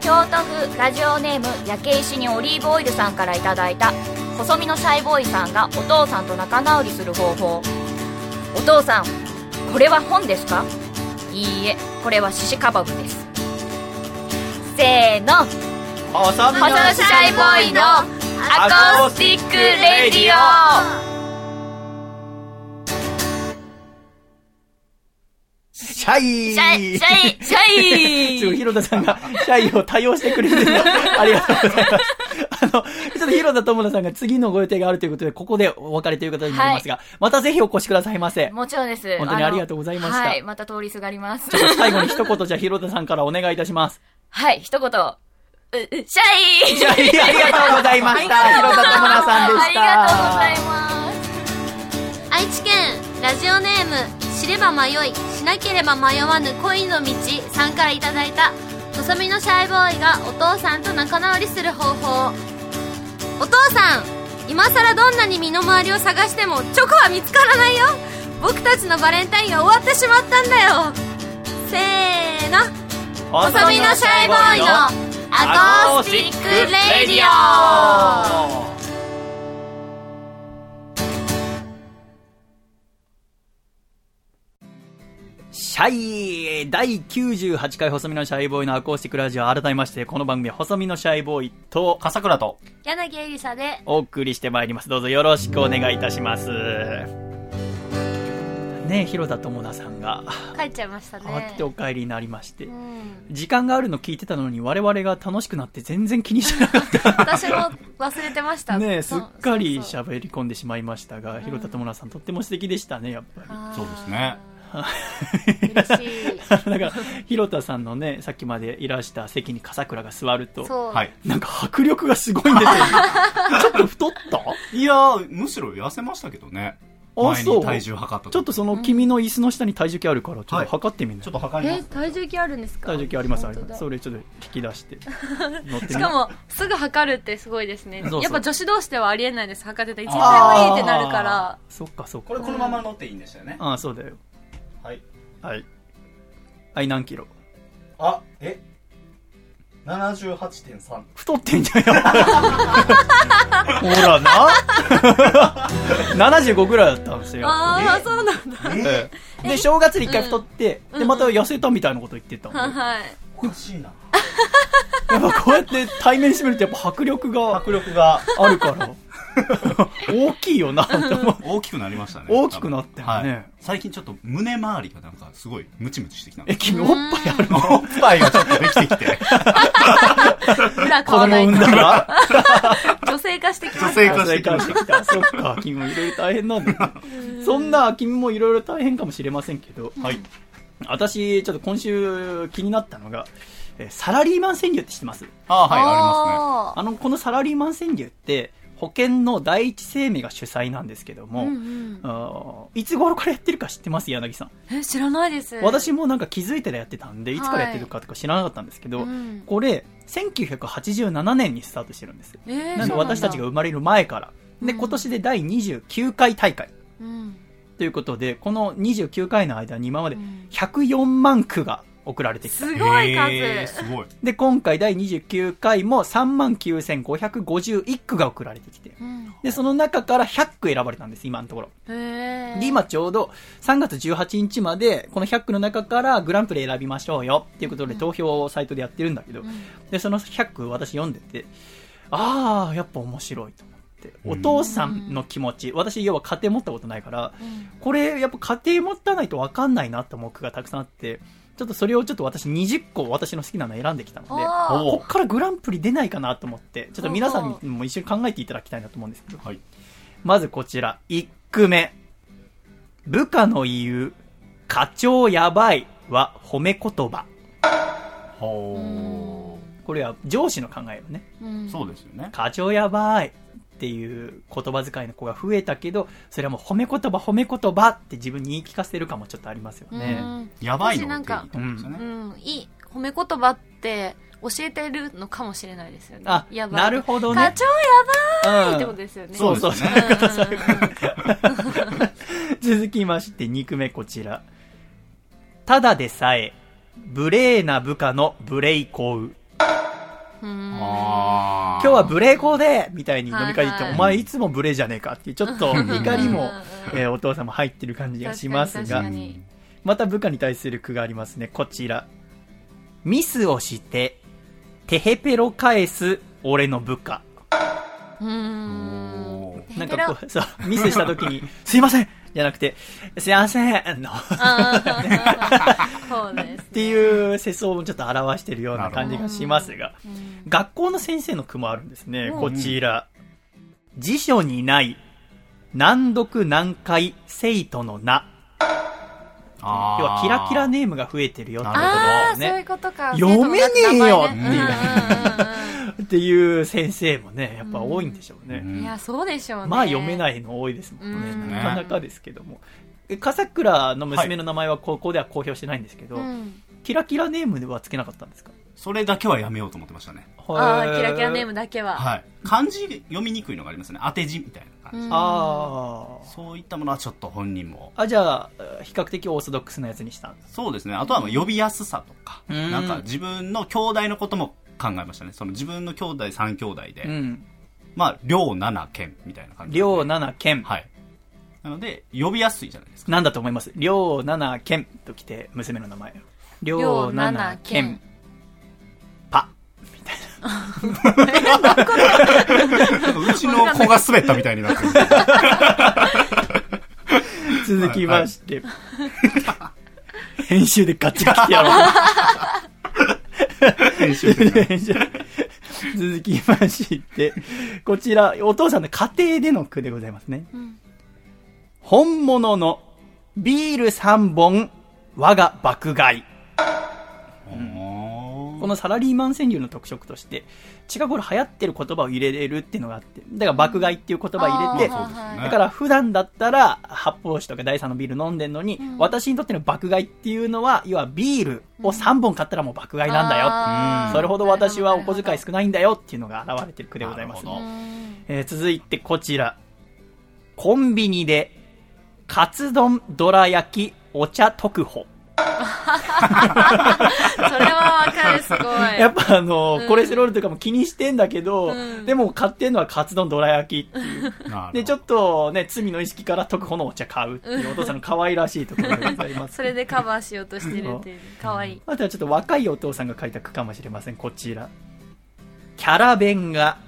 京都府ラジオネーム焼け石にオリーブオイルさんからいただいた細身のシャイボーイさんがお父さんと仲直りする方法。お父さんこれは本ですか？いいえこれはシシカバブですせーの。細身のシャイボーイのアコースティック radio。シャイ。シャイシャイシャイ。すごい、広田さんが、シャイを対応してくれてる。のありがとうございます。あの、ちょっと広田智也さんが次のご予定があるということで、ここでお別れということになりますが、またぜひお越しくださいませ。もちろんです本当にありがとうございました。はい。また通りすがります。ちょっと最後に一言じゃあ広田さんからお願いいたします。はい。一言。ううシャイ。シャイありがとうございました。広田智也さんでした。ありがとうございます。愛知県ラジオネーム知れば迷いしなければ迷わぬ恋の道さんからいただいた細身のシャイボーイがお父さんと仲直りする方法。お父さん今さらどんなに身の回りを探してもチョコは見つからないよ。僕たちのバレンタインが終わってしまったんだよ。せーの。細身のシャイボーイの acoustic radio。シャイ第98回細身のシャイボーイのアコースティックラジオ改めまして、この番組は細身のシャイボーイと、笠倉と、柳エリサでお送りしてまいります。どうぞよろしくお願いいたします。ねえ、広田智也さんが、帰っちゃいましたね慌ててお帰りになりましてう、ん時間があるの聞いてたのに我々が楽しくなって全然気にしなかった。私も忘れてましたねえ、すっかりそう喋り込んでしまいましたが、広田智也さんとっても素敵でしたね、やっぱり。そうですね。嬉しい だから、広田さんのね、さっきまでいらした席に笠倉が座ると、はい。なんか迫力がすごいんですよ。ちょっと太った？いやー、むしろ痩せましたけどね。あそう前に体重測った時ちょっとその君の椅子の下に体重計あるから、ちょっと測ってみな、ちょっと測りまえす。体重計あるんですか？体重計あります、あります。それちょっと引き出して、乗ってみしかも、すぐ測るってすごいですね。そうそうやっぱ女子同士ではありえないです。測ってた。絶対無理ってなるから。そっかそっか。これこのまま乗っていいんでしたよね。ああ、そうだよ。はい。はい。はい、何キロ？あ、え ?78.3。太ってんじゃんよ。ほらな。75ぐらいだったんですよ。ああ、そうなんだ。え？えで、正月に一回太って、で、また痩せたみたいなこと言ってたんで。はい。おかしいな。やっぱこうやって対面してみるとやっぱ迫力が迫力があるから、大きいよなって思う。大きくなりましたね。大きくなったよねはい最近ちょっと胸周りがなんかすごいムチムチしてきたんえ、です。君おっぱいあるの？おっぱいがちょっとできてきて。裏子供買わないと。産んだら女性化してきした。性化してきた。た。そっか、君もいろいろ大変なんだね。そんな君もいろいろ大変かもしれませんけど、はい。私、ちょっと今週気になったのが、えーサラリーマン川柳って知ってます？ああ、はい、ありまあの、このサラリーマン川柳って、保険の第一生命が主催なんですけども、あーいつ頃からやってるか知ってます？柳さん。え、知らないです。私もなんか気づいたらやってたんで、いつからやってるかとか知らなかったんですけど、うんこれ、1987年にスタートしてるんです。えーなんで私たちが生まれる前から。で、今年で第29回大会。うん。ということで、この29回の間に今まで104万句が送られてきた。すごい数。へーすごい。で、今回第29回も3万9551句が送られてきて。うんで、その中から100句選ばれたんです、今のところ。で、今ちょうど3月18日まで、この100句の中からグランプリ選びましょうよっていうことで投票をサイトでやってるんだけど、で、その100句私読んでて、あー、やっぱ面白いと思って。お父さんの気持ち、私要は家庭持ったことないから、これやっぱ家庭持たないと分かんないなって思う句がたくさんあって、ちょっとそれをちょっと私20個私の好きなの選んできたので、こっからグランプリ出ないかなと思って、ちょっと皆さんにも一緒に考えていただきたいなと思うんですけど、はい。まずこちら、1句目。部下の言う、課長やばいは褒め言葉。ほこれは上司の考えよね。ー。そうですよね。課長やばいっていう言葉遣いの子が増えたけど、それはもう褒め言葉褒め言葉って自分に言い聞かせてる感もちょっとありますよね。うんやばいの私なんか。うん、いい褒め言葉って教えてるのかもしれないですよね。あ、やばいなるほどね。課長やばいってことですよね。そうそうそう。うんうん 続きまして、2句目こちら。ただでさえ、無礼な部下の無礼講。あ今日は無礼講でみたいに飲み会行って、はいはい。お前いつも無礼じゃねえかっていう、ちょっと怒りも、えーお父さんも入ってる感じがしますが。また部下に対する句がありますね。こちら。ミスをして、テヘペロ返す俺の部下。うーん。なんかこう、そう、ミスした時に、すいませんじゃなくて、すいませんの。そうです。っていう世相をちょっと表してるような感じがしますが、学校の先生の句もあるんですね。うんこちら。辞書にない、難読難解生徒の名。要はキラキラネームが増えてるよってことね。そういうことか。読めねえよっていうっていう先生もね、やっぱ多いんでしょうね。うんいや、そうでしょうね。まあ読めないの多いですもんね。うんなかなかですけども。え笠倉の娘の名前はここでは公表してないんですけど、うんキラキラネームではつけなかったんですか？それだけはやめようと思ってましたね。ああ、キラキラネームだけは。はい。漢字読みにくいのがありますね。当て字みたいな感じ。うんあそういったものはちょっと本人も。あ。あ、じゃあ、比較的オーソドックスなやつにしたんです。そうですね。あとはまあ呼びやすさとか、うんなんか自分の兄弟のことも考えましたね。その自分の兄弟3兄弟で、うん。まあ、両七県みたいな感じで。両七県。はい。なので、呼びやすいじゃないですか。なんだと思います？両七県と来て、娘の名前。両七県。パ。うちの子が滑ったみたいになってる。続きまして。編集でガッチガチやろう。編集で。編 集続きまして、こちら、お父さんの家庭での句でございますね。本物のビール3本、我が爆買い。このサラリーマン川柳の特色として、近頃流行ってる言葉を入れれるっていうのがあって、だから爆買いっていう言葉を入れて、だから普段だったら発泡酒とか第三のビール飲んでんのに、私にとっての爆買いっていうのは、要はビールを3本買ったらもう爆買いなんだよ。あー。それほど私はお小遣い少ないんだよっていうのが現れてる句でございますえー続いてこちら。コンビニで、カツ丼、どら焼き、お茶特保。それはわかる、すごい。やっぱあの、うんコレステロールとかも気にしてんだけど、うんでも買ってんのはカツ丼、どら焼きっていう。で、ちょっとね、罪の意識から特保のお茶買うっていうお父さんの可愛らしいところでございます。それでカバーしようとしてるっていう。かわいい。あとはちょっと若いお父さんが書いた句かもしれません。こちら。キャラ弁が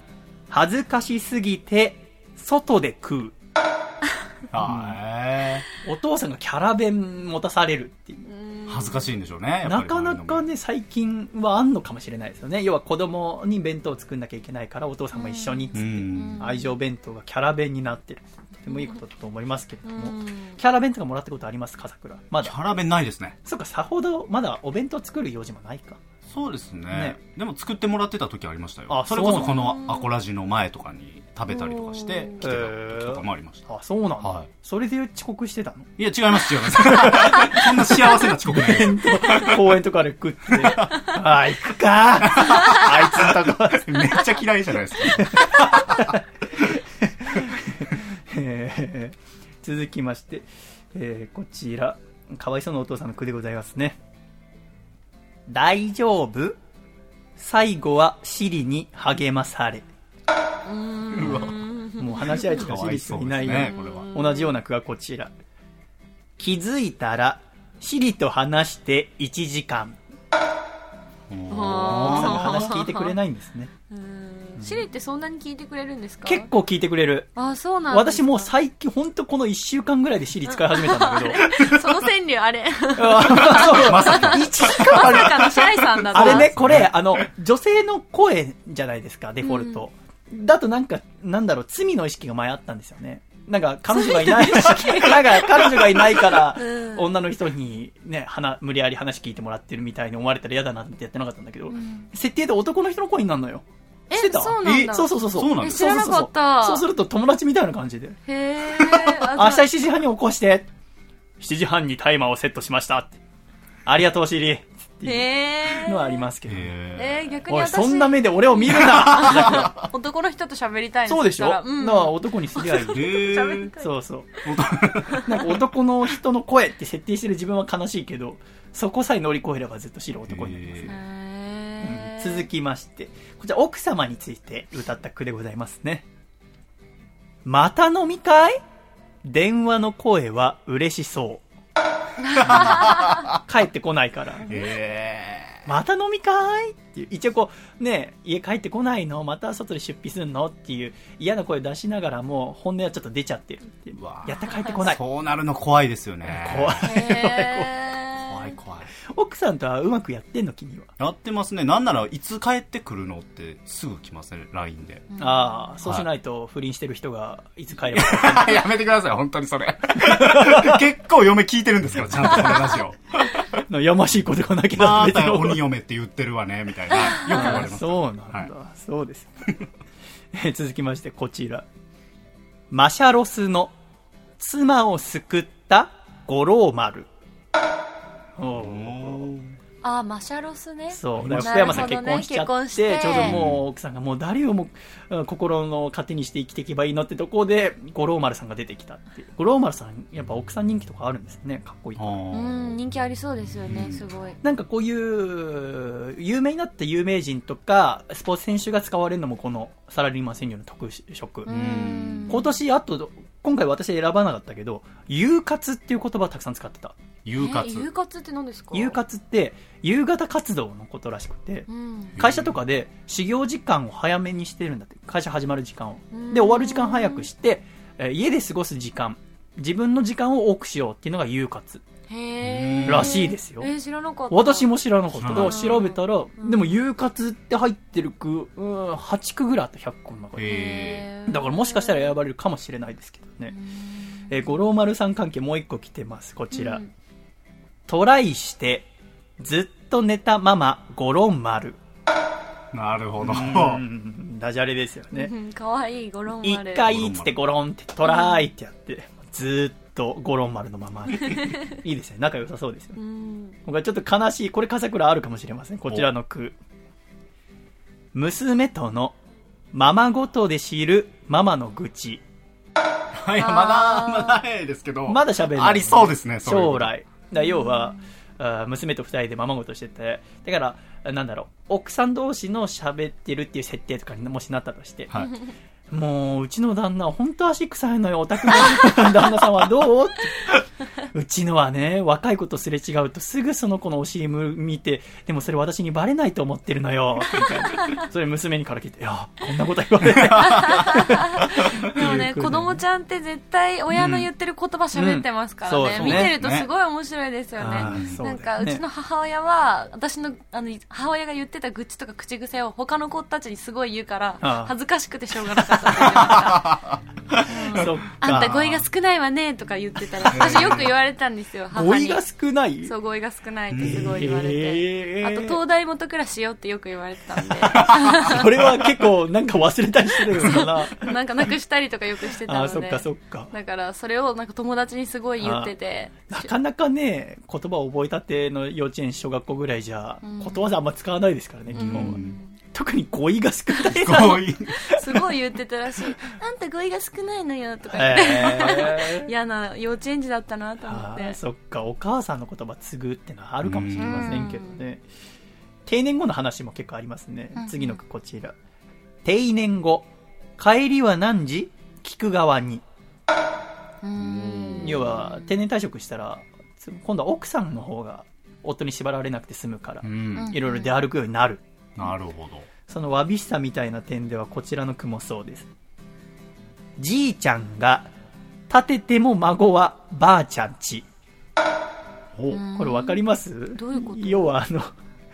恥ずかしすぎて外で食う。あへお父さんがキャラ弁持たされるっていう。ー恥ずかしいんでしょうね。なかなかね、最近はあんのかもしれないですよね。要は子供に弁当を作んなきゃいけないから、お父さんも一緒にっつって、うん。愛情弁当がキャラ弁になってる。とてもいいことだと思いますけれども。うんキャラ弁とかもらったことありますか、桜？まだ。キャラ弁ないですね。そうか、さほど、まだお弁当作る用事もないか。そうですねねでも作ってもらってた時ありましたよ。あそれこそこのアコラジの前とかに食べたりとかして来てた時とかもありました。あ、そうなんだ。はいそれで遅刻してたの？いや、違います、違います。そんな幸せな遅刻ないです。公園とかで食って、あ あ、行くかあいつのとこ。めっちゃ嫌いじゃないですか。えー続きまして、えーこちら、かわいそうなお父さんの句でございますね。大丈夫？最後はシリに励まされ。もう話し相手がシリしかいないよ、ね、これは。同じような句がこちら。気づいたら、シリと話して1時間。奥さんが話聞いてくれないんですね。シリってそんなに聞いてくれるんですか？結構聞いてくれる。あ、そうなん私もう最近、ほんとこの1週間ぐらいでシリ使い始めたんだけど。その川柳、あれ。まさか。1時間まさかのシャイさんだ。あれね、これ、あの、女性の声じゃないですか、デフォルト。だとなんか、なんだろう、罪の意識が前あったんですよね。なんか、彼女がいない。なんか、彼女がいないから、女の人にね、話、無理やり話聞いてもらってるみたいに思われたら嫌だなってやってなかったんだけど、設定で男の人の声になるのよ。えしてた？そうなんだえそうそうそうそう。そうなん知らなかったそうそうそうそうすると友達みたいな感じで。へ明日7時半に起こして。7時半にタイマーをセットしましたって。ありがとう、シリ。ってのはありますけど。えー、逆におい、私、そんな目で俺を見るな 男の人と喋りたいんそうでしょ？だかう男にすりゃいい。へーそうそう。なんか男の人の声って設定してる自分は悲しいけど、そこさえ乗り越えればずっと白男になりますね。へー続きまして、こちら奥様について歌った句でございますね。また飲み会？電話の声は嬉しそう。帰ってこないから。えまた飲み会？っていう。一応こう、ね、家帰ってこないの？また外で出費すんの？っていう嫌な声出しながらも、本音はちょっと出ちゃってるっていう。やった帰ってこない。そうなるの怖いですよね。怖い。怖い怖い。奥さんとはうまくやってんの君は？やってますね。なんならいつ帰ってくるのってすぐ来ますね、LINE で。ああ、そうしないと不倫してる人がいつ帰れば？やめてください、本当にそれ。結構嫁聞いてるんですから、ちゃんとこのラジオ。のやましいことがなきゃまた鬼嫁って言ってるわね、みたいな。よく言われます。そうなんだ。はいそうです。えー続きまして、こちら。マシャロスの妻を救った五郎丸。あーマシャロスねそう。だからな福山さん結婚しちゃって、結婚してちょうどもう奥さんがもう誰をもうん心の糧にして生きていけばいいのってとこで、五郎丸さんが出てきたっていう。五郎丸さん、やっぱ奥さん人気とかあるんですね。かっこいい。うん人気ありそうですよねすごいなんかこういう、有名になった有名人とか、スポーツ選手が使われるのもこのサラリーマン川柳の特色。今年、あと、今回私選ばなかったけど、夕活っていう言葉をたくさん使ってた。夕え夕活って何ですか？夕活って、夕方活動のことらしくて、うん会社とかで始業時間を早めにしてるんだって。会社始まる時間をうん。で、終わる時間早くして、えー家で過ごす時間、自分の時間を多くしようっていうのが夕活らしいですよ。えー知らなかった私も知らなかった。だうんから調べたら、でも、夕活って入ってる句、うん、8句ぐらいあった、100個の中で。へだからもしかしたら選ばれるかもしれないですけどね。えー五郎丸さん関係もう一個来てます。こちら。うんトライして、ずっと寝たまま、五郎丸。なるほど。うんダジャレですよね。うんかわいいゴロン一丸回っつってゴロンってトライってやって、ずーっとゴロン丸のまま。いいですね。仲良さそうですよね。うん僕はちょっと悲しい、これ笠倉あるかもしれません。こちらの句。娘とのままごとで知るママの愚痴。はい、まだ、まだ早いですけど。まだ喋るありそうですね、将。来。だ要は、娘と二人でままごとしてて、だから、あなんだろう、奥さん同士の喋ってるっていう設定とかにもしなったとして、はい。もう、うちの旦那、本当足臭いのよ、お宅の旦那さんはどう？って。うちのはね、若い子とすれ違うとすぐその子のお尻見て、でもそれ私にバレないと思ってるのよ、みたいな。それ娘にから聞いて、いや、こんなこと言われて。でもね。子供ちゃんって絶対親の言ってる言葉喋ってますからね,、うん。そうそうね。見てるとすごい面白いですよね。ねなんかうちの母親は私のあの母親が言ってた愚痴とか口癖を他の子たちにすごい言うから恥ずかしくてしょうがなかった そっか。あんた語彙が少ないわねとか言ってたら私よく言われたんですよ語彙が少ない？そう語彙が少ないってすごい言われて、へー。あと東大元暮らしよってよく言われてたんで。それは結構なんか忘れたりしてるのかな？なんかなくしたりとかよくしてたので。そっかそっか。だからそれをなんか友達にすごい言ってて。なかなかね、言葉を覚えたての幼稚園、小学校ぐらいじゃ、うん。ことわざあんま使わないですからね、基本は。うん特に語彙が少ない語彙。すごい言ってたらしいあんた語彙が少ないのよとか言って、へー 嫌な幼稚園児だったなと思ってそっか、お母さんの言葉継ぐってのはあるかもしれませんけどね。定年後の話も結構ありますねうん。次の句こちら。定年後、帰りは何時？聞く側に。うん要は、定年退職したら、つ今度は奥さんの方が夫に縛られなくて済むからう、ん。いろいろ出歩くようになる。なるほど。そのわびしさみたいな点ではこちらの句もそうです。じいちゃんが、立てても孫はばあちゃんち。これわかります？どういうこと？要はあの、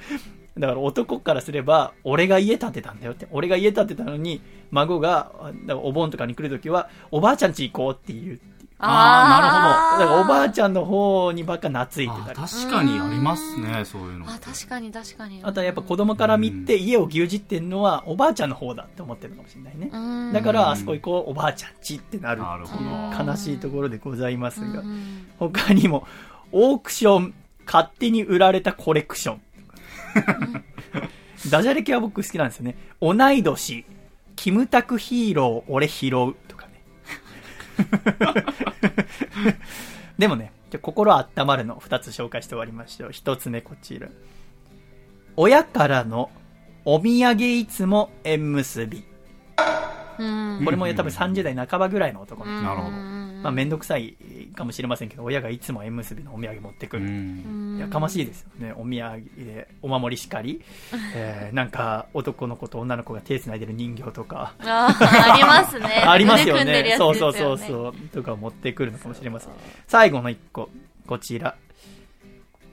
だから男からすれば、俺が家建てたんだよって。俺が家建てたのに、孫が、あだからお盆とかに来るときは、おばあちゃんち行こうっていう。あだからおばあゃちゃんの方にばっか懐いてあたり。確かにありますね、そういうの。あ確かに確かにあとはやっぱ子供から見て家を牛耳ってんのはおばあちゃんの方だって思ってるのかもしれないね。うんだからあそこ行こう、おばあちゃんちってなるなるほど悲しいところでございますがう、ん他にも、オークション、勝手に売られたコレクション。ダジャレ系は僕好きなんですよね。同い年、キムタクヒーロー、俺拾う。でもね、じゃあ心温まるのを2つ紹介して終わりましょう。1つ目こちら。親からのお土産いつも縁結び。うんこれも多分30代半ばぐらいの男の人うんなるほどうんまあ面倒くさいかもしれませんけど、親がいつも縁結びのお土産持ってくる。やかましいですよね。お土産で、お守りしかり、えー、なんか男の子と女の子が手繋いでる人形とか。ありますね ありますよね。やつそうそうそうそう。とか持ってくるのかもしれません。最後の一個、こちら。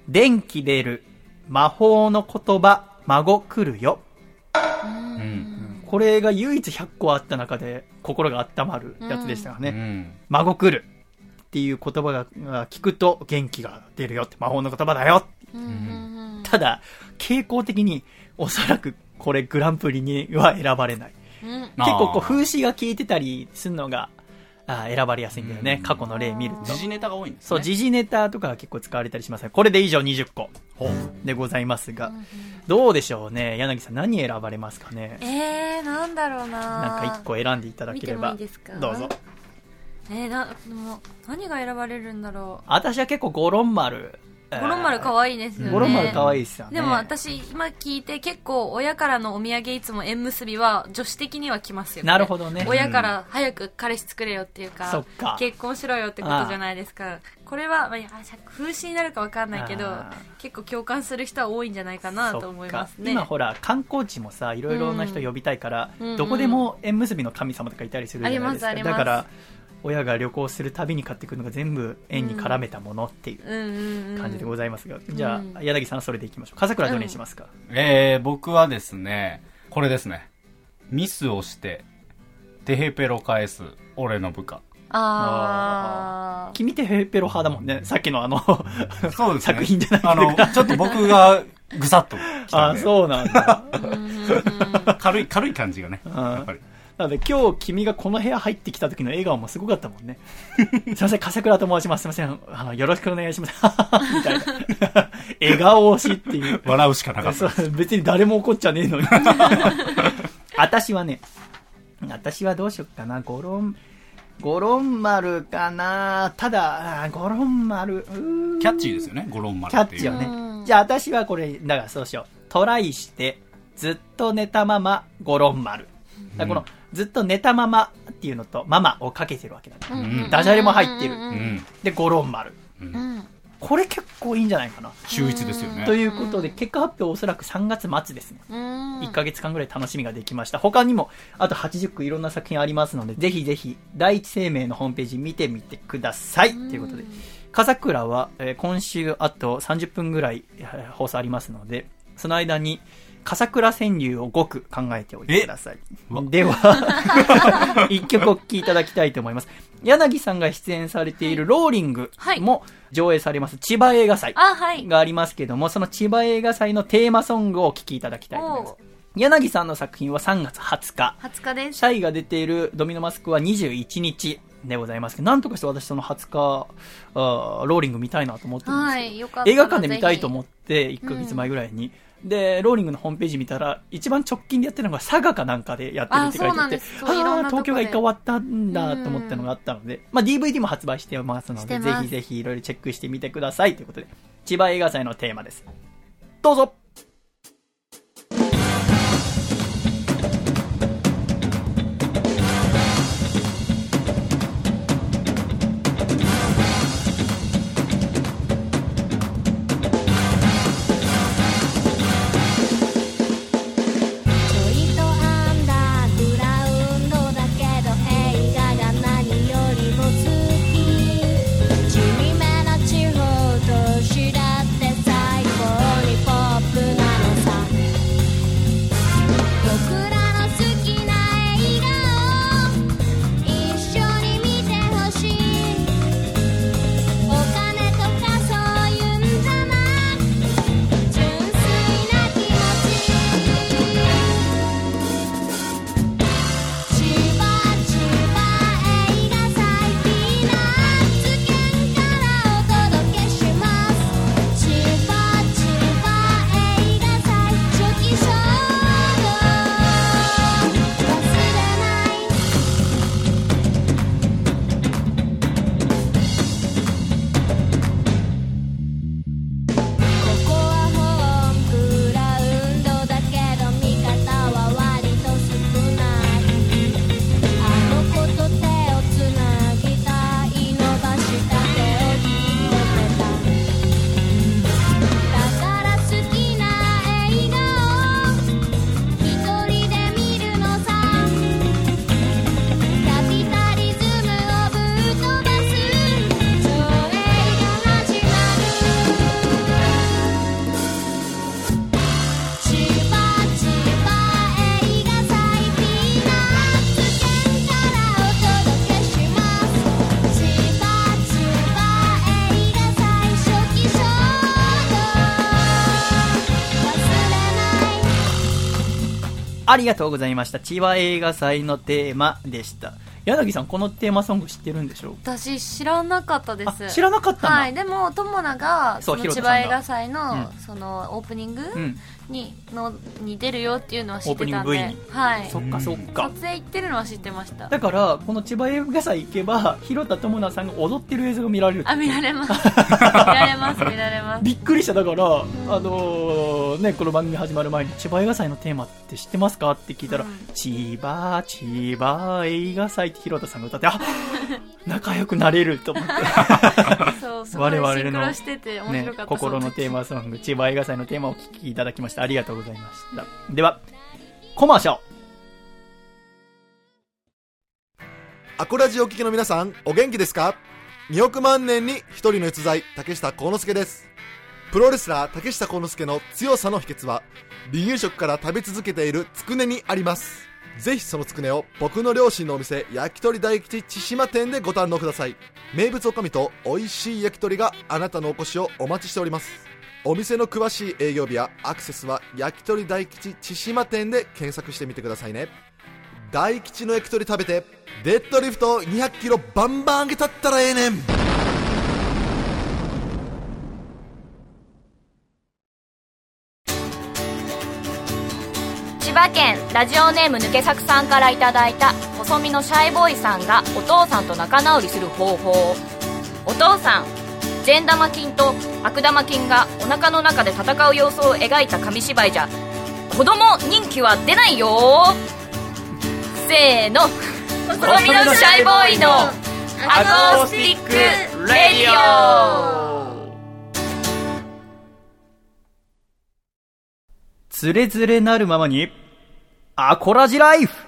電気出る、魔法の言葉、孫来るよ。これが唯一100個あった中で心が温まるやつでしたがね。孫来るっていう言葉がが聞くと元気が出るよって魔法の言葉だよ。ただ、傾向的におそらくこれグランプリには選ばれない。結構こう風刺が効いてたりするのがあー選ばれやすいんだよね。過去の例見ると。時事ネタが多いんですね。そう、時事ネタとかが結構使われたりしますね。これで以上20個でございますが、どうでしょうね？柳さん何選ばれますかね？えー、なんだろうななんか1個選んでいただければ。いいですか？どうぞ。えー、な、でも、何が選ばれるんだろ私は結構ゴロン丸。う。ゴロン丸可愛いですよね。ゴロン丸可愛いですよね。でも私、今聞いて結構親からのお土産いつも縁結びは女子的には来ますよね。なるほどね親から早く彼氏作れよっていうか、そっか結婚しろよってことじゃないですか。これは、まあ、風刺になるかわかんないけどあ、結構共感する人は多いんじゃないかなと思いますね。今ほら観光地もさいろいろな人呼びたいから、うんどこでも縁結びの神様とかいたりするじゃないですかありますありますだから親が旅行するたびに買ってくるのが全部縁に絡めたものっていううんうんうん感じでございますが、じゃあ、うん柳さんはそれでいきましょう笠倉どれにしますか、えー、僕はですね、これですね。ミスをして、テヘペロ返す、俺の部下。あ君ってヘペロ派だもんねさっきのあのそうですね。作品じゃないけどあの、ちょっと僕がぐさっと来たんで。あそうなんだ軽い、軽い感じがね。やっぱり。なので今日君がこの部屋入ってきた時の笑顔もすごかったもんね。すいません、笠倉と申します。すいません、あの、よろしくお願いします。みたいな。笑顔推しっていう。笑うしかなかった別に誰も怒っちゃねえのに。私はね、私はどうしよっかな、ゴロン、ゴロン丸かなただ、ゴロン丸、うーキャッチーですよね、ゴロン丸キャっていう。ッチよね。じゃあ私はこれ、だからそうしよう。トライして、ずっと寝たまま、ゴロン丸。だこの、ずっと寝たままっていうのと、ママをかけてるわけだね。うんダジャレも入ってる。んで、ゴロン丸。これ結構いいんじゃないかな。秀逸ですよね。ということで、結果発表おそらく3月末ですね。1ヶ月間ぐらい楽しみができました。他にも、あと80個いろんな作品ありますので、ぜひぜひ、第一生命のホームページ見てみてください。ということで、笠倉は、えー今週あと30分ぐらいえー放送ありますので、その間に、笠倉川柳を5句考えておいてください。では、一曲お聴きいただきたいと思います。柳さんが出演されているローリングも上映されます千葉映画祭。がありますけども、その千葉映画祭のテーマソングをお聴きいただきたいと思います。柳さんの作品は3月20日。20日です。シャイが出ているドミノマスクは21日でございますけど、なんとかして私その20日、あーローリング見たいなと思ってるんですけど、はい、よかったら映画館で見たいとぜ思って、1ヶ月前ぐらいに。で、ローリングのホームページ見たら、一番直近でやってるのが佐賀かなんかでやってるって書いてあってああ東京が一回終わったんだと思ったのがあったので、まあ DVD も発売してますので、ぜひぜひいろいろチェックしてみてくださいということで、千葉映画祭のテーマです。どうぞありがとうございました。千葉映画祭のテーマでした。柳さん、このテーマソング知ってるんでしょう？私知らなかったです。あ知らなかったはい。でも友名がその千葉映画祭の、うん。そのオープニングうん。にのに出るよっていうのは知ってたんオープニングではい。そっかそっか。撮。影行ってるのは知ってました。だから、この千葉映画祭行けば、広田智奈さんが踊ってる映像が見られる。あ見られます。見られます見られます。びっくりした。だから、あのーね、この番組始まる前に、千葉映画祭のテーマって知ってますか？って聞いたら、うん。千葉、千葉映画祭広田さんが歌って、あ仲良くなれると思って。我々のね心のテーマソング、千葉映画祭のテーマをお聴きいただきました。ありがとうございました。では、コマーシャル。アコラジお聞きの皆さん、お元気ですか ?2 億万年に一人の逸材、竹下幸之助です。プロレスラー竹下幸之助の強さの秘訣は、離乳食から食べ続けているつくねにあります。ぜひそのつくねを僕の両親のお店、焼き鳥大吉千島店でご堪能ください。名物おかみと美味しい焼き鳥があなたのお越しをお待ちしております。お店の詳しい営業日やアクセスは焼き鳥大吉千島店で検索してみてくださいね。大吉の焼き鳥食べてデッドリフト200キロバンバン上げたったらええねん葉県ラジオネーム抜け作さんからいただいた細身のシャイボーイさんがお父さんと仲直りする方法。お父さん善玉菌と悪玉菌がお腹の中で戦う様子を描いた紙芝居じゃ。子供人気は出ないよ。せーの。細身のシャイボーイのアコースティックレディオ。つれづれなるままに、アコラジライフ。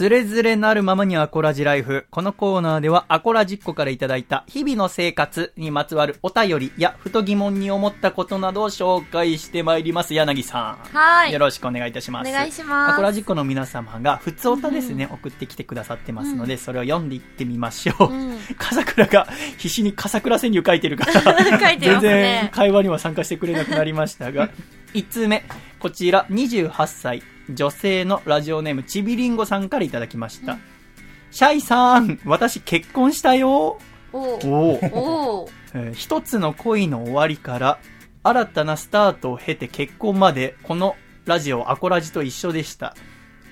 つれづれなるままにアコラジライフ。このコーナーではアコラジっ子からいただいた日々の生活にまつわるお便りやふと疑問に思ったことなどを紹介してまいります。柳さん。はいよろしくお願いいたします。お願いしますアコラジっ子の皆様がふつおたですね、送ってきてくださってますので、それを読んでいってみましょう。うん笠倉が必死に笠倉川柳書いてるから、ね全然会話には参加してくれなくなりましたが、1通目、こちら28歳、女性のラジオネームちびりんごさんからいただきました。シャイさん、私結婚したよ。おお えー一つの恋の終わりから新たなスタートを経て結婚までこのラジオアコラジと一緒でした。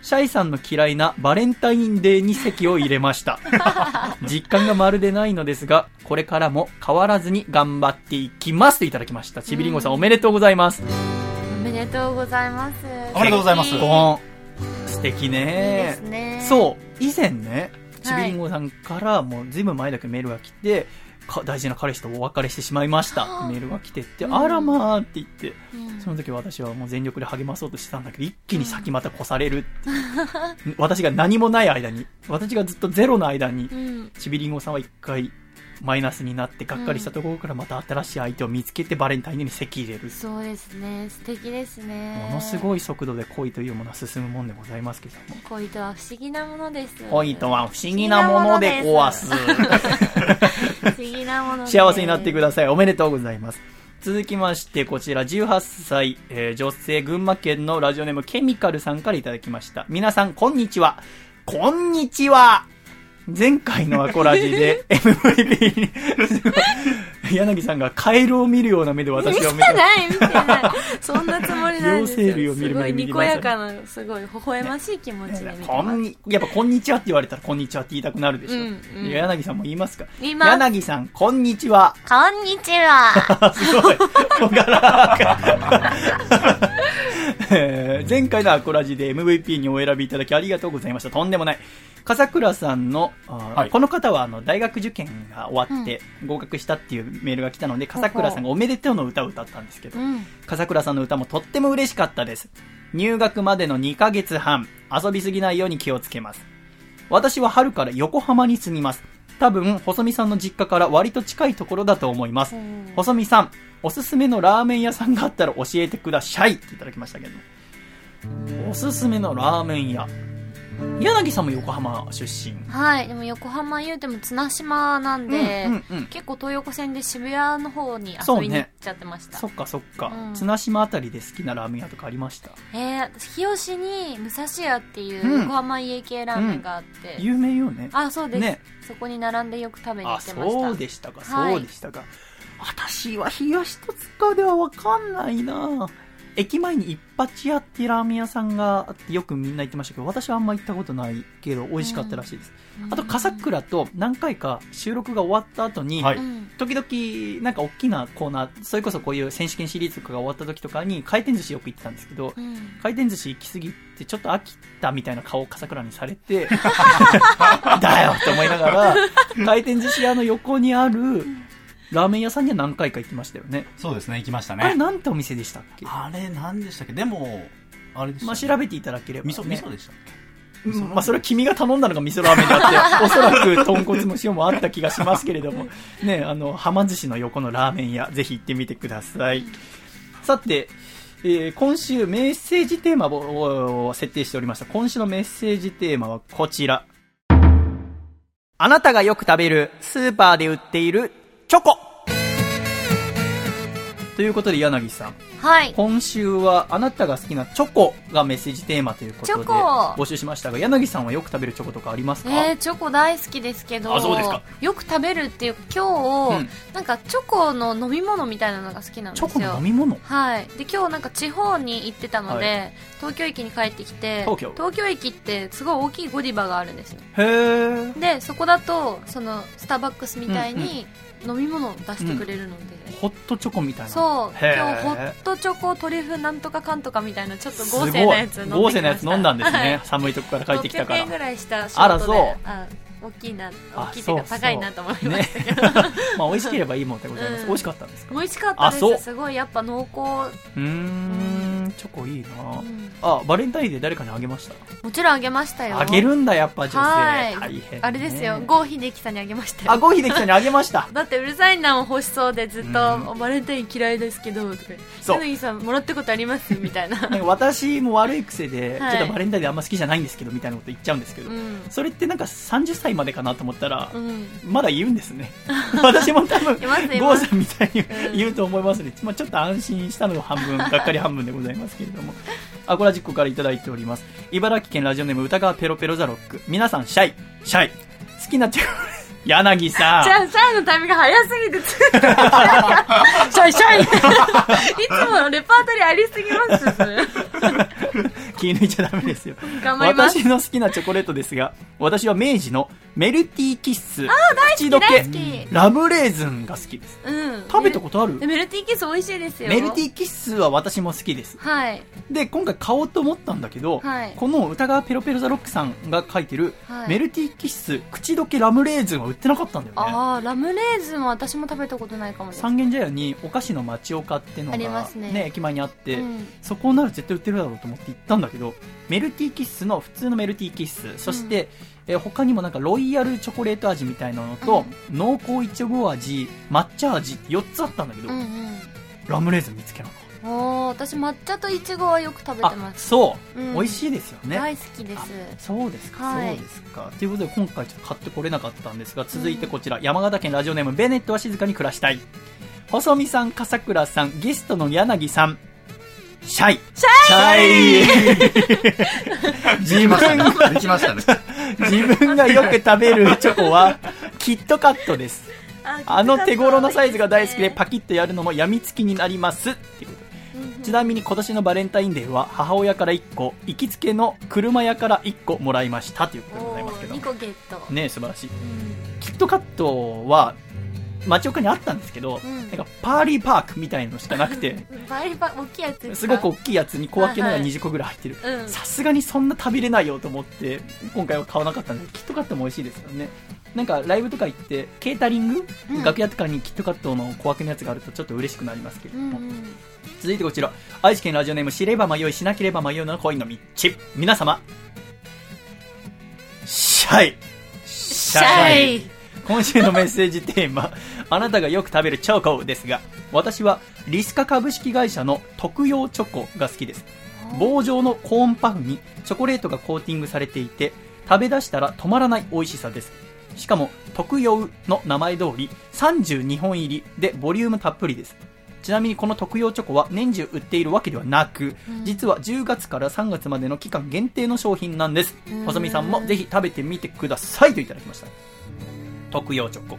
シャイさんの嫌いなバレンタインデーに席を入れました。実感がまるでないのですがこれからも変わらずに頑張っていきますといただきました。ちびりんごさんおめでとうございます。おめでとうございます。おめでとうございます。素敵ね。いいね。そう。以前ねちはい。びりんごさんからもうずいぶん前だけメールが来て、か大事な彼氏とお別れしてしまいました。ってメールが来てって、うん。あらまあって言って、うん。その時私はもう全力で励まそうとしてたんだけど、一気に先また越されるって。いう私が何もない間に、私がずっとゼロの間にう、ん。ちびりんごさんは一回マイナスになってがっかりしたところからまた新しい相手を見つけてバレンタインに席入れる。そうですね素敵ですねものすごい速度で恋というものは進むもんでございますけども。恋とは不思議なものです恋とは不思議なもので壊す。不思議なもの 幸せになってください。おめでとうございます。続きまして、こちら18歳、えー女性群馬県のラジオネームケミカルさんからいただきました。皆さん、こんにちは。こんにちは前回のアコラジで MVP に、柳さんがカエルを見るような目で私を見てない見てない。そんなつもりないです両生類を見るすごいにこやかなすごい微笑ましい気持ちでやっぱこんにちはって言われたらこんにちはって言いたくなるでしょ。うんうん。柳さんも言いますか。柳さん、こんにちは。こんにちは。すごい。ほがらか。え ー前回のアコラジで MVP にお選びいただきありがとうございました。とんでもない。笠倉さんの、はいこの方はあの大学受験が終わって合格したっていうメールが来たので、笠倉さんがおめでとうの歌を歌ったんですけど、うん笠倉さんの歌もとっても嬉しかったです。入学までの2ヶ月半、遊びすぎないように気をつけます。私は春から横浜に住みます。多分、細見さんの実家から割と近いところだと思います。細見さん、おすすめのラーメン屋さんがあったら教えてくださいっていただきましたけど。おすすめのラーメン屋。柳さんも横浜出身。はいでも横浜言うても綱島なんで、うんうんうん。結構東横線で渋谷の方にそうね遊びに行っちゃってました、そっかそっか、うん。綱島あたりで好きなラーメン屋とかありました？えー、私日吉に武蔵屋っていうん。う横浜家系ラーメンがあって、有名よね。あそうです、ね。そこに並んでよく食べに行あ、ってました。そうでしたか、はい。そうでしたか。私は東戸塚ではわかんないな駅前に一八屋っていうラーメン屋さんがあってよくみんな行ってましたけど、私はあんま行ったことないけど、美味しかったらしいです。あと、笠倉と何回か収録が終わった後に、はい。うん時々、なんか大きなコーナー、それこそこういう選手権シリーズとかが終わった時とかに回転寿司よく行ってたんですけど、うん。回転寿司行き過ぎてちょっと飽きたみたいな顔を笠倉にされて、だよって思いながら、回転寿司屋の横にあるラーメン屋さんには何回か行きましたよね。そうですね、行きましたあれね。なんてお店でしたっけ？あれ、なんでしたっけ？でも、あれでしたまあ調べていただければ、ね。味噌、味噌でしたっうんまあそれは君が頼んだのが味噌ラーメンであって、おそらく豚骨も塩もあった気がしますけれども、ね、あの、はま寿司の横のラーメン屋、ぜひ行ってみてください。さて、えー今週メッセージテーマをを設定しておりました。今週のメッセージテーマはこちら。あなたがよく食べるスーパーで売っているチョコ。ということで柳さん、はい。今週はあなたが好きなチョコがメッセージテーマということで募集しましたが柳さんはよく食べるチョコとかありますか、えー、チョコ大好きですけどあそうですか。よく食べるっていう今日、うん。なんかチョコの飲み物みたいなのが好きなんですチよョコの飲み物？はい。で今日なんか地方に行ってたので、は東京駅に帰ってきて東京。駅ってすごい大きいゴディバがあるんですよ。へー。でそこだとそのスターバックスみたいに飲み物を出してくれるので、ホットチョコみたいな。そう。今日ホットチョコトリュフなんとかかんとかみたいなちょっと豪勢なやつ飲ん豪勢なやつ飲んだんですね、はい寒いとこから帰ってきたか600ら円ぐらいしたショートで。あらそう。あ大きいなあ大きいっていうか高いなと思いましたけど、まあ美味しければいいもんでございます、うん。美味しかったんですか？美味しかったです。すごいやっぱ濃厚。うーんチョコいいな、ん。あバレンタインで誰かにあげました？もちろんあげましたよ。あげるんだやっぱ女性。はい。大変、ね、あれですよ。郷秀樹さんにあげましたよ。あ郷秀樹さんにあげました。だってうるさいなも欲しそうでずっとバレンタイン嫌いですけどとか柳さんもらったことあります？みたいな。私も悪い癖で、はい。ちょっとバレンタインであんま好きじゃないんですけどみたいなこと言っちゃうんですけど、うん。それってなんか30歳までかなと思ったら、うん。まだ言うんですね。私も多分郷さんみたいにうん言うと思いますので、まあ、ちょっと安心したのが半分がっかり半分でございますけれども。アコラジックからいただいております。茨城県ラジオネーム歌川ペロペロザロック。皆さんシャイ。シャイ。好きなチョコ 柳さん。じゃあシャイのタイミング早すぎてつシャイシャイ。いつものレパートリーありすぎます 気抜いちゃダメですよ。私の好きなチョコレートですが私は明治のメルティーキッス。あ大好き口どけ。ラブレーズンが好きです。うん。食べたことある？でメルティーキス美味しいですよ。メルティーキッスは私も好きです。はい。で今回買おうと思ったんだけど、はい。この歌川ペロペロザロックさんが書いてる、はい。メルティーキッス口どけラムレーズンは売ってなかったんだよね。ああラムレーズンは私も食べたことないかも三軒茶屋にお菓子の町岡ってのありが、ますね。駅前にあって、うん。そこなら絶対売ってるだろうと思って行ったんだけどメルティーキッスの普通のメルティーキッスそして、えー他にもなんかロイヤルチョコレート味みたいなのと、濃厚いちご味抹茶味って4つあったんだけど、うんうん。ラムレーズン見つけなかっおー私抹茶といちごはよく食べたてます。そう、うん。美味しいですよね。大好きです。そうですか、はい。そうですか。ということで今回ちょっと買ってこれなかったんですが、続いてこちら、山形県ラジオネームベネットは静かに暮らしたい。細見さん、笠倉さん、ゲストの柳さん、シャイ。シャイ 自分が、できましたね。自分がよく食べるチョコは、キットカットです。あの手頃なサイズが大好きでパキッとやるのも病みつきになります。っていうことでちなみに今年のバレンタインデーは母親から1個、行きつけの車屋から1個もらいましたということでございますけど。2個ゲットね素晴らしい、キットカットは町岡にあったんですけど、うん。なんかパーリーパークみたいのしかなくて バリバリ大きいやつですごく大きいやつに小分けのがはいはい。20個ぐらい入ってる。うん。さすがにそんな食べれないよと思って今回は買わなかったんでキットカットも美味しいですよね。なんかライブとか行ってケータリング、うん。楽屋とかにキットカットの小分けのやつがあるとちょっと嬉しくなりますけれども、うんうん続いてこちら愛知県ラジオネーム知れば迷いしなければ迷うの恋の道皆様。シャイ。シャイ今週のメッセージテーマあなたがよく食べるチョコですが私はリスカ株式会社の特用チョコが好きです。棒状のコーンパフにチョコレートがコーティングされていて食べ出したら止まらない美味しさです。しかも特用の名前通り32本入りでボリュームたっぷりです。ちなみにこの特用チョコは年中売っているわけではなく、実は10月から3月までの期間限定の商品なんです。うん。細見さんもぜひ食べてみてくださいといただきました特用チョコ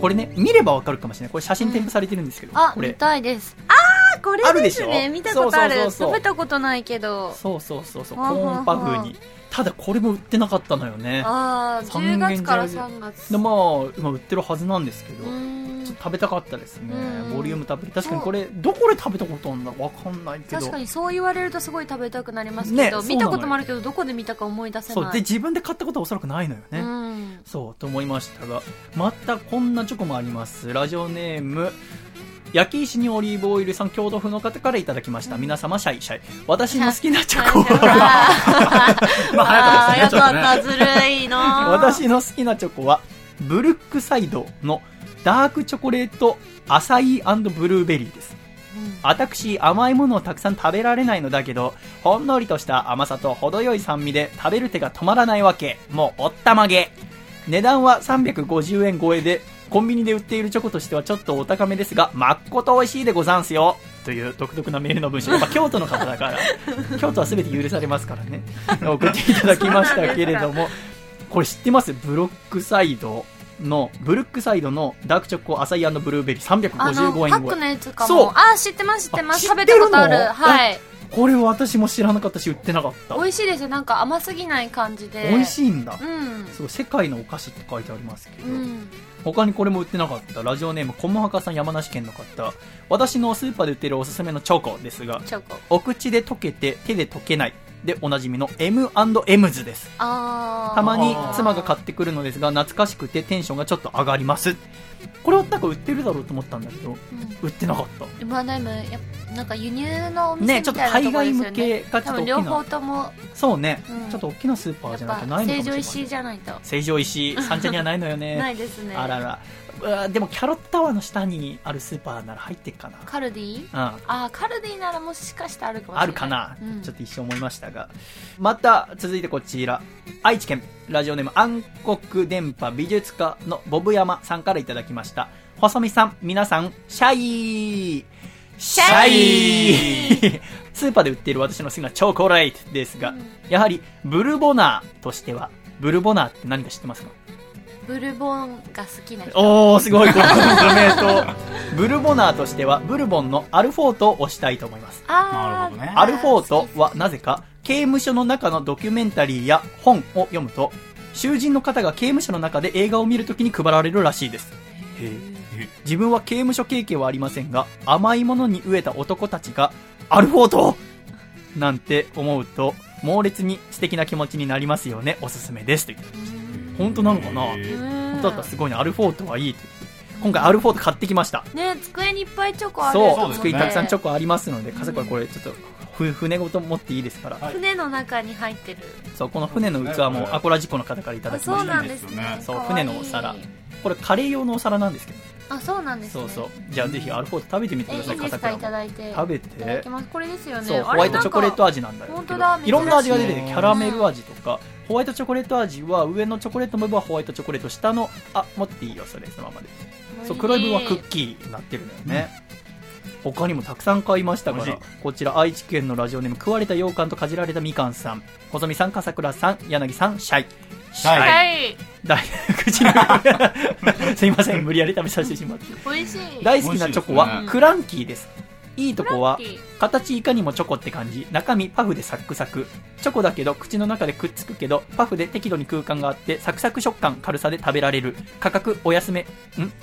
これね見ればわかるかもしれない。これ写真添付されてるんですけど、あ見これ。たいです。ああこれであるでしょ？すね見たことある。そうそうそうそう。食べたことないけど。そうそうそうそう。コはあはあーンパフにただこれも売ってなかったのよね。ああ10三軒月から茶屋で3月。でまあ今売ってるはずなんですけどちょっと食べたかったですね。うん。ボリュームたっぷり。確かにこれどこで食べたことあるんだわかんないけど。確かにそう言われるとすごい食べたくなりますねけど、そうなのよ見たこともあるけどどこで見たか思い出せそうでない自分で買ったことはおそらくないのよね、うん。そうと思いましたがまたこんなチョコもあります。ラジオネーム焼き石にオリーブオイルさん京都府の方からいただきました、皆様シャイシャイ。私の好きなチョコ。は まあ、早かったかですね、ずるいな 私の好きなチョコはブルックサイドのダークチョコレートアサイーブルーベリーです。私甘いものをたくさん食べられないのだけどほんのりとした甘さと程よい酸味で食べる手が止まらないわけ。もうおったまげ。値段は350円超えでコンビニで売っているチョコとしてはちょっとお高めですがまっこと美味しいでござんすよ。という独特なメールの文章。やっぱ京都の方だから。京都は全て許されますからね。送っていただきましたけれども。これ知ってます？ブロックサイドのブルックサイドのダークチョコアサイブルーベリー。あの355円超え。パックのやつかそう。もあー知ってます知ってます。あ食べたことある。はいこれ私も知らなかったし売ってなかった。美味しいですよ。なんか甘すぎない感じで。美味しいんだ、うん。そう世界のお菓子って書いてありますけど、うん。他にこれも売ってなかった。ラジオネームコモハカさん山梨県の方。私のスーパーで売ってるおすすめのチョコですがチョコ。お口で溶けて手で溶けない。でおなじみの M&M's です。たまに妻が買ってくるのですが懐かしくてテンションがちょっと上がりますこれはなんか売ってるだろうと思ったんだけど、売ってなかった。ルマナイムやっなんか輸入のお店ねみたいなとこですよねちょっと海外向けがちょっと両方とも。そうね、うん。ちょっと大きなスーパーじゃなくてないのかもしれない成城石井じゃないと。成城石井三茶にはないのよね。ないですね。あららうわでもキャロットタワーの下にあるスーパーなら入ってっかな。カルディ？うん。あーカルディならもしかしてあるかもしれない。あるかな、うん。ちょっと一瞬思いましたが。また続いてこちら愛知県ラジオネーム暗黒電波美術家のボブ山さんからいただきました。細見さん皆さんシャイ。シャイ。スーパーで売っている私の好きなチョコレートですが、やはりブルボナーとしてはブルボナーって何か知ってますか？ブルボンが好きな人おー、すごい、このコメント。ブルボナーとしては、ブルボンのアルフォートを押したいと思います。あなるほどね。アルフォートはなぜか、刑務所の中のドキュメンタリーや本を読むと、囚人の方が刑務所の中で映画を見るときに配られるらしいです。自分は刑務所経験はありませんが、甘いものに飢えた男たちが、アルフォートなんて思うと、猛烈に素敵な気持ちになりますよね。おすすめです。と言って本当なのかな？本当だったらすごいね。アルフォートはいいと。今回アルフォート買ってきました。ね机にいっぱいチョコあるそう、机にたくさんチョコありますので、笠倉これちょっと、ふ船ごと持っていいですから。船の中に入ってるそう、この船の器もアコラジコの方からいただあそうきました。なんですねそう、船のお皿。これカレー用のお皿なんですけど。あそうなんですねそうそう。じゃあぜひアルフォート食べてみてえください、いいですか？い。ただいて食べていただきますこれですよねそう、ホワイトチョコレート味なんだよ。本当だいろんな味が出てて、キャラメル味とか、ホワイトチョコレート味は上のチョコレートの部分はホワイトチョコレート、下の、あ、持っていいよ、それ、そのままで。そう、黒い部分はクッキーになってるのよね。他にもたくさん買いましたからこちら愛知県のラジオネーム、食われた羊羹とかじられたみかんさん、細見さん、笠倉さん、柳さん、シャイ。シャイ。はい大口に すいません、無理やり食べさせてしまって。美味しい大好きなチョコはクランキーです。いいとこは形いかにもチョコって感じ、中身パフでサックサク。チョコだけど口の中でくっつくけど、パフで適度に空間があって、サクサク食感、軽さで食べられる。価格お安め、ん？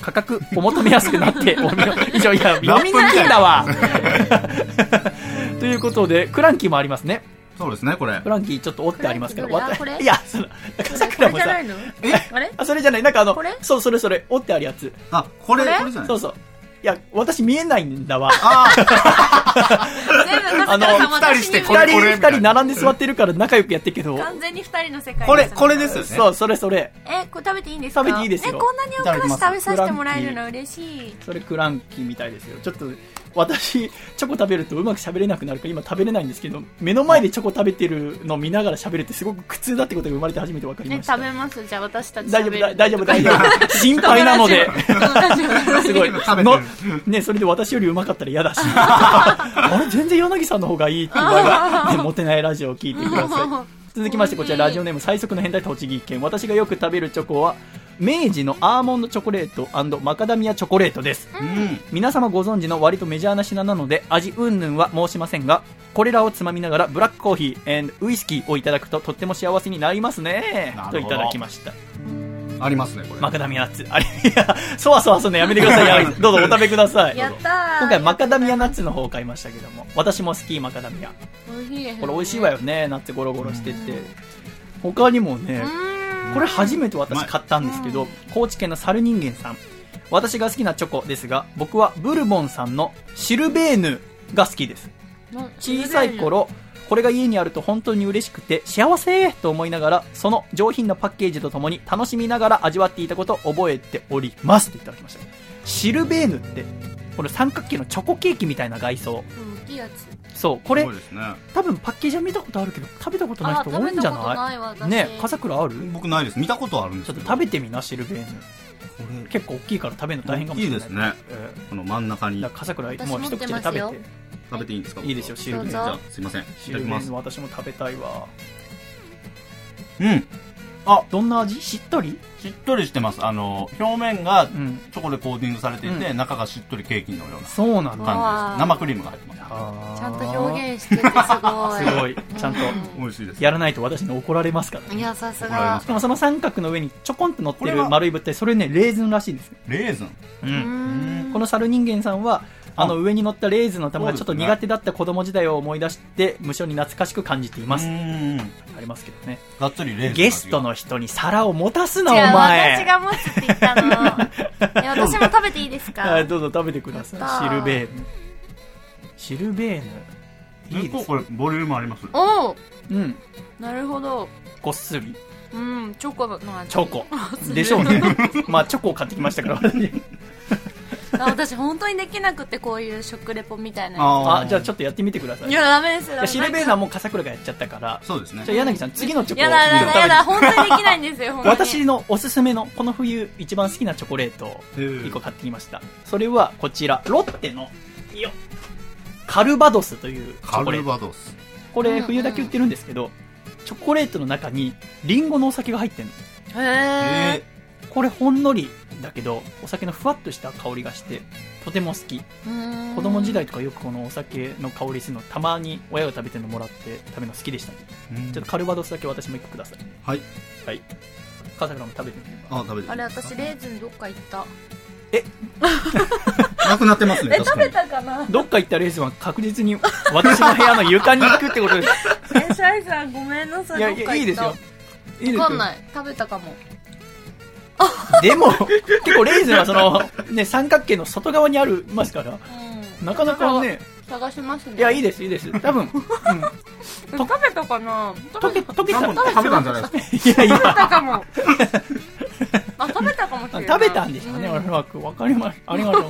価格お求めやすくなって、お見以上、いや、読みにくいんだわ。ということで、クランキーもありますね。そうですね、これク。ランキーちょっと折ってありますけど、いや、その、こ笠倉もされじゃな、いの？あれ？あ、それじゃない、なんかあのこれ、そう、それそれ、折ってあるやつ。あ、これ、これ？これじゃない？そうそう。いや、私見えないんだわ。全部笠倉さん二人して二人、二人並んで座ってるから仲良くやってるけど。完全に二人の世界これ、ですねこれですよね。そう、それそれ。えこれ食べていいんですか？食べていいですよえこんなにお菓子食べさせてもらえるの嬉しいそれクランキーみたいですよ。ちょっと、私、チョコ食べるとうまく喋れなくなるから今食べれないんですけど、目の前でチョコ食べてるのを見ながら喋るってすごく苦痛だってことが生まれて初めて分かりえました。食べます？じゃあ私たち大丈夫、大丈夫、大丈夫。心配なので。すごい。食べてるのね、それで私よりうまかったら嫌だし。あれ、全然柳さんの方がいいっていう場合は、ね、モテないラジオを聞いてください。続きまして、こちらラジオネーム最速の変態栃木県。私がよく食べるチョコは、明治のアーモンドチョコレートマカダミアチョコレートです。うん。皆様ご存知の割とメジャーな品なので味云々は申しませんがこれらをつまみながらブラックコーヒーウイスキーをいただくととっても幸せになりますね。といただきました。ありますね、これ。マカダミアナッツ。あれいやそわそわするのやめてください。どうぞお食べください。やったー。今回マカダミアナッツの方を買いましたけども私も好きマカダミア。美味しいね。これ美味しいわよねナッツゴロゴロしてて。他にもねこれ初めて私買ったんですけど高知県の猿人間さん。私が好きなチョコですが僕はブルボンさんのシルベーヌが好きです。小さい頃これが家にあると本当に嬉しくて幸せと思いながらその上品なパッケージとともに楽しみながら味わっていたことを覚えておりますといただきました。シルベーヌってこれ三角形のチョコケーキみたいな外装。うんいいやつそうこれそうですね。多分パッケージは見たことあるけど食べたことない人多いんじゃなないね笠倉ある？僕ないです。見たことあるんですちょっけど。と食べてみなシルベーヌ結構大きいから食べるの大変かもしれないいいですね。えこの真ん中にーだから笠倉もう一口で食べて食べていいんですか？いいですよシルベーヌじゃあ、すいません。いシ。ルベーヌ私も食べたいわうん。どんな味？しっとり？しっとりしてます。あの、表面がうん。チョコでコーティングされていて、う中がしっとりケーキのようなそうなんだ。感わーじです。生クリームが入ってます。ちゃんと表現しててすごい。すごい。ちゃんと 美味しいです。やらないと私に怒られますからね。いやさすが。怒られます。でもその三角の上にちょこんと乗ってる丸い物体それねレーズンらしいですね。レーズン。ううんん。この猿人間さんはあの上に乗ったレーズンの玉がちょっと苦手だった子供時代を思い出して無性に懐かしく感じています。うん。ありますけどね。がっつりレーズン。ゲスト。の人に皿を持たすなお前。私が持つって言ったの。私も食べていいですか？はいどうぞ食べてください。シルベーヌ。シルベーヌ？いいですこれ、ボリュームあります？おおうん。なるほど。ごっすり。うんチョコの味チョコ。でしょうね。まあチョコを買ってきましたから私本当にできなくてこういう食レポみたいなやああじゃあちょっとやってみてください。ついやダメですよ。シルベーヌはもう笠倉がやっちゃったから。そうですね。じゃあ。柳さん次のチョコをやだやだやだ本当にできないんですよ 本当に。私のおすすめのこの冬一番好きなチョコレートを1個買ってきました。それはこちらロッテのよっカルバドスというチカルョコレート。バドス。これ冬だけ売ってるんですけどチョコレートの中にリンゴのお酒が入ってるの。へえこれほんのりだけどお酒のふわっとした香りがしてとても好き。子供時代とかよくこのお酒の香りするのたまに親が食べてるのもらって食べるの好きでしたね。うん。ちょっとカルバドスだけ私も1個ください。はい。はい笠倉も食べてみて。あ、食べてあれ私レーズンどっか行った。なくなってますね、え食べ。たかな？どっか行ったレーズンは確実に私の部屋の床に行くってことです。えシャイさんごめんなさい。いやいどっか行った。やいいですよ。いいですよ。わかんない。食べたかも でも結構レーズンはそのね三角形の外側にありますからうん。なかなかね。探しますね。いやいいですいいです。多分、うん、食べたかな？溶け溶けた食べたんじゃないですか。いやいや食べたかも。あ食べたかもしれない。食べたんでしょうね、おそらく。わかります。ありがとう。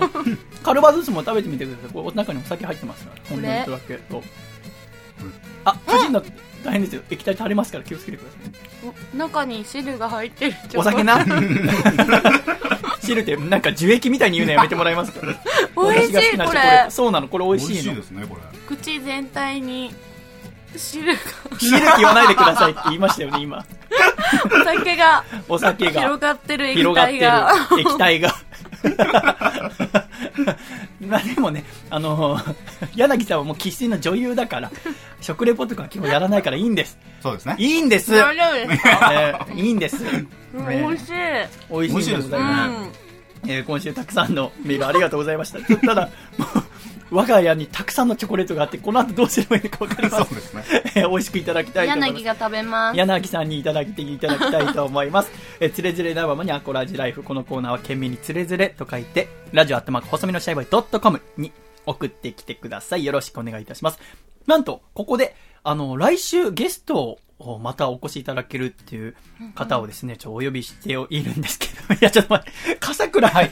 カルバドスも食べてみてください。これ中にお酒入ってますから。ほんのちょっとだけ。そう。あ、かじんの大変ですよ。液体垂れますから気をつけてください。お中に汁が入ってるお酒な。汁ってなんか樹液みたいに言うのやめてもらえますか？美味しいこれそうなの、これ美美味しいの味しいで。すね、これ。口全体に汁が汁って言わないでくださいって言いましたよね、今。お酒がお酒が。広がってる液広がってる体が液体が。まあでもね、あの 柳さんはもう生粋の女優だから、食レポとか基本やらないからいいんです。そうですね。いいんです。大丈夫ですか？えーいいんです。美味しい美味しいでございうんます。えー今週たくさんのメールありがとうございました。ただ、もう我が家にたくさんのチョコレートがあって、この後どうすればいいのか分かりません。そうですね。えー美味しくいただきたいと思います柳。が食べます柳さんにいただいていただきたいと思います。えー、つれづれなままにアコラジライフ。このコーナーは懸命につれづれと書いて、ラジオアットマーク細身のシャイボーイドットコムに送ってきてください。よろしくお願いいたします。なんと、ここで、あの、来週ゲストおまたお越しいただけるっていう方をですね、ちょ、お呼びしているんですけど、いや、ちょっと待って、笠倉さん、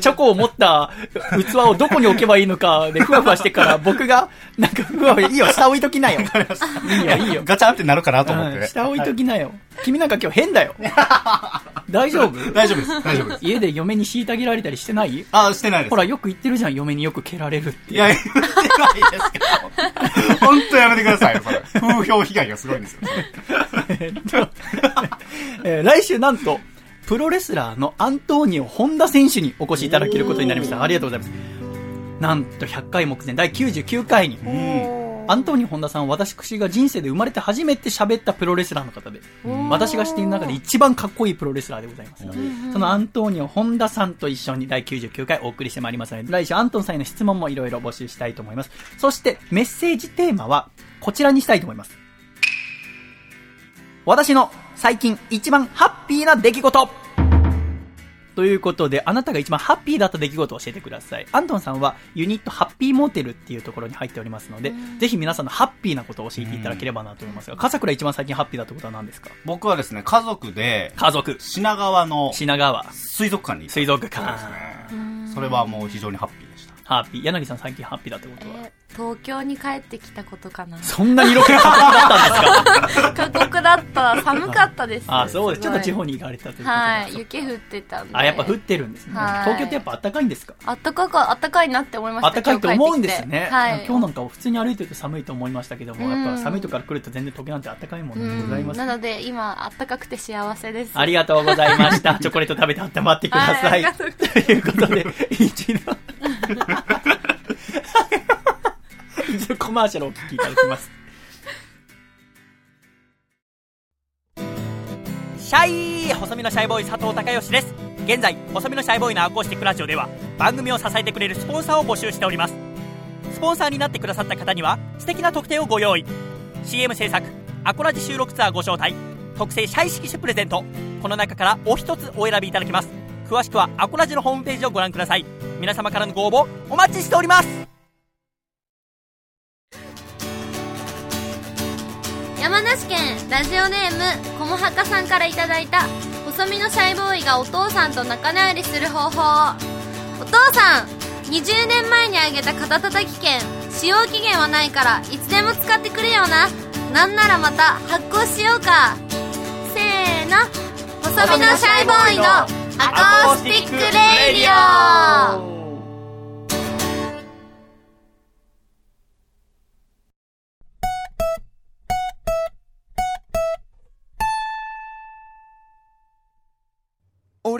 チョコを持った器をどこに置けばいいのかで、ふわふわしてから、僕が、なんか、ふわふわ、いいよ、下置いときなよ。いいよ、いいよ。ガチャンってなるかなと思ってうん下置いときなよ。君なんか今日変だよ。大丈夫？大丈夫です大丈夫です家で嫁に虐げられたりしてない？あ、してないです。ほら、よく言ってるじゃん、嫁によく蹴られるって。いや、言ってないですけど。本当やめてくださいよ、それ。風評被害がすごいんですよ。えー来週なんと、プロレスラーのアントニオ・本田選手にお越しいただけることになりました。ありがとうございます。なんと100回目前第99回に、アントニオ・本田さんは私が人生で生まれて初めて喋ったプロレスラーの方で、私が知っている中で一番かっこいいプロレスラーでございますので、そのアントニオ・本田さんと一緒に第99回お送りしてまいりますので、来週アントンさんへの質問もいろいろ募集したいと思います。そしてメッセージテーマはこちらにしたいと思います。私の最近一番ハッピーな出来事ということで、あなたが一番ハッピーだった出来事を教えてください。アントンさんはユニットハッピーモテルっていうところに入っておりますので、ぜひ皆さんのハッピーなことを教えていただければなと思いますが、笠倉一番最近ハッピーだったことは何ですか？僕はですね、家族で、家族。品川の品川。水族館に行った水族館。それはもう非常にハッピーでした。ハッピー。柳さん最近ハッピーだったことは？え東京に帰ってきたことかな。そんなに色気過酷だったんですか？過酷だった。寒かったです。あ、そうです。ちょっと地方にに行かれたということで。はい。雪降ってたんで。あ、やっぱ降ってるんですね。はい。東京ってやっぱ暖かいんですか？あったかかあったかいなって思いました。あったかいと思うんですね。はい。今日なんか普通に歩いてると寒いと思いましたけども、うん。やっぱ寒いとこから来ると全然東京なんて暖かいものでございます。なので今あったかくて幸せです。ありがとうございました。チョコレート食べて温まってください。はい。ということで、一度 コマーシャルをお聞きいただきます。シャイ細身のシャイボーイ佐藤孝義です。現在、細身のシャイボーイのアコースティックラジオでは、番組を支えてくれるスポンサーを募集しております。スポンサーになってくださった方には、素敵な特典をご用意。CM 制作、アコラジ収録ツアーご招待、特製シャイ色紙プレゼント、この中からお一つお選びいただけます。詳しくはアコラジのホームページをご覧ください。皆様からのご応募、お待ちしております山梨県ラジオネームこもはかさんからいただいた細身のシャイボーイがお父さんと仲直りする方法。お父さん20年前にあげた肩たたき券使用期限はないからいつでも使ってくれよな。なんならまた発行しようか。せーの。細身のシャイボーイのアコースティックレイディオ。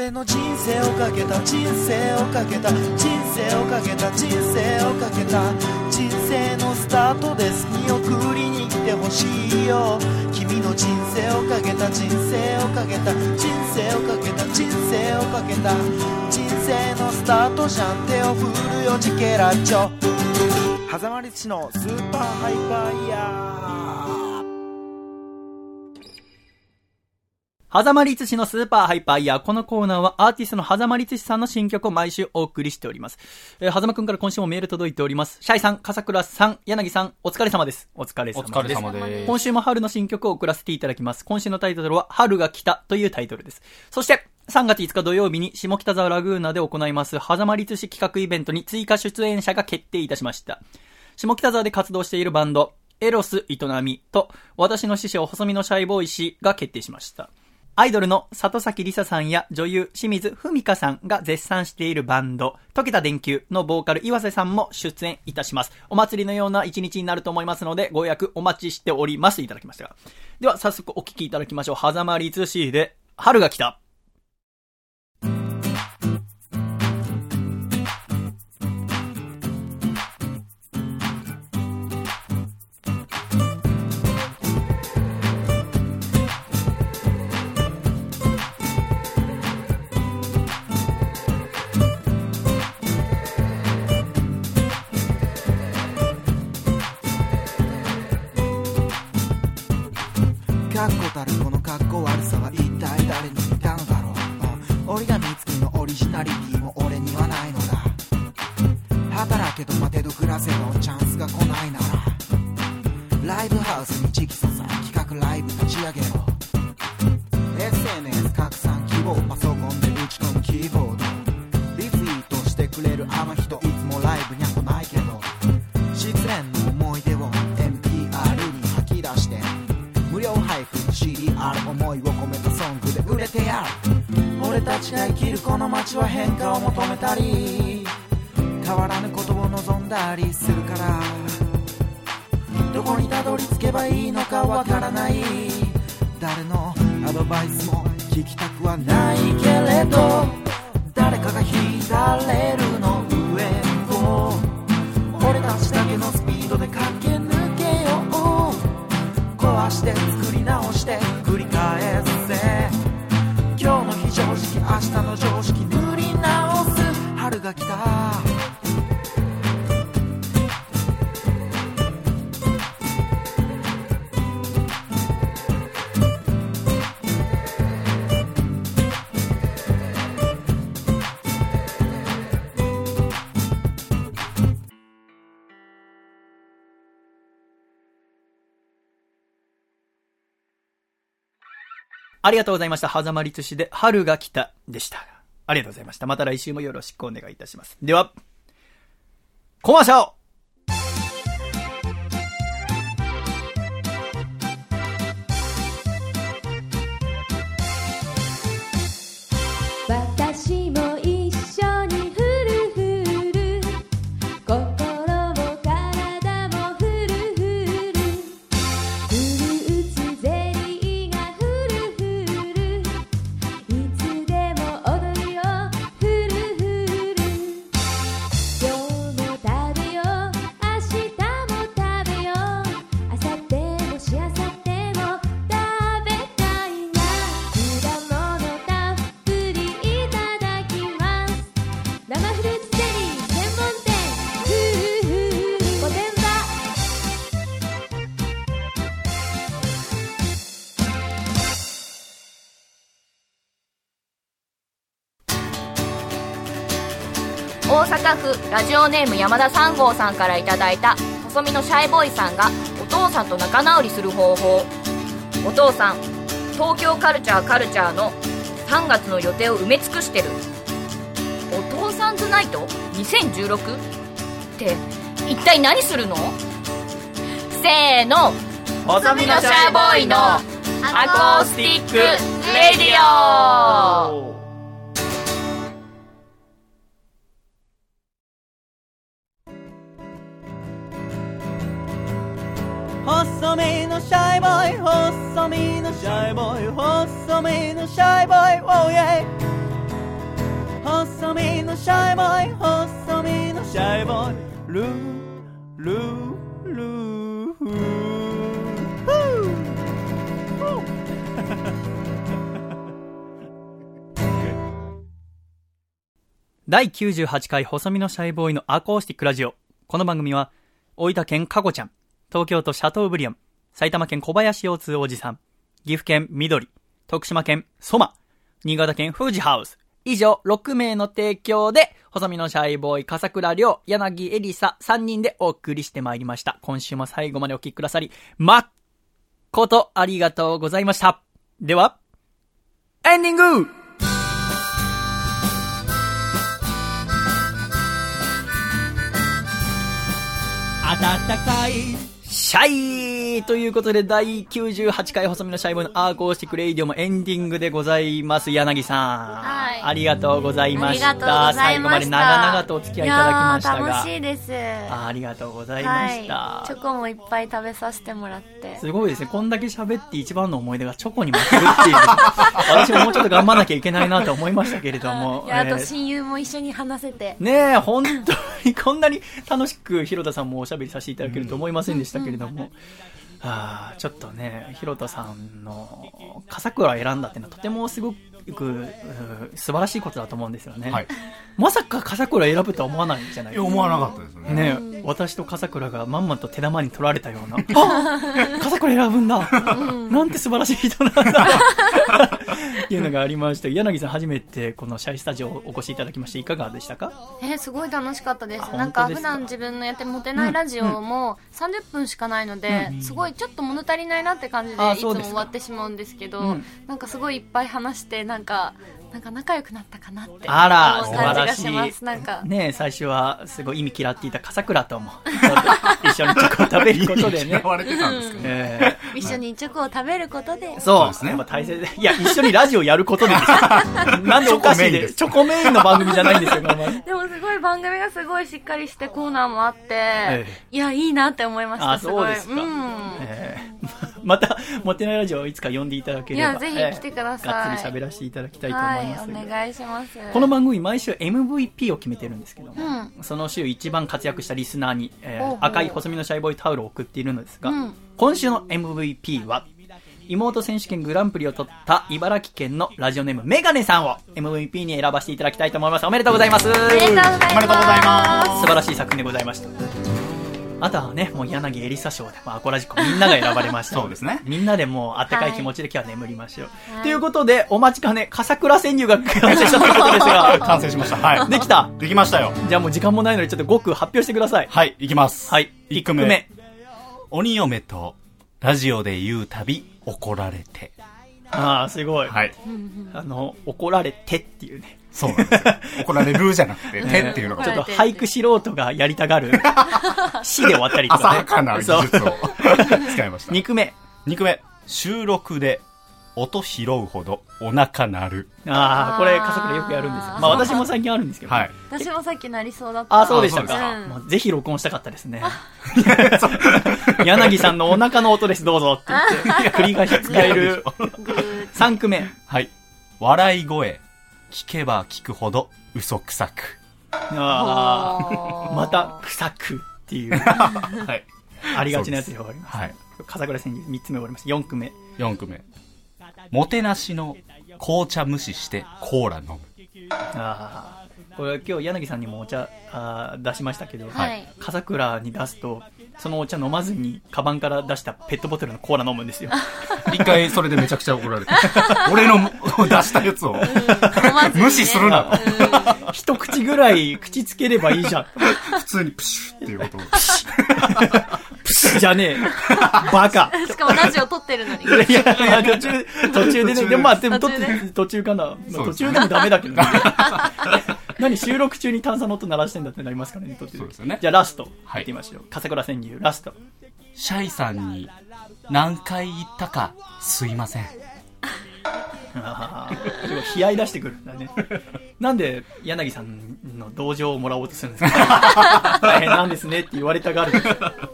俺の人生をかけた人生をかけた人生をかけた人生をかけた人生のスタートです。見送りに来てほしいよ。君の人生をかけた人生をかけた人生をかけた人生をかけた人生のスタートじゃん。手を振るよチケラッチョ。狭間律師のスーパーハイパーイヤー。狭間律師のスーパーハイパーイヤー。このコーナーはアーティストの狭間律師さんの新曲を毎週お送りしております。えー、狭間くんから今週もメール届いております。シャイさん、笠倉さん、柳さん、お疲れ様です。お疲れ様です。お疲れ様です今週も春の新曲を送らせていただきます。今週のタイトルは、春が来たというタイトルです。そして、3月5日土曜日に下北沢ラグーナで行います、狭間律師企画イベントに追加出演者が決定いたしました。下北沢で活動しているバンド、エロス営みと、私の師匠、細身のシャイボーイ氏が決定しました。アイドルの里崎りささんや女優清水文香さんが絶賛しているバンド、溶けた電球のボーカル岩瀬さんも出演いたします。お祭りのような一日になると思いますので、ご予約お待ちしております。いただきました。では、早速お聴きいただきましょう。狭間律師で、春が来た。るこの格好悪さは一体誰に似たのだろう、折り紙付きのオリジナリティも俺にはないのだ。働けど待てど暮らせのチャンスが来ないなら。ライブハウスに直訴さん。企画ライブ立ち上げろ。SNS 拡散希望。パソコンで打ち込む希望。の CDR 思いを込めたソングで売れてやる。俺たちが生きるこの街は変化を求めたり変わらぬことを望んだりするから。どこにたどり着けばいいのかわからない。誰のアドバイスも聞きたくはないけれど誰かが引いたレールの上を俺たちだけのスピード壊して作り直して繰り返せ。今日の非常識明日の常識塗り直す春が来た。ありがとうございました。はざまりつしで、春が来たでした。ありがとうございました。また来週もよろしくお願いいたします。では、コマーシャルオネーム山田三号さんからいただいた細身のシャイボーイさんがお父さんと仲直りする方法。お父さん東京カルチャーカルチャーの3月の予定を埋め尽くしてる。お父さんズナイト 2016? って一体何するの？せーの。細身のシャイボーイのアコースティックレディオ。細身のシャイボーイ細身のシャイボーイ細身のシャイボーイ Oh yeah 細身のシャイボーイ細身のシャイボーイルールールーフー第98回細身のシャイボーイのアコースティックラジオ。この番組は、大分県かこちゃん、東京都シャトーブリアン、埼玉県小林洋通おじさん、岐阜県緑、徳島県ソマ、新潟県富士ハウス。以上、6名の提供で、細身のシャイボーイ、笠倉亮、柳エリサ、3人でお送りしてまいりました。今週も最後までお聞きくださり、まっことありがとうございました。では、エンディング暖かいシャイということで、第98回細身のシャイボーイのアーコースティックレイディオもエンディングでございます。柳さん。はいありがとうございました。ありがとうございました最後まで長々とお付き合いいただきましたが。楽しいですあありがとうございました。はい、チョコもいっぱい食べさせてもらってすごいですね。こんだけ喋って一番の思い出がチョコに負けるっていう。私ももうちょっと頑張らなきゃいけないなと思いましたけれども。あとえー親友も一緒に話せて、ねえ、本当にこんなに楽しく広田さんもおしゃべりさせていただけると思いませんでしたけれども。ああ、ちょっとね、広田さんの笠倉を選んだっていうのはとてもすごく、う素晴らしいことだと思うんですよね。はい。まさか笠倉を選ぶとは思わないんじゃない？いや思わなかったですね。ねえ私と笠倉がまんまと手玉に取られたような、あ笠倉選ぶんだ、なんて素晴らしい人なんだ いうのがありました。柳さん初めてこのシャイスタジオお越しいただきましていかがでしたか？えーすごい楽しかったです。あなんか普段自分のやってるモテないラジオも30分しかないので、うんすごいちょっと物足りないなって感じでいつも終わってしまうんですけど、うん。なんかすごいいっぱい話してなんかなんか仲良くなったかなってあら、素思う感じ晴らしがします。い。なんか。ねえ最初はすごい意味嫌っていた笠倉とも、一緒にチョコを食べることでね。嫌われてたんですかね。え一緒にチョコを食べることで。ーそうですね。やっぱ大切。で。いや、一緒にラジオやることでですよ。なんでおかしいで、チョコメインの番組じゃないんですよ、頑張りでもすごい番組がすごいしっかりしてコーナーもあって、えいやいいなって思いましたあ、すごいそうで。すか。んえー また、モテないラジオをいつか呼んでいただければ。いやぜひ来てくださいえーがっつり喋らせていただきたいと思います。はいお願いしますこの番組毎週 MVP を決めてるんですけども、うんその週一番活躍したリスナーに、えーほうほう赤い細身のシャイボーイタオルを送っているのですが、うん今週の MVP は、妹選手権グランプリを取った茨城県のラジオネームメガネさんを MVP に選ばせていただきたいと思います。おめでとうございます。おめでとうございますおめでとうございます素晴らしい作品でございました。あとはね、もう柳エリサ賞でもアコラジコみんなが選ばれました。そうですねみんなでもうあったかい気持ちで今日は眠りましょう。はいということで、お待ちかね、笠倉川柳が完成したということですが、完成しました。はい。できたできましたよ。じゃあもう時間もないのでちょっと5句発表してください。はい、いきます。はい。一句目。鬼嫁とラジオで言うたび怒られて。ああ、すごい。はい。あの、怒られてっていうね。そうなんですよ。怒られるじゃなくて、てっていうのがちょっと俳句素人がやりたがる。死で終わったりとかね。浅はかな技術を使いました。二句目。二句目。収録で音拾うほどお腹鳴る。ああ、これ、笠倉よくやるんですよ。まあ私も最近あるんですけど。はい。私もさっきなりそうだったあ、そうでしたあそうですか。かもうぜひ録音したかったですね。柳さんのお腹の音です、どうぞって言って、繰り返し使える。3句目。はい。笑い声。聞けば聞くほど嘘くさく。ああ、また、臭くっていう、はい。ありがちなやつで終わります。はい。笠倉選手3つ目終わりました。4句目。4句目。もてなしの紅茶無視してコーラ飲む。ああ、これ今日柳さんにもお茶あー出しましたけど、はい笠倉に出すと、そのお茶飲まずに、カバンから出したペットボトルのコーラ飲むんですよ。一回それでめちゃくちゃ怒られて。俺の出したやつを 無視するなと。一口ぐらい口つければいいじゃん。普通にプシュっていうことを。じゃねえ。バカ。しかもラジオ撮ってるのにいやいや、途中、途中でね、でもまあ、でも途途中で途中かな。まあ途中でもダメだけどね。何収録中に炭酸の音鳴らしてんだってなりますからね、途中そうですよねじゃあラスト。はいいってみましょう。笠倉川柳、ラスト。シャイさんに何回言ったかすいません。ああ、すごい悲哀出してくるんだね。なんで柳さんの同情をもらおうとするんですか？大変なんですねって言われたがる。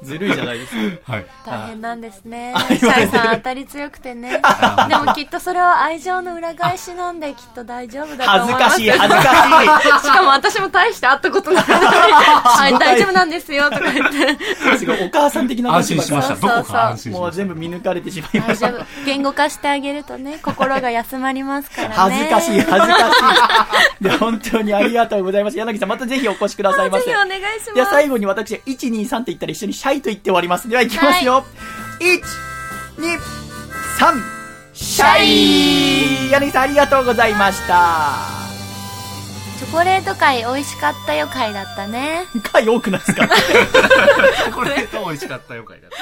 ずるいじゃないですか。はい。大変なんですねあシャイさん当たり強くてねでもきっとそれは愛情の裏返しなんできっと大丈夫だと思います恥ずかしい、恥ずかしかも私も大して会ったことないのにはい大丈夫なんですよとか言ってしい。すごい、お母さん的な安心しました。そうそうどこか安心しもうました。全部見抜かれてしまいました。大丈夫言語化してあげるとね心が休まりますからね恥ずかしい、恥ずかしい。で、本当にありがとうございます。柳さん、またぜひお越しくださいませ。ぜひお願いしますでは最後に私が1、2、3って言ったら一緒にシャイと言って終わります。では行きますよ。1、2、3、シャイ柳さんありがとうございました。チョコレート会美味しかったよ会だったね 回多くないですか？これと美味しかったよ、かいだった。